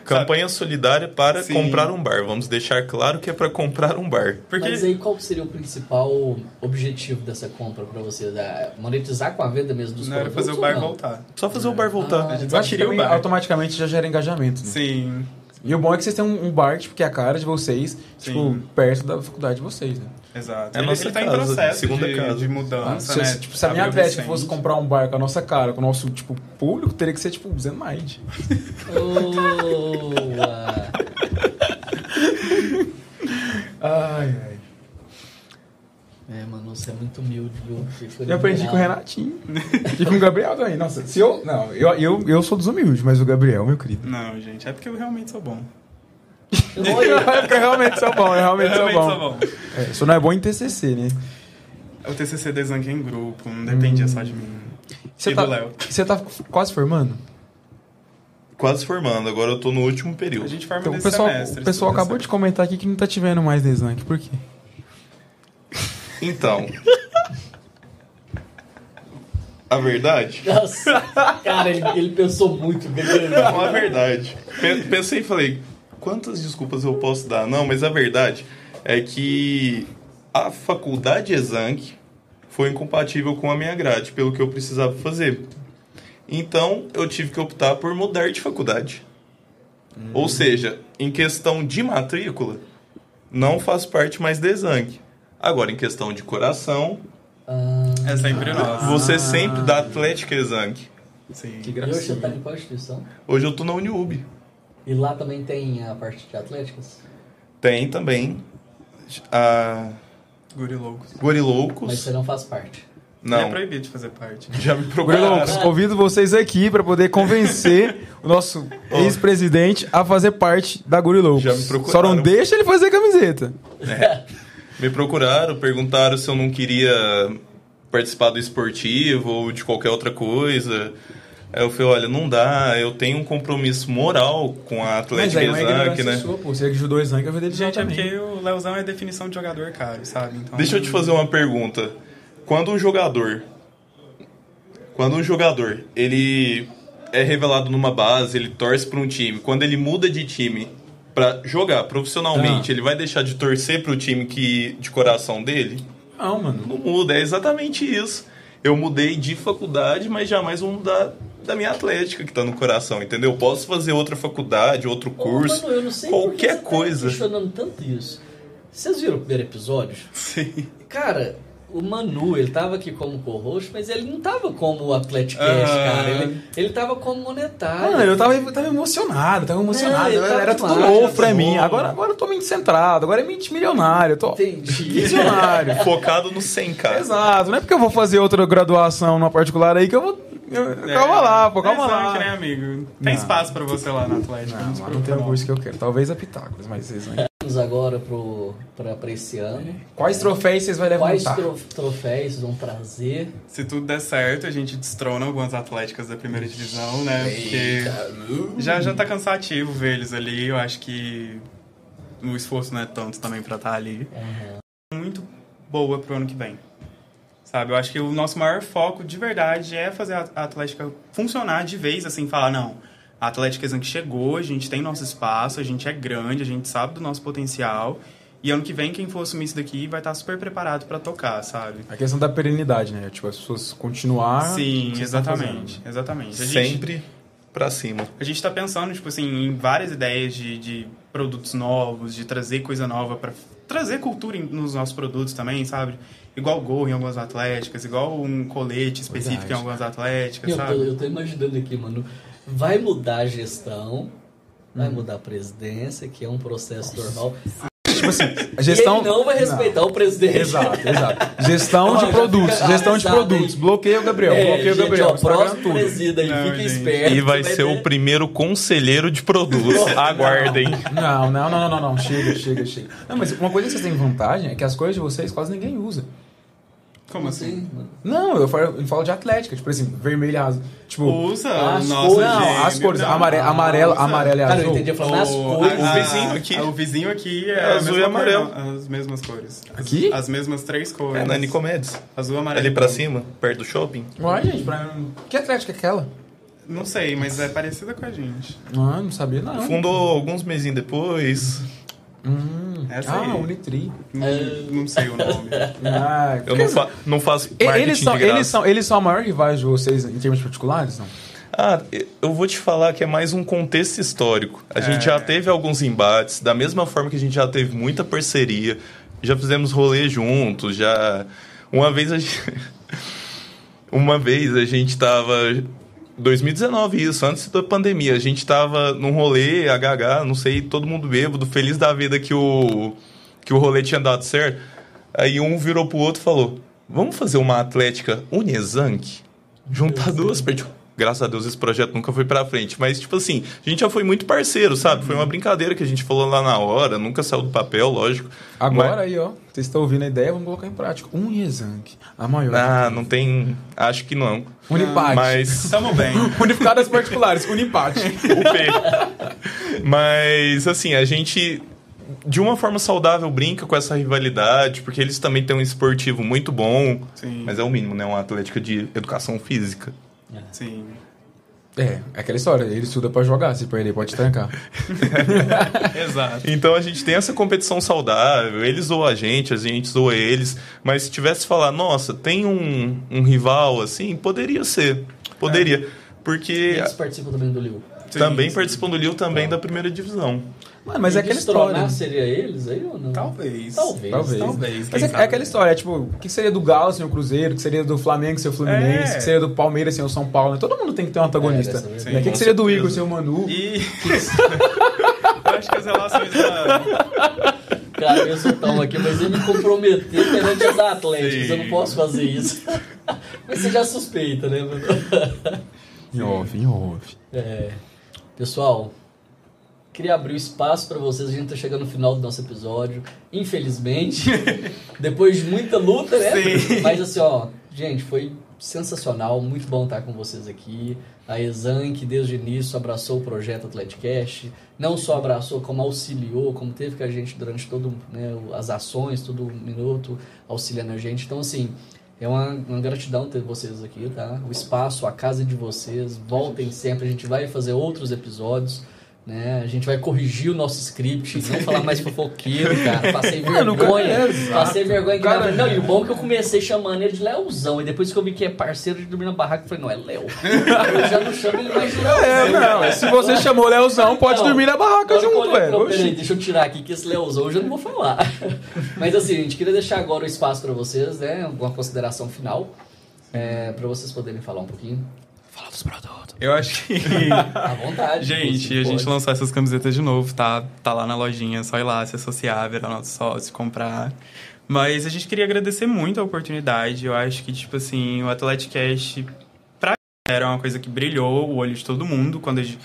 [SPEAKER 3] Campanha solidária para
[SPEAKER 4] Sim.
[SPEAKER 3] comprar um bar. Vamos deixar claro que é para comprar um bar.
[SPEAKER 4] Porque
[SPEAKER 1] Mas aí qual seria o principal objetivo dessa compra pra vocês? É monetizar com a venda mesmo dos
[SPEAKER 4] não era
[SPEAKER 1] produtos?
[SPEAKER 4] fazer o bar
[SPEAKER 1] não?
[SPEAKER 4] voltar.
[SPEAKER 3] Só fazer o bar voltar.
[SPEAKER 1] Ah,
[SPEAKER 4] A gente o bar.
[SPEAKER 5] automaticamente já gera engajamento, né?
[SPEAKER 4] Sim.
[SPEAKER 5] E o bom é que vocês têm um, um bar, tipo, que é a cara de vocês, tipo,
[SPEAKER 4] Sim.
[SPEAKER 5] perto da faculdade de vocês, né?
[SPEAKER 4] Exato.
[SPEAKER 3] É
[SPEAKER 4] ele,
[SPEAKER 3] nossa
[SPEAKER 4] ele tá em
[SPEAKER 3] casa,
[SPEAKER 4] processo
[SPEAKER 3] segunda
[SPEAKER 4] de,
[SPEAKER 3] casa.
[SPEAKER 4] de mudança,
[SPEAKER 5] se,
[SPEAKER 4] né?
[SPEAKER 5] se, tipo, se a minha Atlética fosse comprar um bar com a nossa cara, com o nosso, tipo, público, teria que ser, tipo, Zenmind.
[SPEAKER 1] Boa.
[SPEAKER 5] Ai, ai.
[SPEAKER 1] É, mano, você é muito humilde, viu?
[SPEAKER 5] Eu aprendi com o. Renatinho. e com o Gabriel também. Nossa, se eu... Não, eu, eu, eu sou dos humildes, mas o Gabriel, meu querido.
[SPEAKER 4] Não, gente, é porque eu realmente sou bom.
[SPEAKER 5] É porque eu realmente sou bom, eu realmente,
[SPEAKER 4] Eu realmente
[SPEAKER 5] sou
[SPEAKER 4] sou
[SPEAKER 5] bom.
[SPEAKER 4] bom.
[SPEAKER 5] É, só não é bom em TCC, né?
[SPEAKER 4] O TCC desangue em grupo, não dependia só de mim.
[SPEAKER 5] Você
[SPEAKER 4] e
[SPEAKER 5] tá,
[SPEAKER 4] do Léo.
[SPEAKER 5] você tá quase formando?
[SPEAKER 3] quase formando, agora eu tô no último período.
[SPEAKER 4] A gente forma
[SPEAKER 5] Então, o pessoal,
[SPEAKER 4] semestre.
[SPEAKER 5] o pessoal acabou de comentar aqui que não tá te vendo mais na Slank. Por quê?
[SPEAKER 3] Então. a verdade?
[SPEAKER 1] Nossa, cara, ele, ele pensou muito grande.
[SPEAKER 3] Não, a verdade. Pe- Pensei e falei, quantas desculpas eu posso dar? Não, mas a verdade é que a faculdade Exanc foi incompatível com a minha grade, pelo que eu precisava fazer. Então, eu tive que optar por mudar de faculdade. Ou seja, em questão de matrícula, não faz parte mais da Exanc. Agora, em questão de coração,
[SPEAKER 1] Ah,
[SPEAKER 4] É sempre nós.
[SPEAKER 3] você sempre da Atlética Exanc.
[SPEAKER 4] Sim.
[SPEAKER 5] Que
[SPEAKER 1] e hoje você tá
[SPEAKER 5] gracinha.
[SPEAKER 1] em qual instituição?
[SPEAKER 3] Hoje eu tô na Uniub.
[SPEAKER 1] E lá também tem a parte de atléticas?
[SPEAKER 3] Tem também a
[SPEAKER 4] Guri loucos.
[SPEAKER 1] Mas
[SPEAKER 3] Goriloucos.
[SPEAKER 1] você não faz parte.
[SPEAKER 4] É
[SPEAKER 3] Não,
[SPEAKER 4] proibido de fazer parte.
[SPEAKER 3] já me procuraram.
[SPEAKER 5] convido vocês aqui para poder convencer o nosso ex-presidente a fazer parte da Gurilou.
[SPEAKER 3] Já me procuraram.
[SPEAKER 5] Só não deixa ele fazer camiseta.
[SPEAKER 3] Me procuraram, perguntaram se eu não queria participar do esportivo ou de qualquer outra coisa. Aí eu falei, olha, não dá, eu tenho um compromisso moral com a
[SPEAKER 5] Mas
[SPEAKER 3] Atlética
[SPEAKER 5] aí é uma
[SPEAKER 3] Exanc,
[SPEAKER 5] ignorância
[SPEAKER 3] né?
[SPEAKER 5] sua, pô. Você que ajudou o eu vou dele já
[SPEAKER 4] Gente, é porque o Leozão é definição de jogador caro, sabe? Então,
[SPEAKER 3] Deixa eu te fazer uma pergunta. Quando um jogador. Quando um jogador, ele é revelado numa base, ele torce para um time, quando ele muda de time para jogar profissionalmente,
[SPEAKER 5] Ah.
[SPEAKER 3] ele vai deixar de torcer para o time que de coração dele?
[SPEAKER 5] Não, mano.
[SPEAKER 3] Não muda, é exatamente isso. Eu mudei de faculdade, mas jamais vou mudar da minha atlética que tá no coração, entendeu? Eu posso fazer outra faculdade, outro curso,
[SPEAKER 1] Ô, Manu, eu não sei por que
[SPEAKER 3] qualquer
[SPEAKER 1] você tá
[SPEAKER 3] coisa.
[SPEAKER 1] questionando tanto isso. Vocês viram o primeiro episódio?
[SPEAKER 4] Sim.
[SPEAKER 1] Cara, o Manu, ele tava aqui como co-host, mas ele não tava como Atlético
[SPEAKER 4] Ah.
[SPEAKER 1] cara. Ele, ele tava como monetário.
[SPEAKER 5] Mano, eu tava, eu tava emocionado, tava emocionado.
[SPEAKER 1] É, tava
[SPEAKER 5] era tudo novo pra mim.
[SPEAKER 3] novo.
[SPEAKER 5] Agora, agora eu tô mente centrado, agora é mente milionário. Eu tô
[SPEAKER 1] Entendi.
[SPEAKER 5] visionário.
[SPEAKER 3] Focado no 100k.
[SPEAKER 5] Exato, não é porque eu vou fazer outra graduação numa particular aí que eu vou. eu- calma lá, pô, calma
[SPEAKER 4] é
[SPEAKER 5] lá.
[SPEAKER 4] Né, amigo? Tem
[SPEAKER 5] Não.
[SPEAKER 4] espaço pra você lá na Atlética.
[SPEAKER 5] Não, mas não tem o curso que eu quero. Talvez a Pitágoras, mas vocês não.
[SPEAKER 1] Vamos agora pra esse ano.
[SPEAKER 5] Quais troféus vocês vão
[SPEAKER 1] Quais
[SPEAKER 5] levantar?
[SPEAKER 1] tro- troféus vocês vão trazer?
[SPEAKER 4] Se tudo der certo, a gente destrona algumas atléticas da primeira divisão, né? Porque já, já tá cansativo ver eles ali. Eu acho que o esforço não é tanto também pra estar ali. Muito boa pro ano que vem. Sabe? Eu acho que o nosso maior foco de verdade é fazer a Atlética funcionar de vez, assim, falar, não, a Atlética Exanque chegou, a gente tem nosso espaço, a gente é grande, a gente sabe do nosso potencial. E ano que vem, quem for assumir isso daqui vai estar super preparado pra tocar, sabe?
[SPEAKER 5] A questão da perenidade, né? Tipo, as pessoas continuar.
[SPEAKER 4] Sim,
[SPEAKER 5] que
[SPEAKER 4] exatamente. Exatamente. A gente,
[SPEAKER 3] Sempre pra cima.
[SPEAKER 4] a gente tá pensando, tipo assim, em várias ideias de, de produtos novos, de trazer coisa nova pra trazer cultura nos nossos produtos também, sabe? Igual gol em algumas atléticas, igual um colete específico
[SPEAKER 5] Verdade.
[SPEAKER 4] em algumas atléticas,
[SPEAKER 1] Eu tô,
[SPEAKER 4] sabe?
[SPEAKER 1] eu tô imaginando aqui, mano. Vai mudar a gestão,
[SPEAKER 5] Hum.
[SPEAKER 1] vai mudar a presidência, que é um processo normal.
[SPEAKER 5] Tipo assim, a
[SPEAKER 1] E
[SPEAKER 5] gestão.
[SPEAKER 1] ele não vai respeitar o presidente.
[SPEAKER 5] Exato, exato. Gestão
[SPEAKER 1] Ó,
[SPEAKER 5] de produtos, gestão de produtos.
[SPEAKER 1] aí.
[SPEAKER 5] Bloqueia o Gabriel,
[SPEAKER 1] É,
[SPEAKER 5] bloqueia o
[SPEAKER 1] gente,
[SPEAKER 5] Gabriel.
[SPEAKER 1] ó, próximo
[SPEAKER 5] tudo.
[SPEAKER 1] presida aí,
[SPEAKER 4] Não,
[SPEAKER 1] fica
[SPEAKER 4] gente.
[SPEAKER 1] esperto.
[SPEAKER 3] E vai
[SPEAKER 1] que
[SPEAKER 3] ser o
[SPEAKER 1] ter-
[SPEAKER 3] primeiro conselheiro de produtos. Aguardem.
[SPEAKER 5] Não, não, não, não, não, não. Chega, chega, chega. Não, mas uma coisa que vocês têm vantagem é que as coisas de vocês quase ninguém usa.
[SPEAKER 4] Como assim?
[SPEAKER 5] Não, eu falo, eu falo de atlética, tipo assim, vermelho e azul. Tipo,
[SPEAKER 4] Usa
[SPEAKER 1] As
[SPEAKER 4] o nosso
[SPEAKER 1] cores.
[SPEAKER 5] não,
[SPEAKER 4] gêmeo,
[SPEAKER 5] as cores,
[SPEAKER 4] não,
[SPEAKER 5] amare,
[SPEAKER 4] não,
[SPEAKER 5] amarelo,
[SPEAKER 4] usa.
[SPEAKER 5] amarelo e
[SPEAKER 1] Cara, eu
[SPEAKER 5] azul.
[SPEAKER 1] entendi falando as
[SPEAKER 4] O-
[SPEAKER 1] cores.
[SPEAKER 4] a-
[SPEAKER 3] O vizinho aqui.
[SPEAKER 4] a- O vizinho aqui é,
[SPEAKER 3] É azul e amarelo.
[SPEAKER 4] cor, as mesmas cores. As-
[SPEAKER 5] Aqui?
[SPEAKER 4] As mesmas três cores.
[SPEAKER 3] É na Nicomedes.
[SPEAKER 4] Azul, amarelo.
[SPEAKER 3] Ali
[SPEAKER 4] e
[SPEAKER 3] pra cima, perto do shopping.
[SPEAKER 5] Uai, gente, pra... que atlética é aquela?
[SPEAKER 4] Não sei, mas é parecida com a gente.
[SPEAKER 5] Ah, não sabia não.
[SPEAKER 3] Fundou alguns mesinhos depois.
[SPEAKER 5] Hum.
[SPEAKER 4] Essa
[SPEAKER 5] ah,
[SPEAKER 4] aí.
[SPEAKER 5] Unitri.
[SPEAKER 4] Não, não sei o nome.
[SPEAKER 5] Ah,
[SPEAKER 3] Eu não, fa não faço marketing
[SPEAKER 5] eles, são,
[SPEAKER 3] de graça.
[SPEAKER 5] eles, são, eles são a maior rivais de vocês em termos particulares? Não?
[SPEAKER 3] Ah, eu vou te falar que é mais um contexto histórico. A gente já teve alguns embates, da mesma forma que a gente já teve muita parceria, já fizemos rolê juntos, já. Uma vez a gente. Uma vez a gente tava. 2019, isso, antes da pandemia. A gente tava num rolê, HH, não sei, todo mundo bêbado, feliz da vida que o, que o rolê tinha dado certo. Aí um virou pro outro e falou: Vamos fazer uma atlética Unezank? Juntar duas partes. Graças a Deus esse projeto nunca foi pra frente. Mas, tipo assim, a gente já foi muito parceiro, sabe? Foi uma brincadeira que a gente falou lá na hora, nunca saiu do papel, lógico.
[SPEAKER 5] Agora mas... aí, ó, vocês estão ouvindo a ideia, vamos colocar em prática. Unizank, a maior.
[SPEAKER 3] Ah, não tem. Acho que não.
[SPEAKER 5] Unipate.
[SPEAKER 3] Mas.
[SPEAKER 4] Estamos bem.
[SPEAKER 5] Unificadas particulares, Unipate.
[SPEAKER 3] o P. Mas, assim, a gente de uma forma saudável, brinca com essa rivalidade, porque eles também têm um esportivo muito bom. Sim. Mas é o mínimo, né? Uma atlética de educação física.
[SPEAKER 4] É. Sim.
[SPEAKER 5] É, é aquela história, ele estuda para jogar, se perder pode trancar.
[SPEAKER 3] Exato. Então a gente tem essa competição saudável, eles zoam a gente, a gente zoa eles, mas se tivesse falar, nossa, tem um, um rival assim, poderia ser, poderia, é. porque...
[SPEAKER 1] Eles participam também do Lille.
[SPEAKER 3] Também sim. participam do Lille, também tá. da primeira divisão.
[SPEAKER 5] Mano, mas é aquela história.
[SPEAKER 1] seria eles aí ou não?
[SPEAKER 4] Talvez.
[SPEAKER 1] Talvez.
[SPEAKER 5] Talvez. Talvez. Mas é, é, aquela história, é, tipo, o que seria do Galo sem o Cruzeiro, o que seria do Flamengo sem o Fluminense, é. o que seria do Palmeiras sem o São Paulo. Né? Todo mundo tem que ter um antagonista. É, né? O que, que seria do Igor sem o Manu?
[SPEAKER 4] E... eu acho que as relações da...
[SPEAKER 1] Cara, eu sou tão aqui, mas ele me comprometeu perante os atléticos. Eu não posso fazer isso. mas você já suspeita, né?
[SPEAKER 5] Em off, em off.
[SPEAKER 1] É. Pessoal, Queria abrir o espaço para vocês. A gente tá chegando no final do nosso episódio. Infelizmente. depois de muita luta, né? Sim. Mas assim, ó, gente, foi sensacional. Muito bom estar com vocês aqui. A Exan, que desde o início abraçou o projeto Atleticast. Não só abraçou, como auxiliou, como teve com a gente durante todo né, as ações, todo minuto, auxiliando a gente. Então, assim, é uma, uma, gratidão ter vocês aqui, tá? O espaço, a casa de vocês. Voltem sempre. A gente vai fazer outros episódios. Né? A gente vai corrigir o nosso script, não falar mais fofoqueiro, cara. Passei vergonha. É, passei vergonha. Cara, não, e o bom é que eu comecei chamando ele de Leozão. E depois que eu vi que é parceiro de dormir na barraca, eu falei, não, é Léo. eu já não chamo ele mais de Leozão.
[SPEAKER 5] É, não. Se você chamou Leozão, pode não, dormir na barraca junto, velho.
[SPEAKER 1] Peraí, deixa eu tirar aqui que esse Leozão eu já não vou falar. Mas assim, a gente queria deixar agora o espaço para vocês, né? Uma consideração final. É, para vocês poderem falar um pouquinho.
[SPEAKER 5] Fala dos produtos.
[SPEAKER 4] Eu acho que.
[SPEAKER 1] À vontade.
[SPEAKER 4] gente, a gente lançou essas camisetas de novo, tá? Tá lá na lojinha, só ir lá, se associar, virar nosso sócio, comprar. Mas a gente queria agradecer muito a oportunidade. Eu acho que, tipo assim, o Athletic Cash, pra era uma coisa que brilhou o olho de todo mundo quando gente...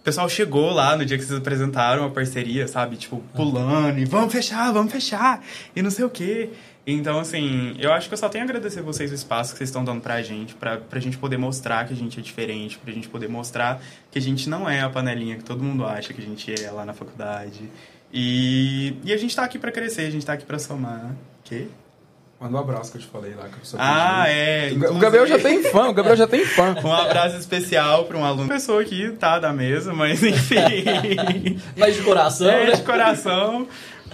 [SPEAKER 4] o pessoal chegou lá no dia que vocês apresentaram a parceria, sabe? Tipo, pulando e vamos fechar, vamos fechar, e não sei o quê. Então, assim, eu acho que eu só tenho a agradecer vocês o espaço que vocês estão dando pra gente, pra, pra gente poder mostrar que a gente é diferente, pra gente poder mostrar que a gente não é a panelinha que todo mundo acha que a gente é lá na faculdade. E, e a gente tá aqui pra crescer, a gente tá aqui pra somar. Quê?
[SPEAKER 5] Manda um abraço que eu te falei lá. Que
[SPEAKER 4] eu ah, é.
[SPEAKER 5] O Gabriel já tem fã, o Gabriel já tem fã.
[SPEAKER 4] um abraço especial para um aluno. Pessoa que tá da mesa, mas enfim.
[SPEAKER 1] mas de coração,
[SPEAKER 4] é,
[SPEAKER 1] né?
[SPEAKER 4] de coração.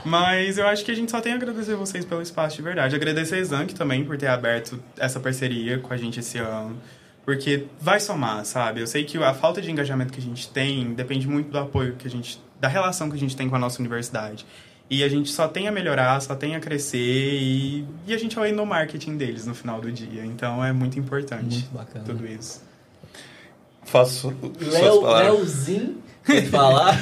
[SPEAKER 4] Mas eu acho que a gente só tem a agradecer vocês pelo espaço de verdade. Agradecer a Exanc também por ter aberto essa parceria com a gente esse ano. Porque vai somar, sabe? Eu sei que a falta de engajamento que a gente tem depende muito do apoio que a gente. da relação que a gente tem com a nossa universidade. E a gente só tem a melhorar, só tem a crescer e, e a gente vai no marketing deles no final do dia. Então é muito importante muito bacana. tudo isso.
[SPEAKER 3] Faço
[SPEAKER 1] Leo, Leozinho Pode falar?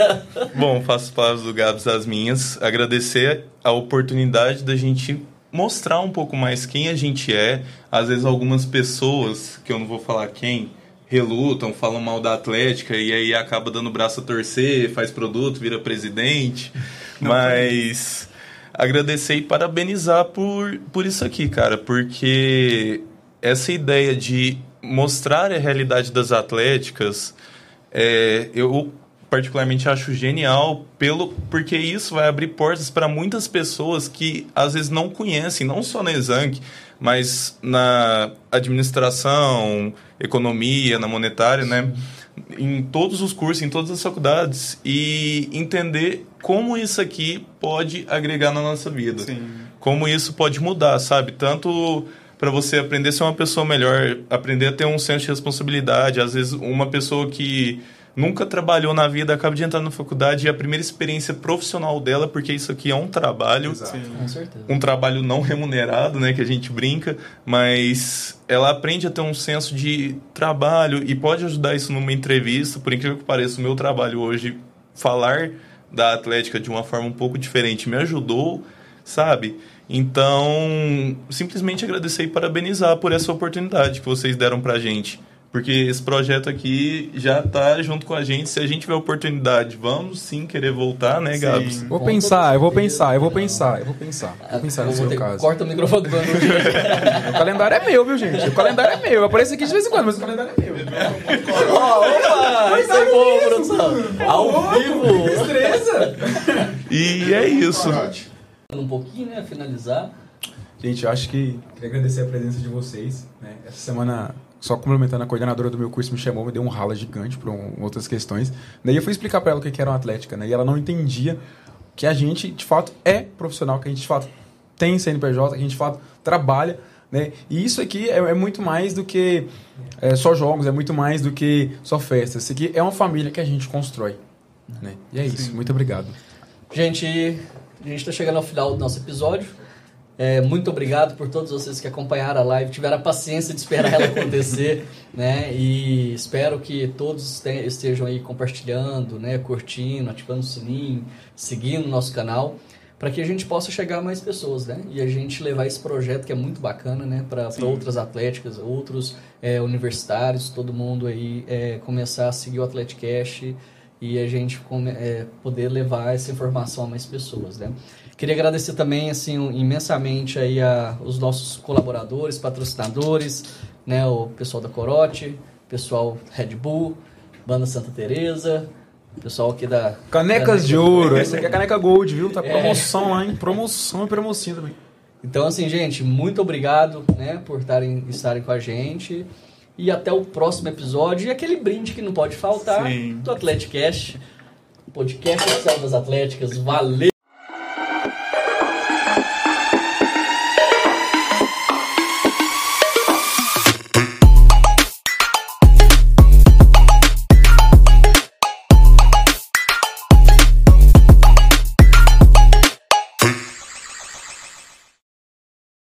[SPEAKER 3] Bom, faço as palavras do Gabs as minhas. Agradecer a oportunidade da gente mostrar um pouco mais quem a gente é. Às vezes algumas pessoas, que eu não vou falar quem, relutam, falam mal da Atlética e aí acaba dando braço a torcer, faz produto, vira presidente. Não, Mas agradecer e parabenizar por, por isso aqui, cara, porque essa ideia de mostrar a realidade das atléticas é, eu particularmente acho genial pelo porque isso vai abrir portas para muitas pessoas que às vezes não conhecem, não só na Exanc, mas na administração, economia, na monetária, né? Em todos os cursos, em todas as faculdades e entender como isso aqui pode agregar na nossa vida. Sim. Como isso pode mudar, sabe? Tanto para você aprender a ser uma pessoa melhor, aprender a ter um senso de responsabilidade. Às vezes, uma pessoa que nunca trabalhou na vida acaba de entrar na faculdade e a primeira experiência profissional dela, porque isso aqui é um trabalho,
[SPEAKER 1] Sim, com certeza.
[SPEAKER 3] um trabalho não remunerado, né, que a gente brinca, mas ela aprende a ter um senso de trabalho e pode ajudar isso numa entrevista. Por incrível que pareça, o meu trabalho hoje falar da Atlética de uma forma um pouco diferente me ajudou, sabe? Então, simplesmente agradecer e parabenizar por essa oportunidade que vocês deram pra gente. Porque esse projeto aqui já tá junto com a gente. Se a gente tiver oportunidade, vamos sim querer voltar, né, Gabs?
[SPEAKER 5] Vou pensar, eu vou pensar, eu vou pensar, eu vou pensar. Vou pensar no seu
[SPEAKER 1] ter-
[SPEAKER 5] caso.
[SPEAKER 1] Corta o microfone do.
[SPEAKER 5] O calendário é meu, viu, gente? O calendário é meu. Eu apareço aqui de vez em quando, mas o calendário é meu.
[SPEAKER 1] Ó, Opa! Isso é bom, produção. Ao vivo.
[SPEAKER 5] Destreza!
[SPEAKER 3] E é isso.
[SPEAKER 1] Um pouquinho, né? Finalizar.
[SPEAKER 5] Gente, eu acho que queria agradecer a presença de vocês. Né? Essa semana, só complementando, a coordenadora do meu curso me chamou, me deu um rala gigante para outras questões. Daí eu fui explicar para ela o que era uma atlética, né? E ela não entendia que a gente, de fato, é profissional, que a gente, de fato, tem CNPJ, que a gente, de fato, trabalha. Né? E isso aqui é, é muito mais do que é, só jogos, é muito mais do que só festas. Isso aqui é uma família que a gente constrói. Né? E é isso. Muito obrigado.
[SPEAKER 1] Gente, a gente está chegando ao final do nosso episódio. É, muito obrigado por todos vocês que acompanharam a live, tiveram a paciência de esperar ela acontecer, né? E espero que todos te- estejam aí compartilhando, né? Curtindo, ativando o sininho, seguindo o nosso canal, para que a gente possa chegar a mais pessoas, né? E a gente levar esse projeto que é muito bacana, né? Para outras atléticas, outros é, universitários, todo mundo aí é, começar a seguir o Atleticast e a gente é, poder levar essa informação a mais pessoas, né? Queria agradecer também, assim, imensamente aí a, os nossos colaboradores, patrocinadores, né? O pessoal da Corote, pessoal Red Bull, Banda Santa Teresa, pessoal aqui da...
[SPEAKER 5] Canecas de ouro. Essa aqui é a caneca Gold, viu? Tá
[SPEAKER 1] É.
[SPEAKER 5] promoção lá, hein? Promoção e promocinha também.
[SPEAKER 1] Então, assim, gente, muito obrigado, né, por estarem, estarem com a gente. E até o próximo episódio. E aquele brinde que não pode faltar
[SPEAKER 4] Sim.
[SPEAKER 1] do Atleticast, podcast das Atléticas. Valeu!